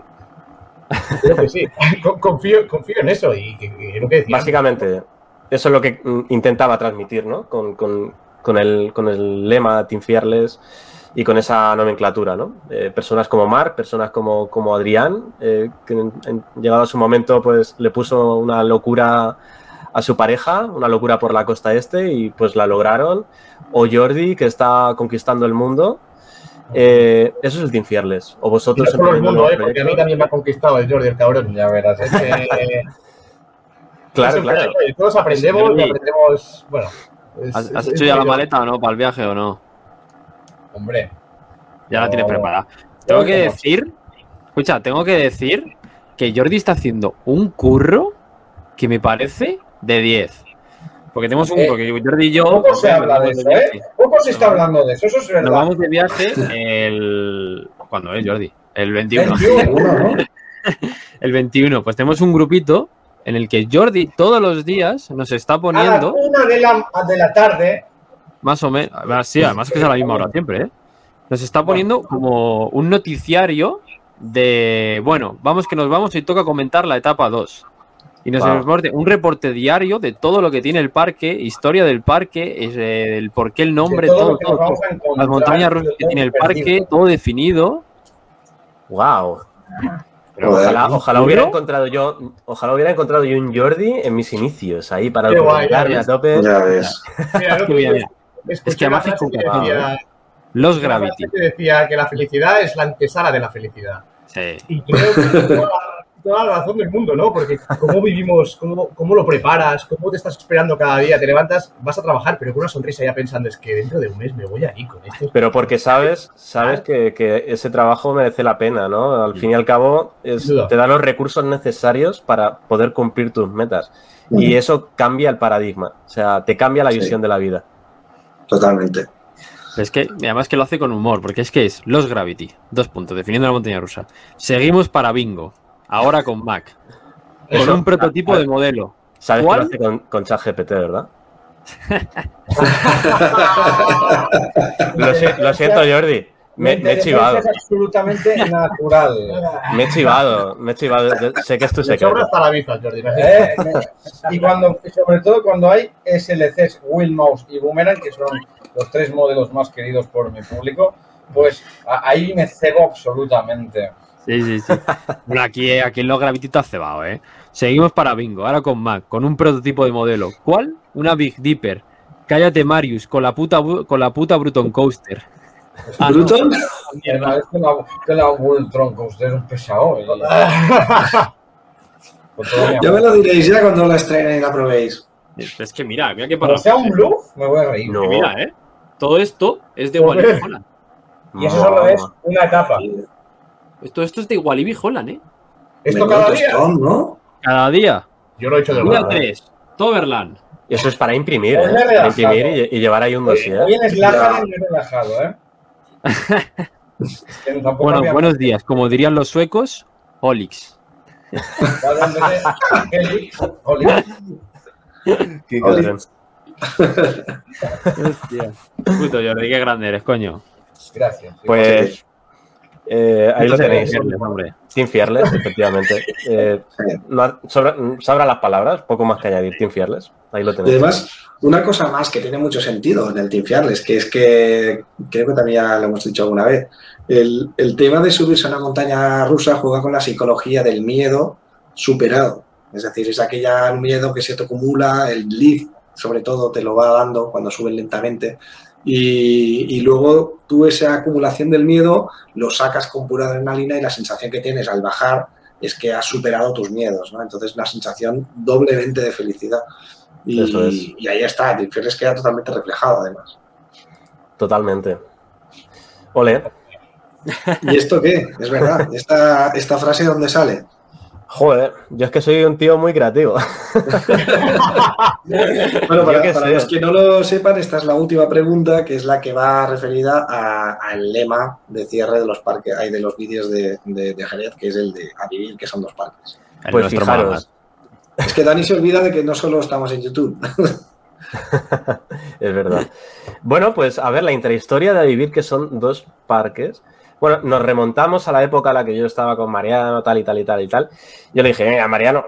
Creo que sí. Con- Confío, confío en eso y que, que lo que decía. Básicamente, eso es lo que mm, intentaba transmitir, ¿no? Con, con- con el, con el lema Team Fearless y con esa nomenclatura, ¿no? Eh, personas como Mark, personas como, como Adrián, eh, que en- en- llegado a su momento, pues le puso una locura a su pareja, una locura por la costa este y pues la lograron. O Jordi, que está conquistando el mundo. Eh, eso es el Team Fearless. O vosotros solo el emprendiendo mundo, ¿eh? porque a mí también me ha conquistado el Jordi, el cabrón. Ya verás. Es que- Claro, claro. Todos aprendemos y aprendemos. Bueno. es- ¿Has, es- has hecho ya la maleta o no para el viaje o no? Hombre, Ya la tienes preparada. Tengo que decir, escucha, tengo que decir que Jordi está haciendo un curro que me parece de 10. Porque tenemos un Eh, porque Jordi y yo Poco se nos habla de eso. ¿eh? Poco se está hablando de eso, eso es Nos verdad. vamos de viaje el ¿cuándo es Jordi? El 21. 21, ¿no? El 21, pues tenemos un grupito en el que Jordi todos los días nos está A la poniendo una de la, de la tarde, más o menos, sí, además que es a la misma hora siempre, ¿eh? Nos está poniendo como un noticiario de, bueno, vamos que nos vamos y toca comentar la etapa 2. Y nos Wow. un reporte diario de todo lo que tiene el parque, historia del parque, eh, el por qué el nombre, de todo, todo, Las montañas rusas que tiene el perdido. parque, todo definido. ¡Wow! Ojalá, ojalá ¿Un hubiera encontrado yo, ojalá hubiera entrado yo un Jordi en mis inicios, ahí para ya a tope. Ya ves. Mira, escuché Es que además es decía- Los Gravity. que decía que la felicidad es la antesala de la felicidad. Sí. Y creo que tiene toda la, toda la razón del mundo, ¿no? Porque cómo vivimos, cómo, cómo lo preparas, cómo te estás esperando cada día, te levantas, vas a trabajar, pero con una sonrisa ya pensando, es que dentro de un mes me voy a ir con esto. Pero porque sabes, sabes que, que ese trabajo merece la pena, ¿no? Al fin y al cabo, es- te da los recursos necesarios para poder cumplir tus metas. Y eso cambia el paradigma, o sea, te cambia la Sí. visión de la vida. Totalmente. Es que, y además que lo hace con humor, porque es que es Los Gravity, dos puntos, definiendo la montaña rusa. Seguimos para Bingo, ahora con Mac, con Eso- un prototipo de modelo. Sabes ¿Cuál? que lo hace con, con ChatGPT, ¿verdad? lo siento, Jordi. Me, me he chivado. Es absolutamente natural. Me he chivado, me he chivado. Yo sé que es tu sobra secreto. hasta la vista, Jordi. me- ¿eh? Y cuando, sobre todo cuando hay SLCs, Wheel Mouse y Boomerang, que son los tres modelos más queridos por mi público, Pues ahí me cebo absolutamente. Sí, sí, sí. Bueno, aquí, aquí en los gravititos ha cebado, ¿eh? Seguimos para bingo, ahora con Mac, con un prototipo de modelo. ¿Cuál? Una Big Dipper. Cállate, Marius, con la puta, con la puta Bruton Coaster. Ah, no. Bruton, Mierda, es que la, que la Voltron Coaster es un pesado. mi ya me lo diréis ya cuando la estrenen y la probéis. Es que mira, mira qué Cuando sea un bluff, me voy a reír. No. Mira, ¿eh? Todo esto es de. Walibi Holland. Y eso solo es una etapa. Esto, esto es de Walibi Holland, ¿eh? Esto cada día. tostón, ¿no? Cada día. Yo lo he hecho de Día verdad. 3. Toverland. Y eso es para imprimir, ¿eh? Para imprimir y, y llevar ahí un dossier. hoy en he relajado, ¿eh? Bueno, había- buenos días. Como dirían los suecos, Olix. Qué. Puto Jordi, qué grande eres, coño. Gracias. Pues eh, ahí lo tenéis. Team Fearless, efectivamente. Eh, no sobra- sobran las palabras, poco más que añadir. Team Fearless, ahí lo Y tenéis. además, una cosa más que tiene mucho sentido en el Team Fearless, que es que creo que también ya lo hemos dicho alguna vez, el, el tema de subirse a una montaña rusa juega con la psicología del miedo superado. Es decir, es aquella miedo que se te acumula, el lift sobre todo te lo va dando cuando subes lentamente. Y, y luego tú esa acumulación del miedo lo sacas con pura adrenalina y la sensación que tienes al bajar es que has superado tus miedos, ¿no? Entonces una sensación doblemente de felicidad. Y, Eso es. y ahí está, el Fearless queda totalmente reflejado además. Totalmente. Ole. ¿Y esto qué? Es verdad, esta, esta frase dónde sale. Joder, yo es que soy un tío muy creativo. Bueno, para, los que no lo sepan, esta es la última pregunta, que es la que va referida a- al lema de cierre de los parques, hay de los vídeos de, de, de Jerez, que es el de a vivir, que son dos parques. El Pues fijaros. Es que Dani se olvida de que no solo estamos en YouTube. es verdad. Bueno, pues a ver, la intrahistoria de vivir que son dos parques. Bueno, nos remontamos a la época en la que yo estaba con Mariano, tal y tal y tal y tal. Yo le dije, mira, Mariano,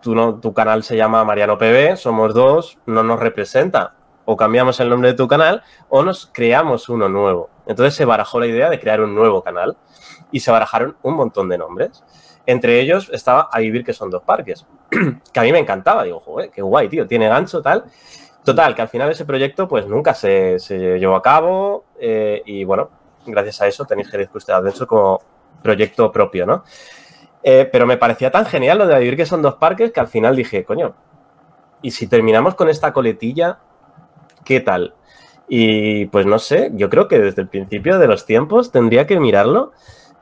tú no, tu canal se llama Mariano PB, somos dos, no nos representa. O cambiamos el nombre de tu canal o nos creamos uno nuevo. Entonces se barajó la idea de crear un nuevo canal y se barajaron un montón de nombres. Entre ellos estaba A Vivir que son dos parques, que a mí me encantaba. Digo, joder, qué guay, tío, tiene gancho, tal. Total, que al final ese proyecto pues nunca se, llevó a cabo eh, y bueno, gracias a eso tenéis Jerez Cluster Adventure como proyecto propio, ¿no? Eh, pero me parecía tan genial lo de vivir que son dos parques que al final dije, coño, ¿y si terminamos con esta coletilla, qué tal? Y pues no sé, yo creo que desde el principio de los tiempos tendría que mirarlo,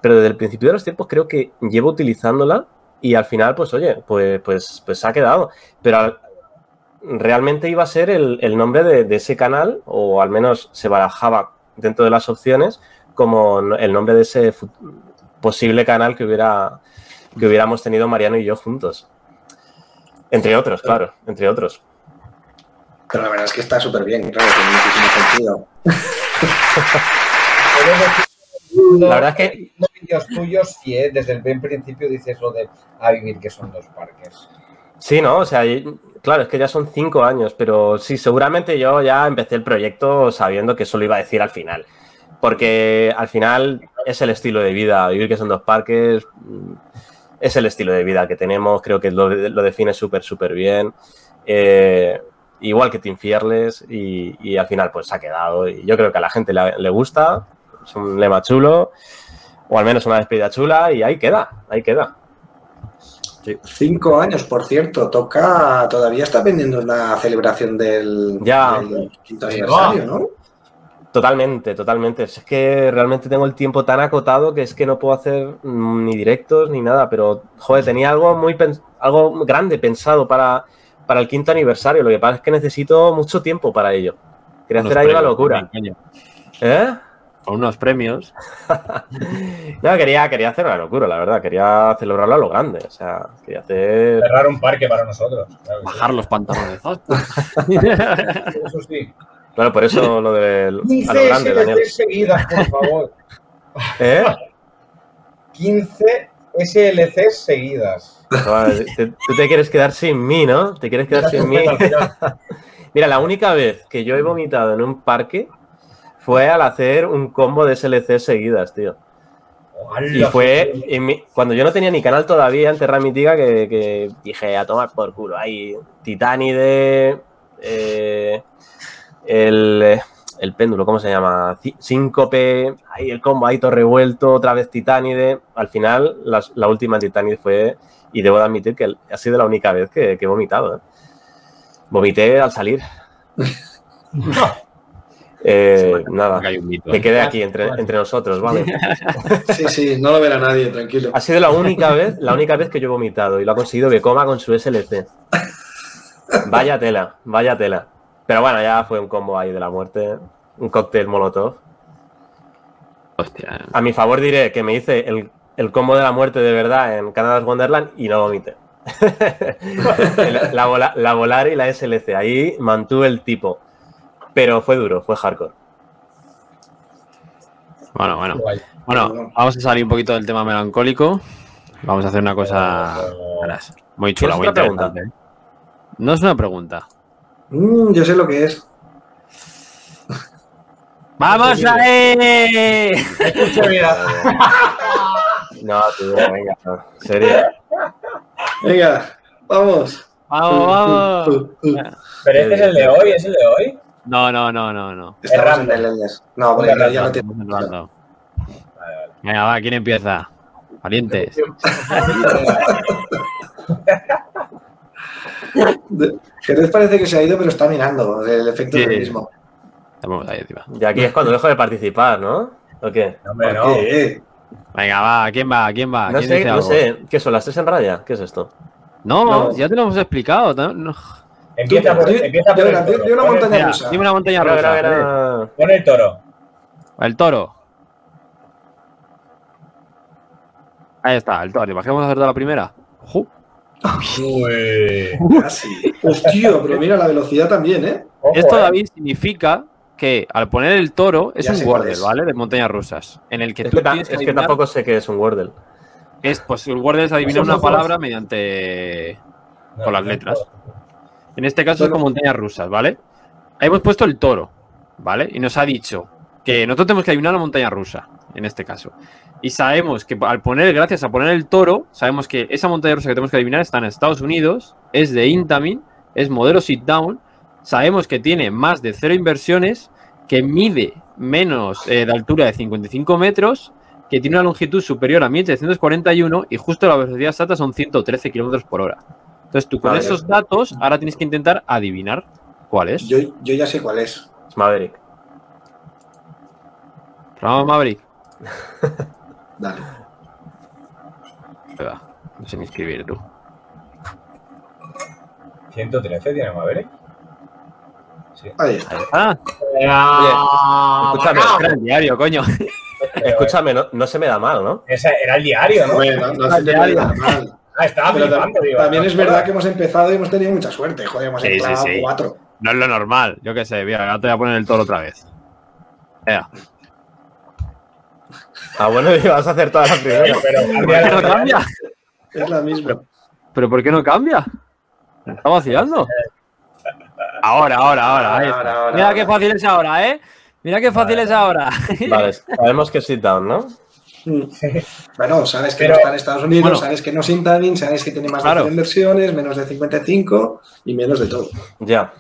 pero desde el principio de los tiempos creo que llevo utilizándola y al final, pues oye, pues, pues, pues ha quedado. Pero al- realmente iba a ser el, el nombre de ese canal, o al menos se barajaba dentro de las opciones como el nombre de ese posible canal que hubiera que hubiéramos tenido Mariano y yo juntos. Entre otros, claro, entre otros. Pero la verdad es que está súper bien, claro, tiene muchísimo sentido. La verdad es que No vídeos tuyos, sí, ¿eh? desde el buen principio dices lo de a vivir que son dos parques. Sí, ¿no? O sea, claro, es que ya son cinco años, pero sí, seguramente yo ya empecé el proyecto sabiendo que eso lo iba a decir al final. Porque al final es el estilo de vida, vivir que son dos parques, mm, es el estilo de vida que tenemos, creo que lo, lo define súper, súper bien. Eh, igual que Team Fearless, y, y al final pues ha quedado. Y yo creo que a la gente le, le gusta, es un lema chulo, o al menos una despedida chula, y ahí queda, ahí queda. Cinco años, por cierto, toca, todavía está pendiente una celebración del, Ya. del quinto aniversario, ¿no? Totalmente, totalmente. Es que realmente tengo el tiempo tan acotado que es que no puedo hacer mm, ni directos ni nada, pero joder, tenía algo muy algo grande pensado para, para el quinto aniversario. Lo que pasa es que necesito mucho tiempo para ello. Quería hacer ahí una locura. ¿Eh? Con unos premios. No, quería, quería hacer una locura, la verdad. Quería celebrarlo a lo grande. O sea, quería hacer. Cerrar un parque para nosotros. claro que sí. Bajar los pantalones. Eso sí. Bueno, por eso lo del. A 15 lo grande, Daniel. SLC seguidas, por favor. ¿Eh? 15 SLC seguidas. Tú te quieres quedar sin mí, ¿no? Te quieres quedar sin mí. Mira, la única vez que yo he vomitado en un parque fue al hacer un combo de SLC seguidas, tío. Y fue mi- cuando yo no tenía ni canal todavía en Terra Mítica que, que dije a tomar por culo. Ahí, Titánide, eh, el, el péndulo, ¿cómo se llama? Síncope, ahí el combo, ahí todo revuelto, otra vez Titánide. Al final, la, última Titánide fue, y debo de admitir que ha sido la única vez que, que he vomitado. ¿eh? Vomité al salir. Eh, nada, Que hay un mito. que quede aquí entre, entre nosotros, ¿vale? Sí, sí, no lo verá nadie, tranquilo. Ha sido la única vez, la única vez que yo he vomitado y lo ha conseguido Becoma con su SLC. Vaya tela, vaya tela. Pero bueno, ya fue un combo ahí de la muerte, un cóctel molotov. Hostia. A mi favor diré que me hice el, el combo de la muerte de verdad en Canada's Wonderland y no vomité. la, la volar y la SLC, ahí mantuve el tipo. Pero fue duro, fue hardcore. Bueno, bueno. Bueno, vamos a salir un poquito del tema melancólico. Vamos a hacer una cosa verás, muy chula, ¿Tienes muy pregunta? interesante. No es una pregunta. Mm, yo sé lo que es. ¡Vamos a mira. No, tío, venga, no, en serio. Venga, vamos. ¡Vamos, vamos! Pero este es el de hoy, ¿es el de hoy? No, no, no, no, no. En random. Millennials. No, porque ya, ya lo tiene. Venga, va, ¿quién empieza? Valientes. Jerez parece que se ha ido, pero está mirando. El efecto Sí. es el mismo. Estamos ahí encima. Y aquí es cuando dejo de participar, ¿no? ¿O qué? No, hombre, ¿Por no. qué? Venga, va, ¿quién va? ¿Quién va? No ¿Quién sé, dice no algo? sé. ¿Qué son las tres en raya? ¿Qué es esto? No, No. ya te lo hemos explicado. no- no. Empieza por, empieza por di- el di- toro. di una montaña rusa. dime una montaña rusa. era, era- Pon el toro. El toro. Ahí está, el toro. Bajemos a hacer la primera. Ju. Casi. Hostia, pero mira la velocidad también, ¿eh? Esto, eh. David, significa que al poner el toro es Ya un Wordle, es. ¿vale? De montañas rusas. En el que Es tú que, ta- tienes que, es que tampoco sé qué es un Wordle. es, pues el Wordle es adivinar una palabra mediante. No, con las no, letras. no. En este caso es con montañas rusas, ¿vale? Hemos puesto el toro, ¿vale? Y nos ha dicho que nosotros tenemos que adivinar la montaña rusa, en este caso. Y sabemos que al poner, gracias a poner el toro, sabemos que esa montaña rusa que tenemos que adivinar está en Estados Unidos, es de Intamin, es modelo sit down, sabemos que tiene más de cero inversiones, que mide menos eh, de altura de 55 metros, que tiene una longitud superior a 1741 y justo la velocidad exacta son 113 kilómetros por hora. Entonces tú con esos datos ahora tienes que intentar adivinar cuál es. Yo, yo ya sé cuál es. Es Maverick. Vamos, Maverick. Dale. Va. No sé ni escribir tú. 113 tiene Maverick. Ahí está. Ah, Era- escúchame, era el diario, coño. Escúchame, no, no se me da mal, ¿no? Ese era el diario, ¿no? Bueno, no se te puede dar mal. Ah, estaba Pero flipando, tam- digo. también no, es verdad que hemos empezado y hemos tenido mucha suerte. Joder, hemos Sí, sí, entrado sí. cuatro. No es lo normal. Yo qué sé, mira, ahora te voy a poner el toro otra vez. Venga. Ah, bueno, y vas a hacer toda la primera. Pero ¿Por cambia qué no cambia? Es la misma. ¿Pero por qué no cambia? ¿Está vacilando? Ahora, ahora, ahora. Mira ahora. qué fácil es ahora, ¿eh? Mira qué fácil es ahora. Vale, sabemos que es sit down, ¿no? Bueno, sabes que Pero- no está en Estados Unidos, Bueno. sabes que no es Intadin, sabes que tiene más Claro. de 100 inversiones, menos de 55 y menos de todo. Ya.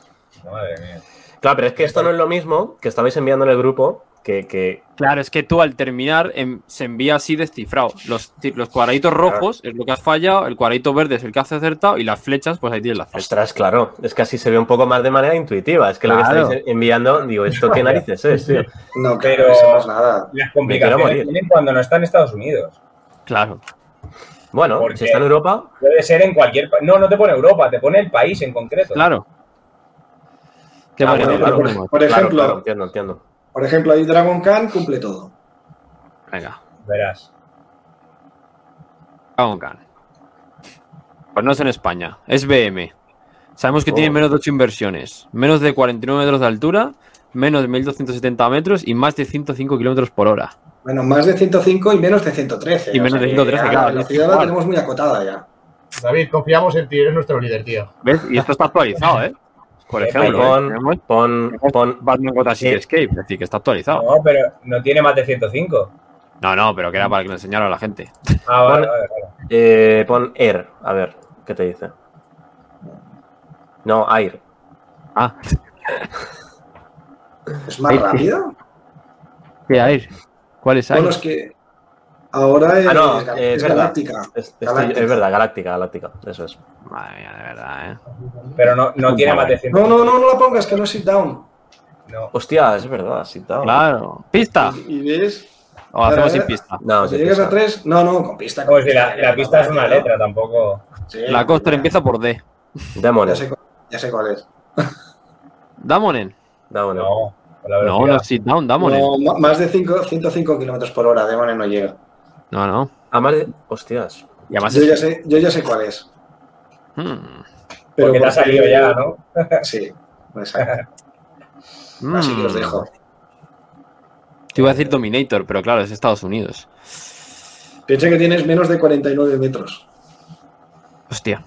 Madre mía. Claro, pero es que esto no es lo mismo que estabais enviando en el grupo que, que Claro, es que tú al terminar em, se envía así descifrado. Los, los cuadraditos rojos es lo que has fallado, el cuadradito verde es el que has acertado y las flechas, pues ahí tienes las flechas. Ostras, claro, es que así se ve un poco más de manera intuitiva. Es que lo que estáis enviando, digo, ¿esto qué narices es, tío? No, Pero- no pensemos nada. Las complicaciones vienen cuando no está en Estados Unidos. Claro. Bueno, ¿Por si está en Europa, Puede ser en cualquier país. No, no te pone Europa, te pone el país en concreto. Claro. Qué Ah, bueno, claro. Por, ejemplo, claro, entiendo, entiendo. Por ejemplo, ahí Dragon Khan cumple todo. Venga, Verás. Dragon Khan. Pues no es en España, es BM. Sabemos que Oh. tiene menos de 8 inversiones, menos de 49 metros de altura, menos de 1270 metros y más de 105 kilómetros por hora. Bueno, más de 105 y menos de 113. Y menos de que 113, ya claro, La velocidad la tenemos muy acotada ya. David, confiamos en ti, eres nuestro líder, tío. ¿Ves? Y esto está actualizado, ¿eh? Por Eh, ejemplo, pon- ¿eh? Pon, pon, Batman Gotham City. Escape, es decir, que está actualizado. No, pero no tiene más de 105. No, no, pero que era para que lo enseñara a la gente. Ah, vale, Pon- vale, vale. eh, pon Air, a ver, ¿qué te dice? No, Air. Ah, ¿Es más rápido? ¿qué hay? ¿Cuál es ahí? Bueno, es que ahora es, Ah, no, es eh, es verdad. galáctica. Es, estoy- Galáctica. es verdad, Galáctica, Galáctica, eso es. Madre mía, de verdad, ¿eh? Pero no, no tiene más de No, 105. no, no, no la pongas, que no es sit down. No. Hostia, es verdad, sí, está. Claro. ¿Pista? Y ves, O hacemos sin eh, pista. No, si llegas a 3, no, no, con pista. con Como si la, la pista es una ¿no? letra, tampoco. Sí, La coaster empieza por D. Ya Demonios. sé, ya sé cuál es. Damonen. Demonios. No, No, no es sit down, Damonen. No, más de cinco- 105 kilómetros por hora, Demone no llega. No, no. Ah, más de- Hostias. Y además Yo es- ya sé, yo ya sé cuál es. Hmm. Pero Porque te ha salido ya, ¿no? Sí, exacto. Mm. Así que os dejo. Te iba a decir Dominator, pero claro, es Estados Unidos. Piensa que tienes menos de 49 metros Hostia.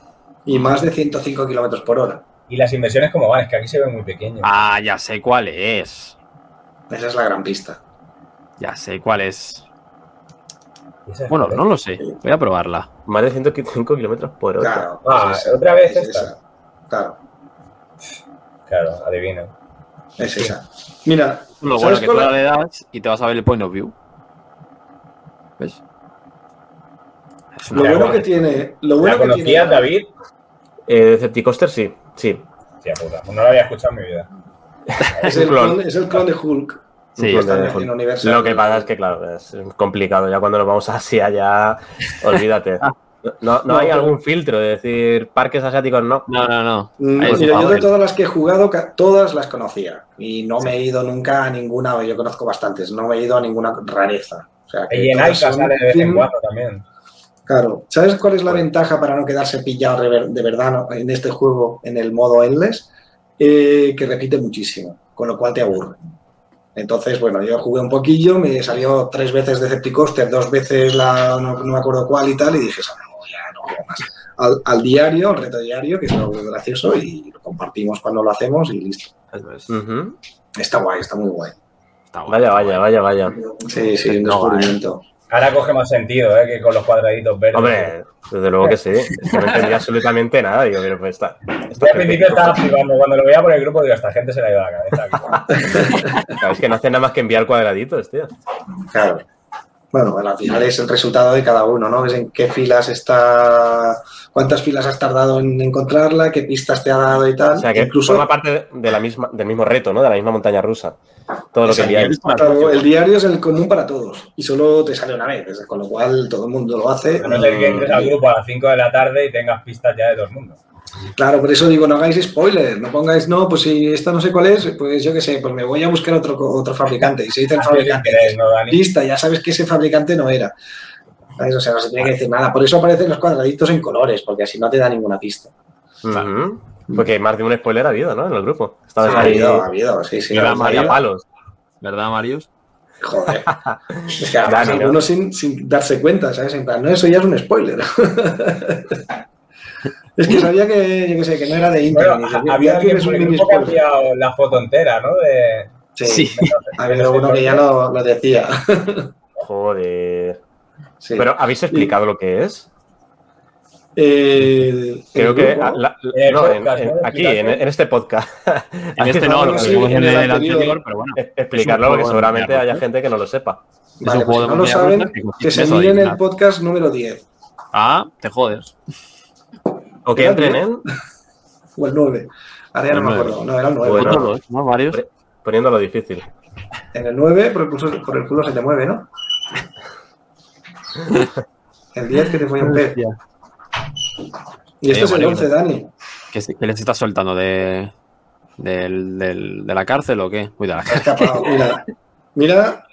y más de 105 kilómetros por hora. Y las inversiones como van, es que aquí se ven muy pequeños. Ah, ya sé cuál es. Esa es la gran pista. Ya sé cuál es. Bueno, no lo sé. Voy a probarla. Más de 105 kilómetros por hora. Claro. Ah, es esa, ¿otra vez es esta? esa. Claro, Claro, adivina. es esa. Mira, Lo bueno ¿sabes que tú cuál- le das y te vas a ver el point of view. ¿Ves? Es lo bueno que tiene. Lo ¿La bueno que conocías, tiene. David? Eh, Decepticoster sí, sí. Tía puta, no lo había escuchado en mi vida. Es el, clon, es el clon de Hulk. Sí, en- Universal. Lo que pasa es que, claro, es complicado. Ya cuando nos vamos hacia allá, olvídate. No, no No, hay pero- algún filtro de decir parques asiáticos, no. No, no, no. Mm, Ahí es Mira, yo de todas las que he jugado, todas las conocía. Y no me he ido nunca a ninguna, yo conozco bastantes, no me he ido a ninguna rareza. O sea, que Y en Aika sale de vez en cuando también. Claro. ¿Sabes cuál es la ventaja para no quedarse pillado de ver- de verdad ¿no? en este juego, en el modo Endless? Eh, que repite muchísimo, con lo cual te aburre. Entonces, bueno, yo jugué un poquillo, me salió tres veces Decepticoster, dos veces la, no, no me acuerdo cuál y tal, y dije, "Eso no, ya no juego más. Al, al diario, al reto diario, que es lo gracioso, y lo compartimos cuando lo hacemos y listo. Eso es. Está guay, está muy guay. Está guay, Vaya, está vaya, guay. vaya, vaya. Sí, sí, un No, descubrimiento. Ahora coge más sentido, ¿eh? Que con los cuadraditos verdes. Hombre, desde luego que sí. Es que no entendía absolutamente nada. Digo, pero pues está. al principio estaba flipando. Cuando lo veía por el grupo, digo, esta gente se le ha ido a la cabeza. Claro, es que no hace nada más que enviar cuadraditos, tío. Claro. Bueno, bueno, al final es el resultado de cada uno, ¿no? Ves en qué filas está, cuántas filas has tardado en encontrarla, qué pistas te ha dado y tal. O sea, que Incluso forma parte de la misma, del mismo reto, ¿no? De la misma montaña rusa. Todo lo que enviáis. Claro, el diario es el común para todos y solo te sale una vez, con lo cual todo el mundo lo hace. A no ser que entres al grupo a las 5 de la tarde y tengas pistas ya de todo el mundo. Claro, por eso digo, no hagáis spoiler, no pongáis, no, pues si esta no sé cuál es, pues yo qué sé, pues me voy a buscar otro, otro fabricante. Y se dice el si fabricante, queréis, ¿no, Dani? lista, ya sabes que ese fabricante no era. ¿Sabes? O sea, no se tiene que decir nada. Por eso aparecen los cuadraditos en colores, porque así no te da ninguna pista. Porque más de un spoiler ha habido, ¿no? En el grupo. Sí, ha habido, ha habido, sí, sí. Mira, ha ahí habido. a palos. ¿Verdad, Marius? Joder. Es que además Dani, ¿no? algunos sin, sin darse cuenta, ¿sabes? En plan, no, eso ya es un spoiler. es que sabía que, yo qué sé, que no era de Bueno, Internet. había alguien el grupo que ha enviado la foto entera, ¿no? De... Sí, Sí. ha habido uno que ya lo, lo decía. Joder. Sí. Pero, ¿habéis explicado lo que es? Eh, Creo el que. la- el no, en- podcast, en- ¿no? aquí, en, en este podcast. En este no, lo que sí, vimos en el el anterior. anterior, pero bueno. Explicarlo, porque seguramente haya gente que no lo sepa. Es Vale, un juego pues si no lo saben, que que se miren el podcast número 10 Ah, te jodes. O que entren en. o el 9. Ahora ya no me nueve. acuerdo. No, era el 9. Bueno. Todos, ¿no? Varios. Poniéndolo difícil. En el 9, por el, culo, por el culo se te mueve, ¿no? El 10 que te fue un pez. Y este Eh, es el vale, 11, Dani. ¿Qué, se- qué les estás soltando? ¿De, del, del- de la cárcel o qué? Escapado. Mira, mira,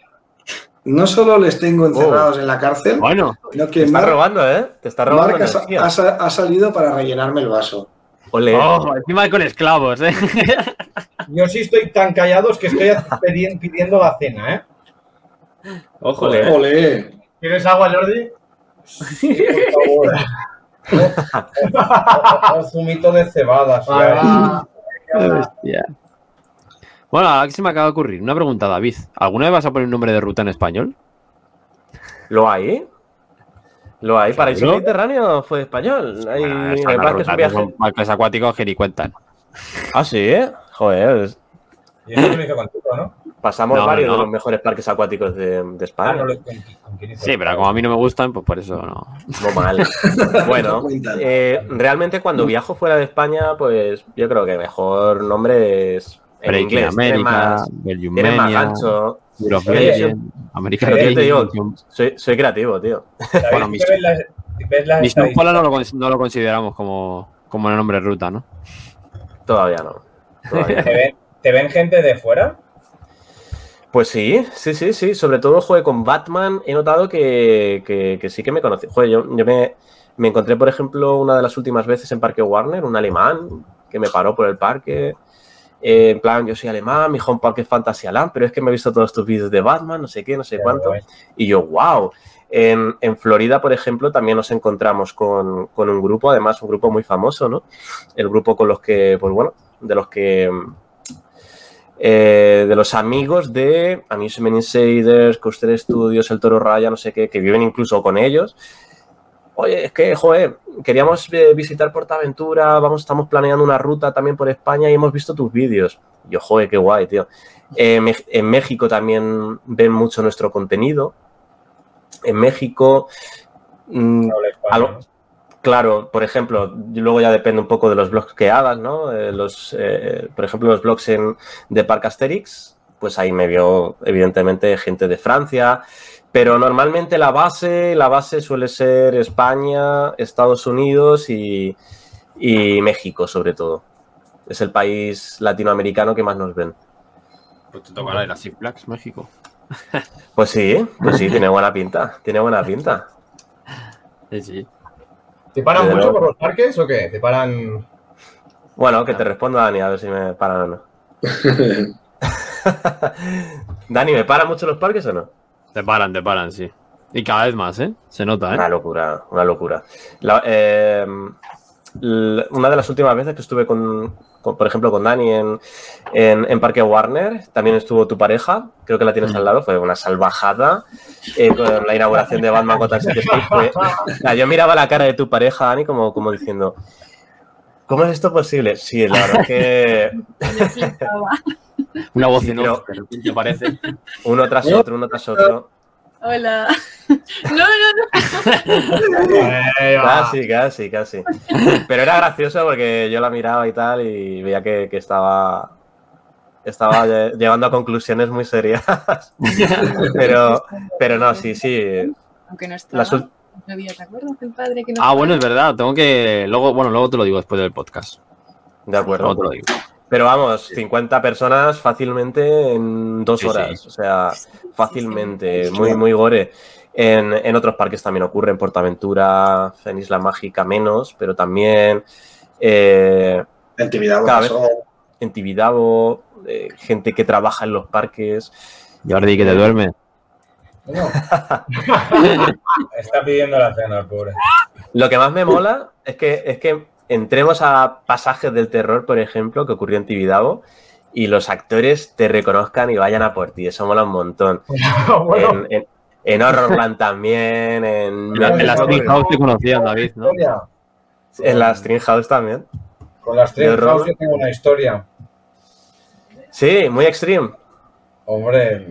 no solo les tengo encerrados en la cárcel, Bueno, sino Te que está robando, ¿eh? Te está robando. Ha, ha sa- ha salido para rellenarme el vaso. Ole. oh, encima con esclavos, ¿eh? Yo sí estoy tan callados que estoy pidiendo la cena, ¿eh? Ojo, Ole. Ole, ¿Quieres agua, Jordi? Por favor. O zumito de cebada. sí, Ah, Hostia. Bueno, ahora que se me acaba de ocurrir, una pregunta, David. ¿Alguna vez vas a poner un nombre de ruta en español? ¿Lo hay? ¿Lo hay? Paraíso ¿Seguro? Mediterráneo fue español. Hay, Ah, las parques, son acuáticos que ni cuentan. Ah, sí, Joder, contigo, ¿no? pasamos No, varios no. de los mejores parques acuáticos de, de Ah, España. no hizo. Sí, pero como a mí no me gustan, pues por eso no. Muy mal. Bueno, No eh, realmente cuando viajo fuera de España, pues yo creo que mejor nombre es Breaking inglés. Tiene más, Belgium tiene más gancho. Legend, American Pero yo te digo, Legend. soy, soy creativo, tío. Bueno, ¿tú mis- ves las, ves las Mission no lo, no consideramos como, como el nombre de ruta, ¿no? Todavía no. Todavía. ¿Te ven, ¿Te ven gente de fuera? Pues sí, sí, sí, sí. Sobre todo, jugué con Batman. He notado que, que- que sí que me conocí. Joder, yo, yo me, me encontré, por ejemplo, una de las últimas veces en Parque Warner, un alemán que me paró por el parque. Eh, en plan, yo soy alemán, mi home park es Fantasyland, pero es que me he visto todos tus vídeos de Batman, no sé qué, no sé cuánto. Y yo, wow. En, en Florida, por ejemplo, también nos encontramos con, con un grupo, además un grupo muy famoso, ¿no? El grupo con los que, pues bueno, de los que... eh, de los amigos de Amusement Insiders, Coaster Studios, El Toro Raya, no sé qué, que viven incluso con ellos. Oye, es que, joder, queríamos eh, visitar Portaventura, vamos, estamos planeando una ruta también por España y hemos visto tus vídeos. Yo, joder, qué guay, tío. Eh, en México también ven mucho nuestro contenido. En México, mm. Claro, por ejemplo, luego ya depende un poco de los blogs que hagas, ¿no? Eh, los, eh, por ejemplo, los blogs en, de Park Asterix, pues ahí me vio evidentemente gente de Francia, pero normalmente la base, la base suele ser España, Estados Unidos y, y México sobre todo. Es el país latinoamericano que más nos ven. Pues te tocará ir a Six Flags, México. Pues sí, pues sí, tiene buena pinta, tiene buena pinta. Sí, sí. ¿Te paran Desde mucho luego. por los parques o qué? ¿Te paran...? Bueno, que te responda Dani, a ver si me paran o no. Dani, ¿me paran mucho los parques o no? Te paran, te paran, sí. Y cada vez más, ¿eh? Se nota, ¿eh? Una locura, una locura. La- eh, l- una de las últimas veces que estuve con, con, por ejemplo, con Dani en, en, en Parque Warner, también estuvo tu pareja, creo que la tienes al lado, fue una salvajada eh, con la inauguración de Batman Gotham City. Fue- o sea, yo miraba la cara de tu pareja, Dani, como, como diciendo, ¿cómo es esto posible? Sí, la verdad es que. Una voz Sí, en pero- off, repente aparece. uno tras otro, uno tras otro. Hola. No, no, no. Casi, casi, casi. Pero era gracioso porque yo la miraba y tal y veía que, que estaba, estaba lle- llevando a conclusiones muy serias. Pero, pero no, sí, sí. Aunque no estaba. Las ¿te acuerdas del padre que Ah, bueno, es verdad. Tengo que. Luego, bueno, luego te lo digo después del podcast. De Luego acuerdo. te lo digo. Pero vamos, 50 personas fácilmente en dos Sí, horas. sí. O sea, fácilmente. Sí, sí. Muy, muy gore. En, en otros parques también ocurre, en Portaventura, en Isla Mágica menos, pero también eh, En Tibidabo en Tibidabo, eh, gente que trabaja en los parques. Jordi, que te duerme. No. Está pidiendo la cena, el pobre. Lo que más me mola es que, es que entremos a pasajes del terror, por ejemplo, que ocurrió en Tibidabo, y los actores te reconozcan y vayan a por ti. Eso mola un montón. bueno, En, en, en Horrorland también, en, En la, en la. Street House te conocían, David, ¿no? En la String House también. Con tres horror. House yo tengo una historia. Sí, muy extreme. Hombre,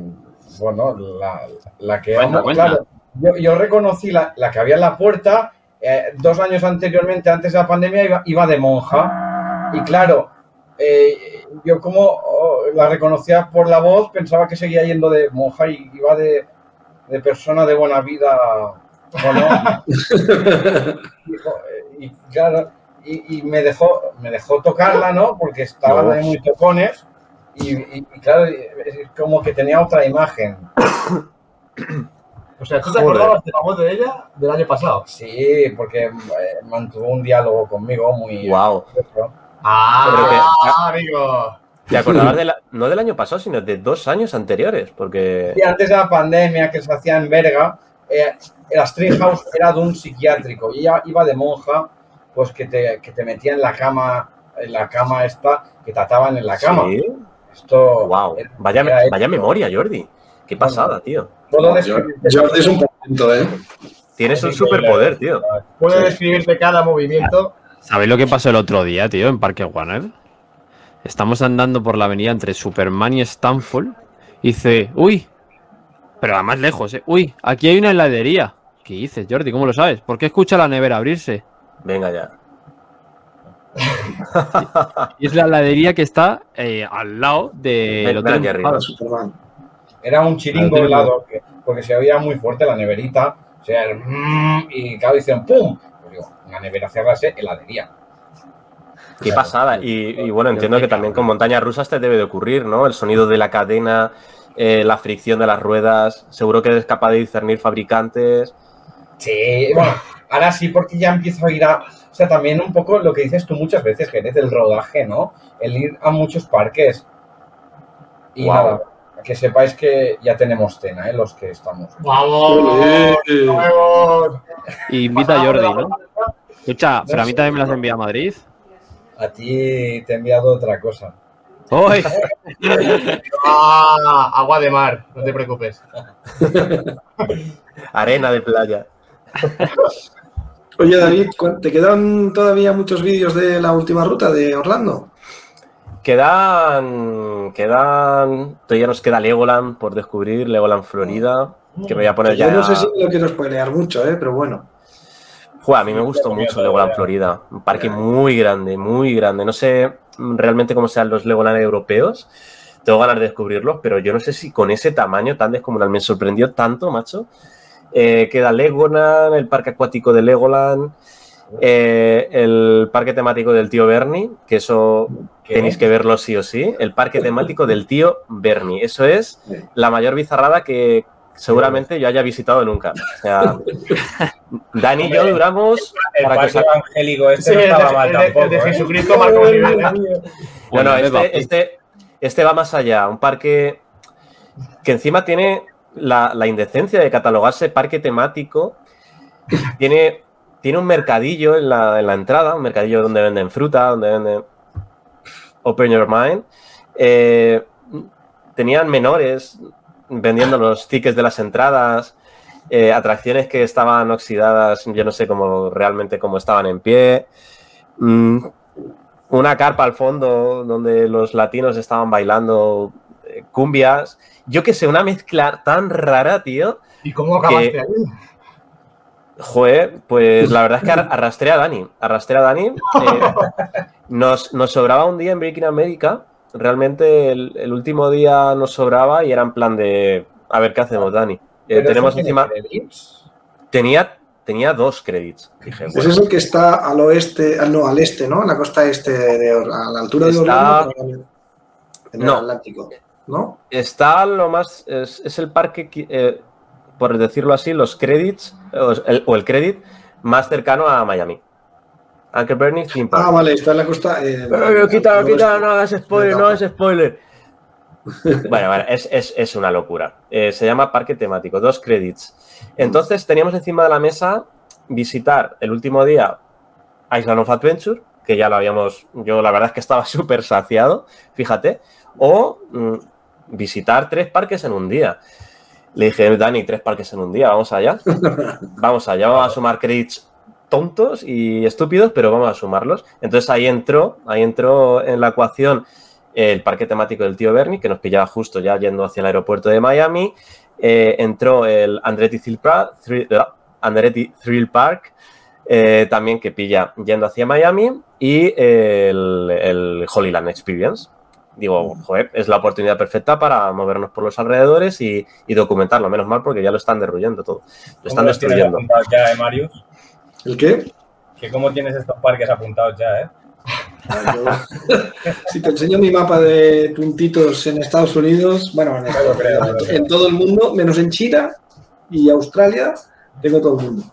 bueno, la, la que cuenta. claro, yo, yo reconocí la, la que había en la puerta eh, dos años anteriormente, antes de la pandemia, iba, iba de monja. Y claro, eh, yo como oh, la reconocía por la voz, pensaba que seguía yendo de monja y iba de, de persona de buena vida. ¿o no? y, claro, y, y me dejó me dejó tocarla, ¿no? Porque estaban No. ahí muy tocones. Y, y- y claro, es como que tenía otra imagen. o sea, ¿tú te Joder. acordabas de la voz de ella del año pasado? Sí, porque eh, mantuvo un diálogo conmigo muy... Wow. ¡Ah, amigo! ¿Te acordabas de la- no del año pasado, sino de dos años anteriores? Porque. Y antes de la pandemia que se hacía en Berga, eh, House era de un psiquiátrico y ella iba de monja, pues que te, que te metía en la cama en la cama esta que te ataban en la cama. Sí. Esto. Wow. Vaya, vaya memoria, Jordi. Qué pasada, tío. Jordi es un momento, ¿eh? Tienes un superpoder, tío. Puedo describirte cada movimiento. ¿Sabéis lo que pasó el otro día, tío, en Parque Warner? Estamos andando por la avenida entre Superman y Stanford. Y dice, uy, pero a más lejos, ¿eh? Uy, aquí hay una heladería. ¿Qué dices, Jordi? ¿Cómo lo sabes? ¿Por qué escucha la nevera abrirse? Venga ya. Y es la heladería que está eh, al lado del Ven- ven hotel. aquí arriba. Superman. Era un chiringo Al helado, que- porque se oía muy fuerte la neverita. O sea, el mm, y claro, dicen ¡pum! Pues digo, una nevera cerrase, heladería. Qué pasada. Y, y bueno, entiendo que también con montañas rusas te debe de ocurrir, ¿no? El sonido de la cadena, eh, la fricción de las ruedas. Seguro que eres capaz de discernir fabricantes. Sí, bueno, ahora sí, porque ya empiezo a ir a. O sea, también un poco lo que dices tú muchas veces, Jerez, del rodaje, ¿no? El ir a muchos parques. Y nada, que sepáis que ya tenemos cena, ¿eh? Los que estamos. ¡Vamos! ¡Vamos! Y invita a Jordi, ¿no? Escucha, pero a mí también me las envía a Madrid. A ti te he enviado otra cosa. ¡Uy! ¡Ah! Agua de mar, no te preocupes. Arena de playa. Oye, David, ¿cu- ¿te quedan todavía muchos vídeos de la última ruta de Orlando? Quedan. Quedan. Todavía nos queda Legoland por descubrir, Legoland Florida. Que me voy a poner Yo ya. no sé si lo quiero spoilear mucho, ¿eh? pero bueno. Joder, a mí me gustó mucho Legoland Florida. Un parque muy grande, muy grande. No sé realmente cómo sean los Legoland europeos. Tengo ganas de descubrirlos, pero yo no sé si con ese tamaño tan descomunal me sorprendió tanto, macho. Eh, queda Legoland, el parque acuático de Legoland, eh, el parque temático del tío Bernie, que eso ¿Qué? tenéis que verlo sí o sí. El parque temático del tío Bernie. Eso es la mayor bizarrada que seguramente yo haya visitado nunca. O sea, Dani y yo duramos El para que parque evangélico este Sí, no el estaba mal el de- el tampoco. de ¿eh? Jesucristo Bueno, este, este, este va más allá. Un parque que encima tiene la, indecencia de catalogarse parque temático. Tiene, tiene un mercadillo en la, en la entrada, un mercadillo donde venden fruta, donde venden Open Your Mind. Eh, tenían menores vendiendo los tickets de las entradas, eh, atracciones que estaban oxidadas, yo no sé cómo realmente cómo estaban en pie. Mm, una carpa al fondo donde los latinos estaban bailando eh, cumbias. Yo qué sé, una mezcla tan rara, tío. ¿Y cómo acabaste Que- ahí? Joder, pues la verdad es que ar- arrastré a Dani. Arrastré a Dani. eh, nos, nos sobraba un día en Breaking America. Realmente el, el último día nos sobraba y era en plan de. A ver qué hacemos, Dani. Eh, tenemos encima. credits. Tenía, tenía dos créditos. Dije, Es bueno, eso que está al oeste, ah, no, al este, ¿no? En la costa este, de, a la altura de Está- Orlando, el- en el No. Atlántico, ¿no? está lo más. Es, es el parque, que, eh, por decirlo así, los créditos o el, o el credit más cercano a Miami. Anchor Bernie Theme Park. Ah, vale, está en la costa. eh, Pero quita, oeste. no hagas spoiler, no hagas spoiler. Bueno, bueno, es, es- es una locura. Eh, se llama Parque Temático, dos credits. Entonces teníamos encima de la mesa visitar el último día Island of Adventure, que ya lo habíamos, yo la verdad es que estaba súper saciado, fíjate, o mm, visitar tres parques en un día. Le dije, Dani, tres parques en un día, vamos allá. Vamos allá, vamos a sumar credits tontos y estúpidos, pero vamos a sumarlos. Entonces ahí entró, ahí entró en la ecuación el parque temático del tío Bernie, que nos pillaba justo ya yendo hacia el aeropuerto de Miami. Eh, entró el Andretti Thrill Park, Thrill, Andretti Thrill Park eh, también que pilla yendo hacia Miami, y el, el Holyland Experience. Digo, joder, es la oportunidad perfecta para movernos por los alrededores y, y documentarlo. Menos mal porque ya lo están derruyendo todo. Lo están ¿Cómo los tienes destruyendo. ya, eh, Marius? ¿El qué? Que cómo tienes estos parques apuntados ya, ¿eh? Ah, yo- si te enseño mi mapa de puntitos en Estados Unidos, bueno, en, en todo el mundo, menos en China y Australia, tengo todo el mundo.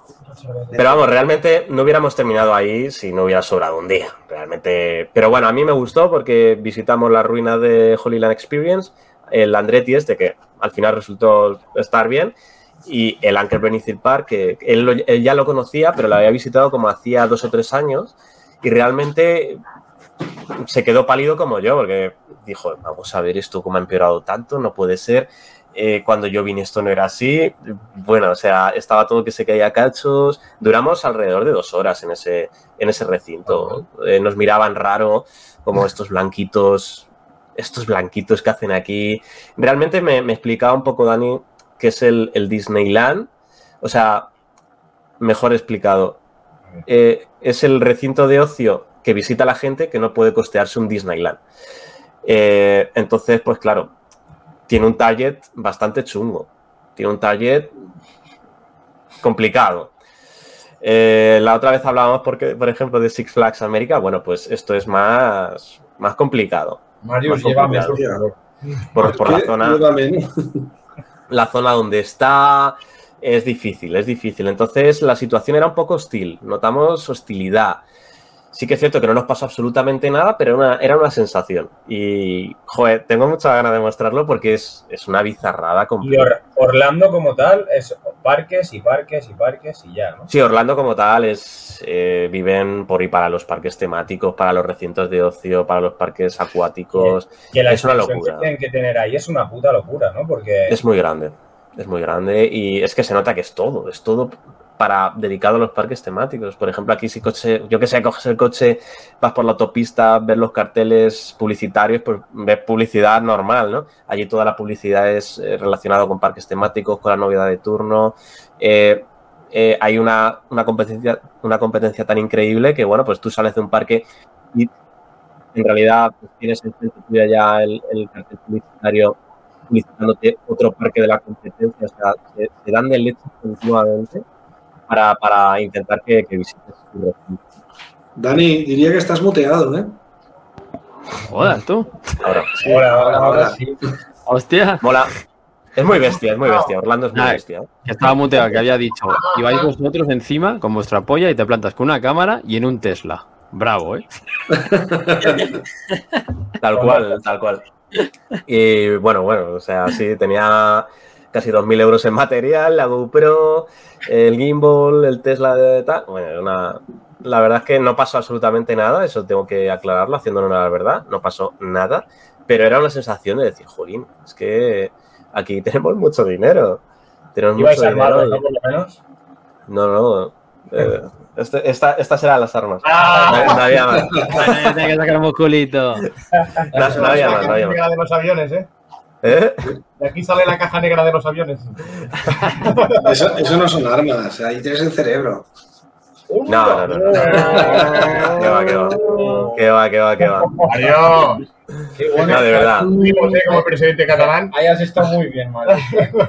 Pero vamos, realmente no hubiéramos terminado ahí si no hubiera sobrado un día. Realmente. Pero bueno, a mí me gustó porque visitamos las ruinas de Holyland Experience, el Andretti este, que al final resultó estar bien, y el Anchor Benefit Park, que él, él ya lo conocía, pero lo había visitado como hacía dos o tres años, y realmente se quedó pálido como yo, porque dijo, vamos a ver esto cómo ha empeorado tanto, no puede ser. Eh, cuando yo vine esto no era así. Bueno, o sea, estaba todo que se caía a cachos. Duramos alrededor de dos horas en ese, en ese recinto. Eh, nos miraban raro, como estos blanquitos, estos blanquitos que hacen aquí. Realmente me, me explicaba un poco, Dani, qué es el, el Disneyland. O sea, mejor explicado. Eh, es el recinto de ocio que visita la gente que no puede costearse un Disneyland. Entonces, pues claro, tiene un target bastante chungo. Tiene un target complicado. Eh, la otra vez hablábamos, porque, por ejemplo, de Six Flags América. Bueno, pues esto es más, más complicado. Llévame, complicado. por. Por, la zona. La zona donde está es difícil, es difícil. Entonces la situación era un poco hostil, notamos hostilidad. Sí que es cierto que no nos pasó absolutamente nada, pero era una, era una sensación. Y, joder, tengo mucha ganas de mostrarlo porque es, es una bizarrada Y completa. Or- Orlando como tal es parques y parques y parques y ya, ¿no? Sí, Orlando como tal es eh, viven por y para los parques temáticos, para los recintos de ocio, para los parques acuáticos. La Es una locura. que tienen que tener ahí es una puta locura, ¿no? Porque Es muy grande, es muy grande y es que se nota que es todo, es todo para dedicado a los parques temáticos. Por ejemplo, aquí si coche, yo que sé, coges el coche, vas por la autopista, ves los carteles publicitarios, pues ves publicidad normal, ¿no? Allí toda la publicidad es eh, relacionada con parques temáticos, con la novedad de turno. Eh, eh, hay una, una competencia, una competencia tan increíble que, bueno, pues tú sales de un parque y en realidad pues, tienes enfrente tuya ya el, el cartel publicitario publicitándote otro parque de la competencia. O sea, se, se dan de leche continuamente para, para intentar que, que visites. Dani, diría que estás muteado, ¿eh? Joder, tú. Ahora, ahora, ahora, ahora. ahora sí. Hostia. mola. Es muy bestia, es muy bestia. Orlando es muy Ay. bestia. ¿eh? Que estaba muteado, que había dicho, y vais vosotros encima con vuestra polla y te plantas con una cámara y en un Tesla. Bravo, ¿eh? Tal cual, tal cual. Y bueno, bueno, o sea, sí, tenía casi 2.000 euros en material, la GoPro, el gimbal, el Tesla de tal. Bueno, una... la verdad es que no pasó absolutamente nada, eso tengo que aclararlo, haciéndolo la verdad, no pasó nada, pero era una sensación de decir, jolín, es que aquí tenemos mucho dinero. Tenemos mucho dinero. ¿no? Por lo menos. No, no. eh, este- esta- estas eran las armas. ¡Ah! No, no había más. Tiene que sacar musculito. No, no había más, no había más. de los aviones, ¿eh? ¿Eh? De aquí sale la caja negra de los aviones. Eso, eso no son armas, ahí tienes el cerebro. No, no, no. no. ¿Qué va, qué va? ¿Qué va, qué va, qué va? Mario, Qué bueno. No, de verdad. tuvimos, ¿eh? Como presidente catalán. Hayas estado muy bien, Mario.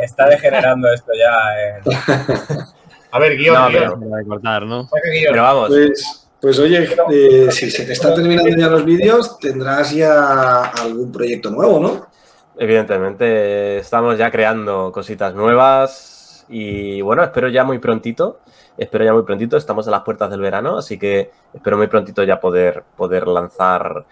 Está degenerando esto ya. en- A ver, guion, No, guion. Para cortar, ¿no? Pero vamos, Pues, pues oye, eh, si se te están terminando ya los vídeos, tendrás ya algún proyecto nuevo, ¿no? Evidentemente estamos ya creando cositas nuevas y bueno, espero ya muy prontito, espero ya muy prontito, estamos a las puertas del verano, así que espero muy prontito ya poder, poder lanzar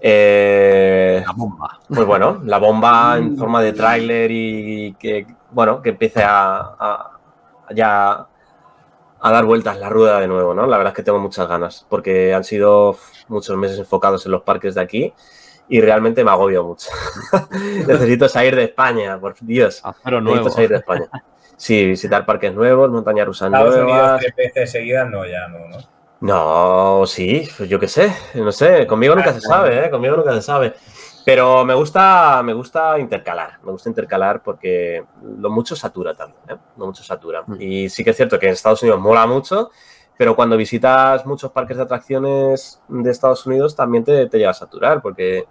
eh, La bomba. pues bueno, la bomba en forma de tráiler y que, bueno, que empiece a, a- ya a dar vueltas la rueda de nuevo, ¿no? La verdad es que tengo muchas ganas, porque han sido muchos meses enfocados en los parques de aquí y realmente me agobio mucho. Necesito salir de España, por Dios. Acero Necesito salir de España. Sí, visitar parques nuevos, montañas rusas Estados Unidos nuevas. tres veces seguidas, no, ya no, ¿no? No, sí, pues yo qué sé, no sé, conmigo nunca se sabe, ¿eh? Conmigo nunca se sabe. Pero me gusta, me gusta intercalar, me gusta intercalar porque lo mucho satura también, ¿eh? Lo mucho satura. Mm. Y sí que es cierto que en Estados Unidos mola mucho, pero cuando visitas muchos parques de atracciones de Estados Unidos también te, te llega a saturar porque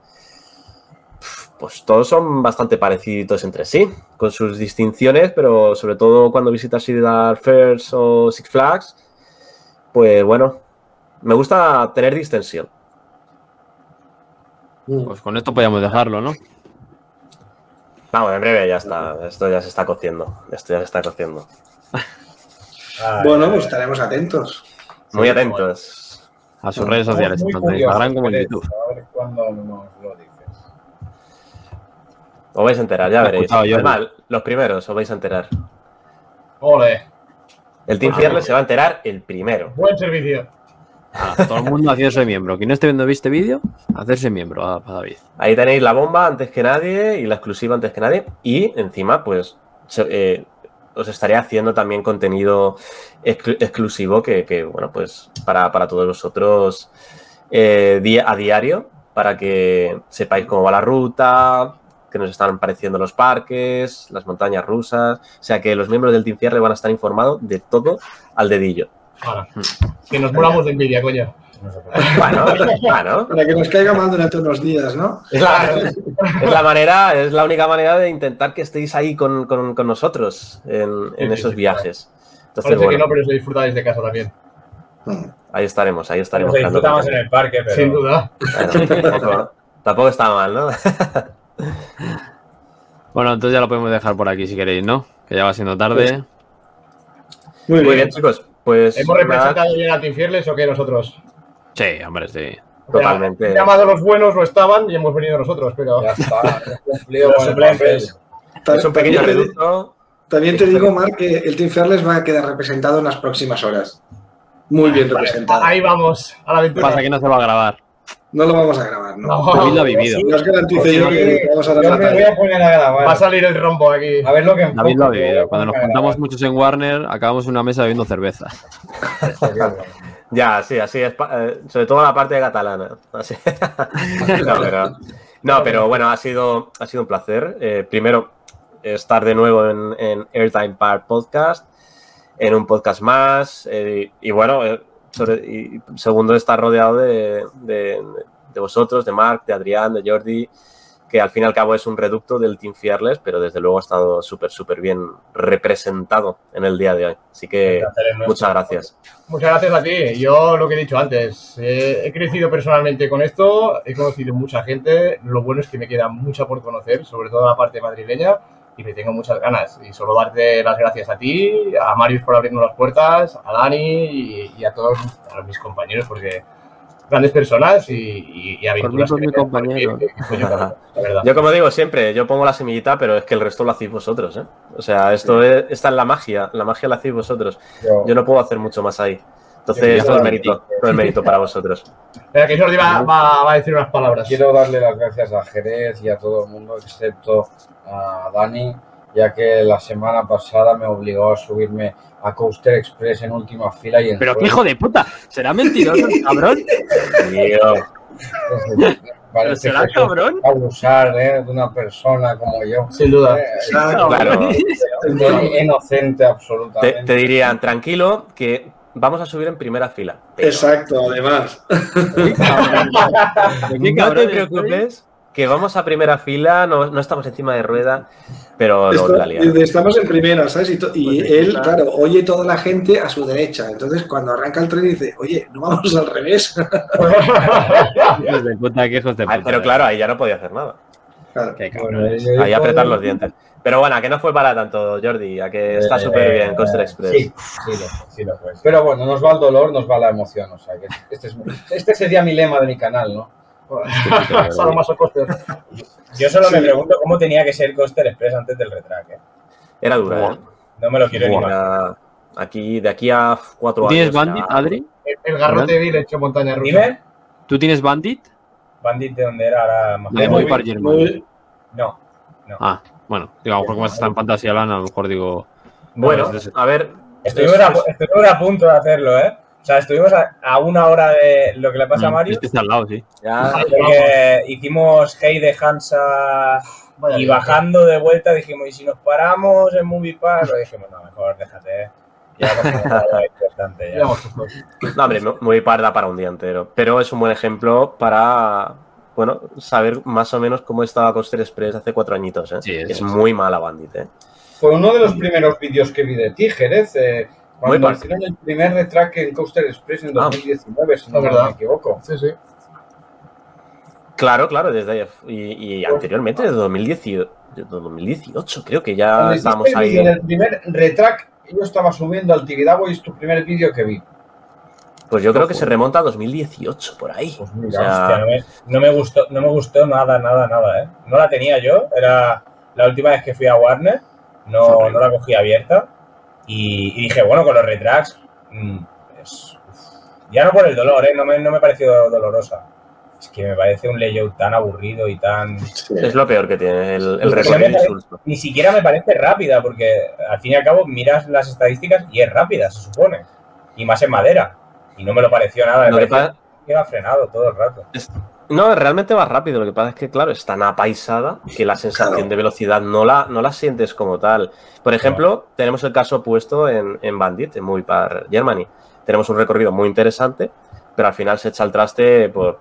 pues todos son bastante parecidos entre sí, con sus distinciones, pero sobre todo cuando visitas Cedar Fairs o Six Flags, pues bueno, me gusta tener distensión. Pues con esto podíamos dejarlo, ¿no? Vamos, en breve ya está, esto ya se está cociendo, esto ya se está cociendo. Ay, Bueno, pues estaremos atentos. Muy atentos. A sus redes sociales, Muy tanto en curioso, Instagram como en YouTube. A ver cuándo nos lo dices. Os vais a enterar, ya veréis. yo. Además, los primeros os vais a enterar. Ole, El Team Ah, Fearless se va a enterar el primero. buen servicio. Ah, todo el mundo haciéndose miembro. Quien no esté viendo este vídeo, hacerse miembro a, a David. Ahí tenéis la bomba antes que nadie y la exclusiva antes que nadie. Y encima, pues, eh, os estaré haciendo también contenido exclu- exclusivo que, que, bueno, pues, para, para todos vosotros eh, día, a diario, para que sepáis cómo va la ruta, que nos están pareciendo los parques, las montañas rusas. O sea que los miembros del Team Fierre van a estar informados de todo al dedillo. Ahora, que nos moramos de envidia, coño. Bueno, bueno. Para que nos caiga mal durante unos días, ¿no? Es la, es la manera, es la única manera de intentar que estéis ahí con, con- con nosotros en, en Sí, esos sí, viajes. Entonces, Parece que bueno, no, pero se disfruta desde casa también. ahí estaremos, ahí estaremos. Se disfruta dando más en el parque, pero. Sin duda. Bueno, tampoco, tampoco está mal, ¿no? Bueno, entonces ya lo podemos dejar por aquí si queréis, ¿no? Que ya va siendo tarde. Muy, Muy bien, chicos. Pues ¿Hemos representado bien a Team Fearless o qué nosotros? Sí, hombre, sí. totalmente. Han llamado los buenos, no estaban y hemos venido nosotros, pero. Ya está. Es un pequeño reducto. también te digo, Marc, que el Team Fearless va a quedar representado en las próximas horas. Muy bien representado. Ahí vamos, a la aventura. Pasa que no se va a grabar. No lo vamos a grabar, ¿no? No. David lo ha vivido. No os garantizo yo que vamos a dar Yo la me voy a poner a grabar. Va a salir el rombo aquí. A ver lo que David lo ha vivido. Cuando nos juntamos grabar. muchos en Warner, acabamos en una mesa bebiendo cerveza. Ya, sí, así es. eh, sobre todo la parte catalana. Así. no, pero, no, pero bueno, ha sido, ha sido un placer. Eh, primero, estar de nuevo en, en Airtime Park Podcast, en un podcast más. eh, y bueno, sobre- y segundo, estar rodeado de, de- de vosotros, de Marc, de Adrián, de Jordi, que al fin y al cabo es un reducto del Team Fearless, pero desde luego ha estado súper, súper bien representado en el día de hoy. Así que muchas gracias. Muchas gracias a ti. Yo lo que he dicho antes, eh, he crecido personalmente con esto, he conocido mucha gente. Lo bueno es que me queda mucha por conocer, sobre todo la parte madrileña, y me tengo muchas ganas. Y solo darte las gracias a ti, a Marius por abrirnos las puertas, a Dani y, y a todos a mis compañeros, porque grandes personas y, y, y aventuras. Por mí, que por me mi compañero. que la. Yo, como digo siempre, yo pongo la semillita, pero es que el resto lo hacéis vosotros, ¿eh? O sea, esto es, está en la magia, la magia la hacéis vosotros. Yo- Yo no puedo hacer mucho más ahí. Entonces, todo el mérito, todo el mérito para vosotros. Que Jordi va, va- va a decir unas palabras. Quiero darle las gracias a Jerez y a todo el mundo, excepto a Dani, ya que la semana pasada me obligó a subirme a Coaster Express en última fila y en Pero qué hijo de puta. ¿Será mentiroso el cabrón? Tío, ¿Pero Parece será cabrón? abusar ¿eh? de una persona como yo. Sin duda. Eh, claro. inocente Te, absolutamente. te dirían, tranquilo, que vamos a subir en primera fila. Pero Exacto, además. ¿Qué no cabrón te eres, preocupes, que vamos a primera fila, no, no estamos encima de rueda, pero Esto- estamos en primera, ¿sabes? Y, to- y Pues él, claro. claro, oye toda la gente a su derecha. Entonces, cuando arranca el tren, dice, oye, no vamos al revés. Hijos de puta, qué hijos de puta. Ay, pero claro, ahí ya no podía hacer nada. Claro. Qué Bueno, cabrones. yo- yo- Ahí apretar los dientes. Pero bueno, a que no fue para tanto, Jordi, a que está Eh, súper bien Coaster Express. Sí, sí, lo, sí lo fue. Pero bueno, nos va el dolor, nos va la emoción. O sea, que este, es, este sería mi lema de mi canal, ¿no? Solo más coster. Yo solo me pregunto cómo tenía que ser Coaster Express antes del retrack. ¿eh? Era dura, ¿eh? No me lo quiero ni imaginar. Aquí, de aquí a cuatro ¿Tú años. tienes ya- Bandit, Adri? El, el garrote vil hecho montaña rusa. Dime, ¿Tú tienes Bandit? Bandit de dónde era ahora más De muy muy- No. Ah, bueno, digo, a lo mejor como está en Fantasía Land, a lo mejor digo. Bueno, No, es a ver. Estuvimos a, estuvimos a punto de hacerlo, ¿eh? O sea, estuvimos a, a una hora de lo que le pasa a Mm, Mario. Es que está al lado, sí. Ya, Porque hicimos Hey de Hansa Vaya y bajando de vuelta dijimos, ¿y si nos paramos en Movie Park? Lo dijimos, no, mejor déjate, ¿eh? Ya justos. no, hombre, muy parda para un día entero. Pero es un buen ejemplo para, bueno, saber más o menos cómo estaba Coaster Express hace cuatro añitos, ¿eh? Sí, es- es muy mala Bandit, ¿eh? Fue uno de los primeros vídeos que vi de ti, Jerez. eh, Muy cuando mal. hicieron el primer retrack en Coaster Express en Ah. 2019, si no verdad. me equivoco. Sí, sí. Claro, claro, desde ahí. Y, y anteriormente, desde 2018, desde 2018, creo que ya Cuando estábamos el ahí. vídeo del primer retrack, yo estaba subiendo al Tibidabo y es tu primer vídeo que vi. Pues yo creo que se remonta a 2018, por ahí. Pues O mira, sea, Hostia, no, me, no me gustó, no me gustó nada, nada, nada, ¿eh? No la tenía yo, era la última vez que fui a Warner, no, no la cogí abierta y, y dije, bueno, con los retracks, mm, es- Ya no por el dolor, ¿eh? No me, no me pareció dolorosa. Es que me parece un layout tan aburrido y tan... Es lo peor que tiene, el, el recorrido insulso. Ni siquiera me parece rápida, porque al fin y al cabo miras las estadísticas y es rápida, se supone. Y más en madera. Y no me lo pareció nada, me pareció pa- que iba frenado todo el rato. No, realmente va rápido. Lo que pasa es que, claro, es tan apaisada que la sensación Claro. de velocidad no la, no la sientes como tal. Por ejemplo, tenemos el caso opuesto en, en Bandit, en Movie Germany. Tenemos un recorrido muy interesante, pero al final se echa el traste por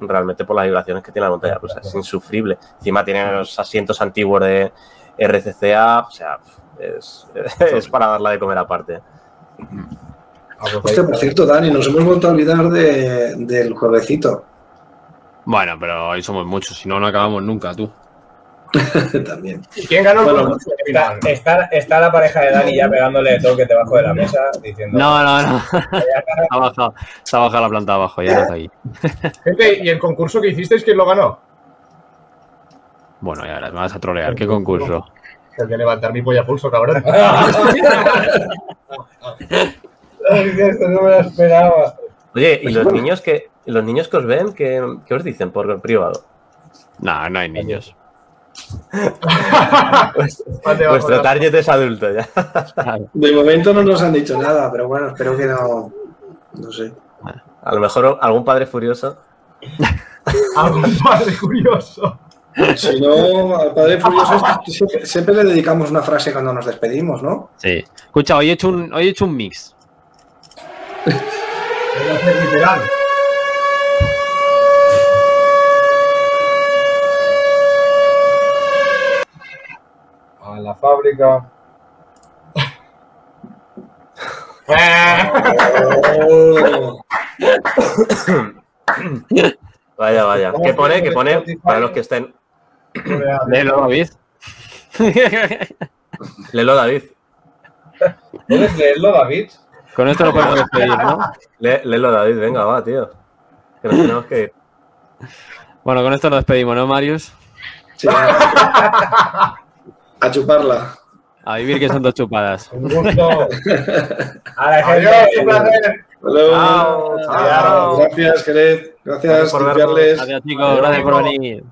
realmente por las vibraciones que tiene la montaña rusa. Es insufrible. Encima tiene los asientos antiguos de RCCA, o sea, es, es para darla de comer aparte. Hostia, por cierto, Dani, nos hemos vuelto a olvidar de- del juevecito Bueno, pero hoy somos muchos, si no, no acabamos nunca, tú. también. ¿Y quién ganó el Bueno, concurso? Está, está, está la pareja de Dani ya pegándole toques debajo de la mesa diciendo... No, no, no. Se ha bajado, se ha bajado la planta abajo, ya no está aquí. Gente, ¿y el concurso que hicisteis quién lo ganó? Bueno, ya verás, me vas a trolear. ¿Qué concurso? El de levantar mi polla pulso, cabrón. Ay, esto no me lo esperaba. Oye, ¿y los niños que, los niños que os ven, qué, qué os dicen por privado? No, no hay niños. Vuestro target es adulto ya. De momento no nos han dicho nada, pero bueno, espero que no. No sé. A lo mejor algún padre furioso. Algo padre curioso. Si no, al Padre Furioso siempre, siempre le dedicamos una frase cuando nos despedimos, ¿no? Sí. Escucha, hoy he hecho un, hoy he hecho un mix. Literal. A la fábrica. Oh, Vaya, vaya. ¿Qué pone? ¿Qué pone? Para los que estén. Léelo, David. Lelo David. ¿Puedes leerlo, David? Con esto lo podemos despedir, ¿no? Le- Lelo David, venga, va, tío. Que nos tenemos que ir. Bueno, con esto nos despedimos, ¿no, Marius? sí. A chuparla. A vivir que son dos chupadas. Un gusto. A la Adiós, un placer. Chao, Chao. Gracias, Jerez. Gracias Gracias, por vernos. Adiós, chicos. Gracias por venir.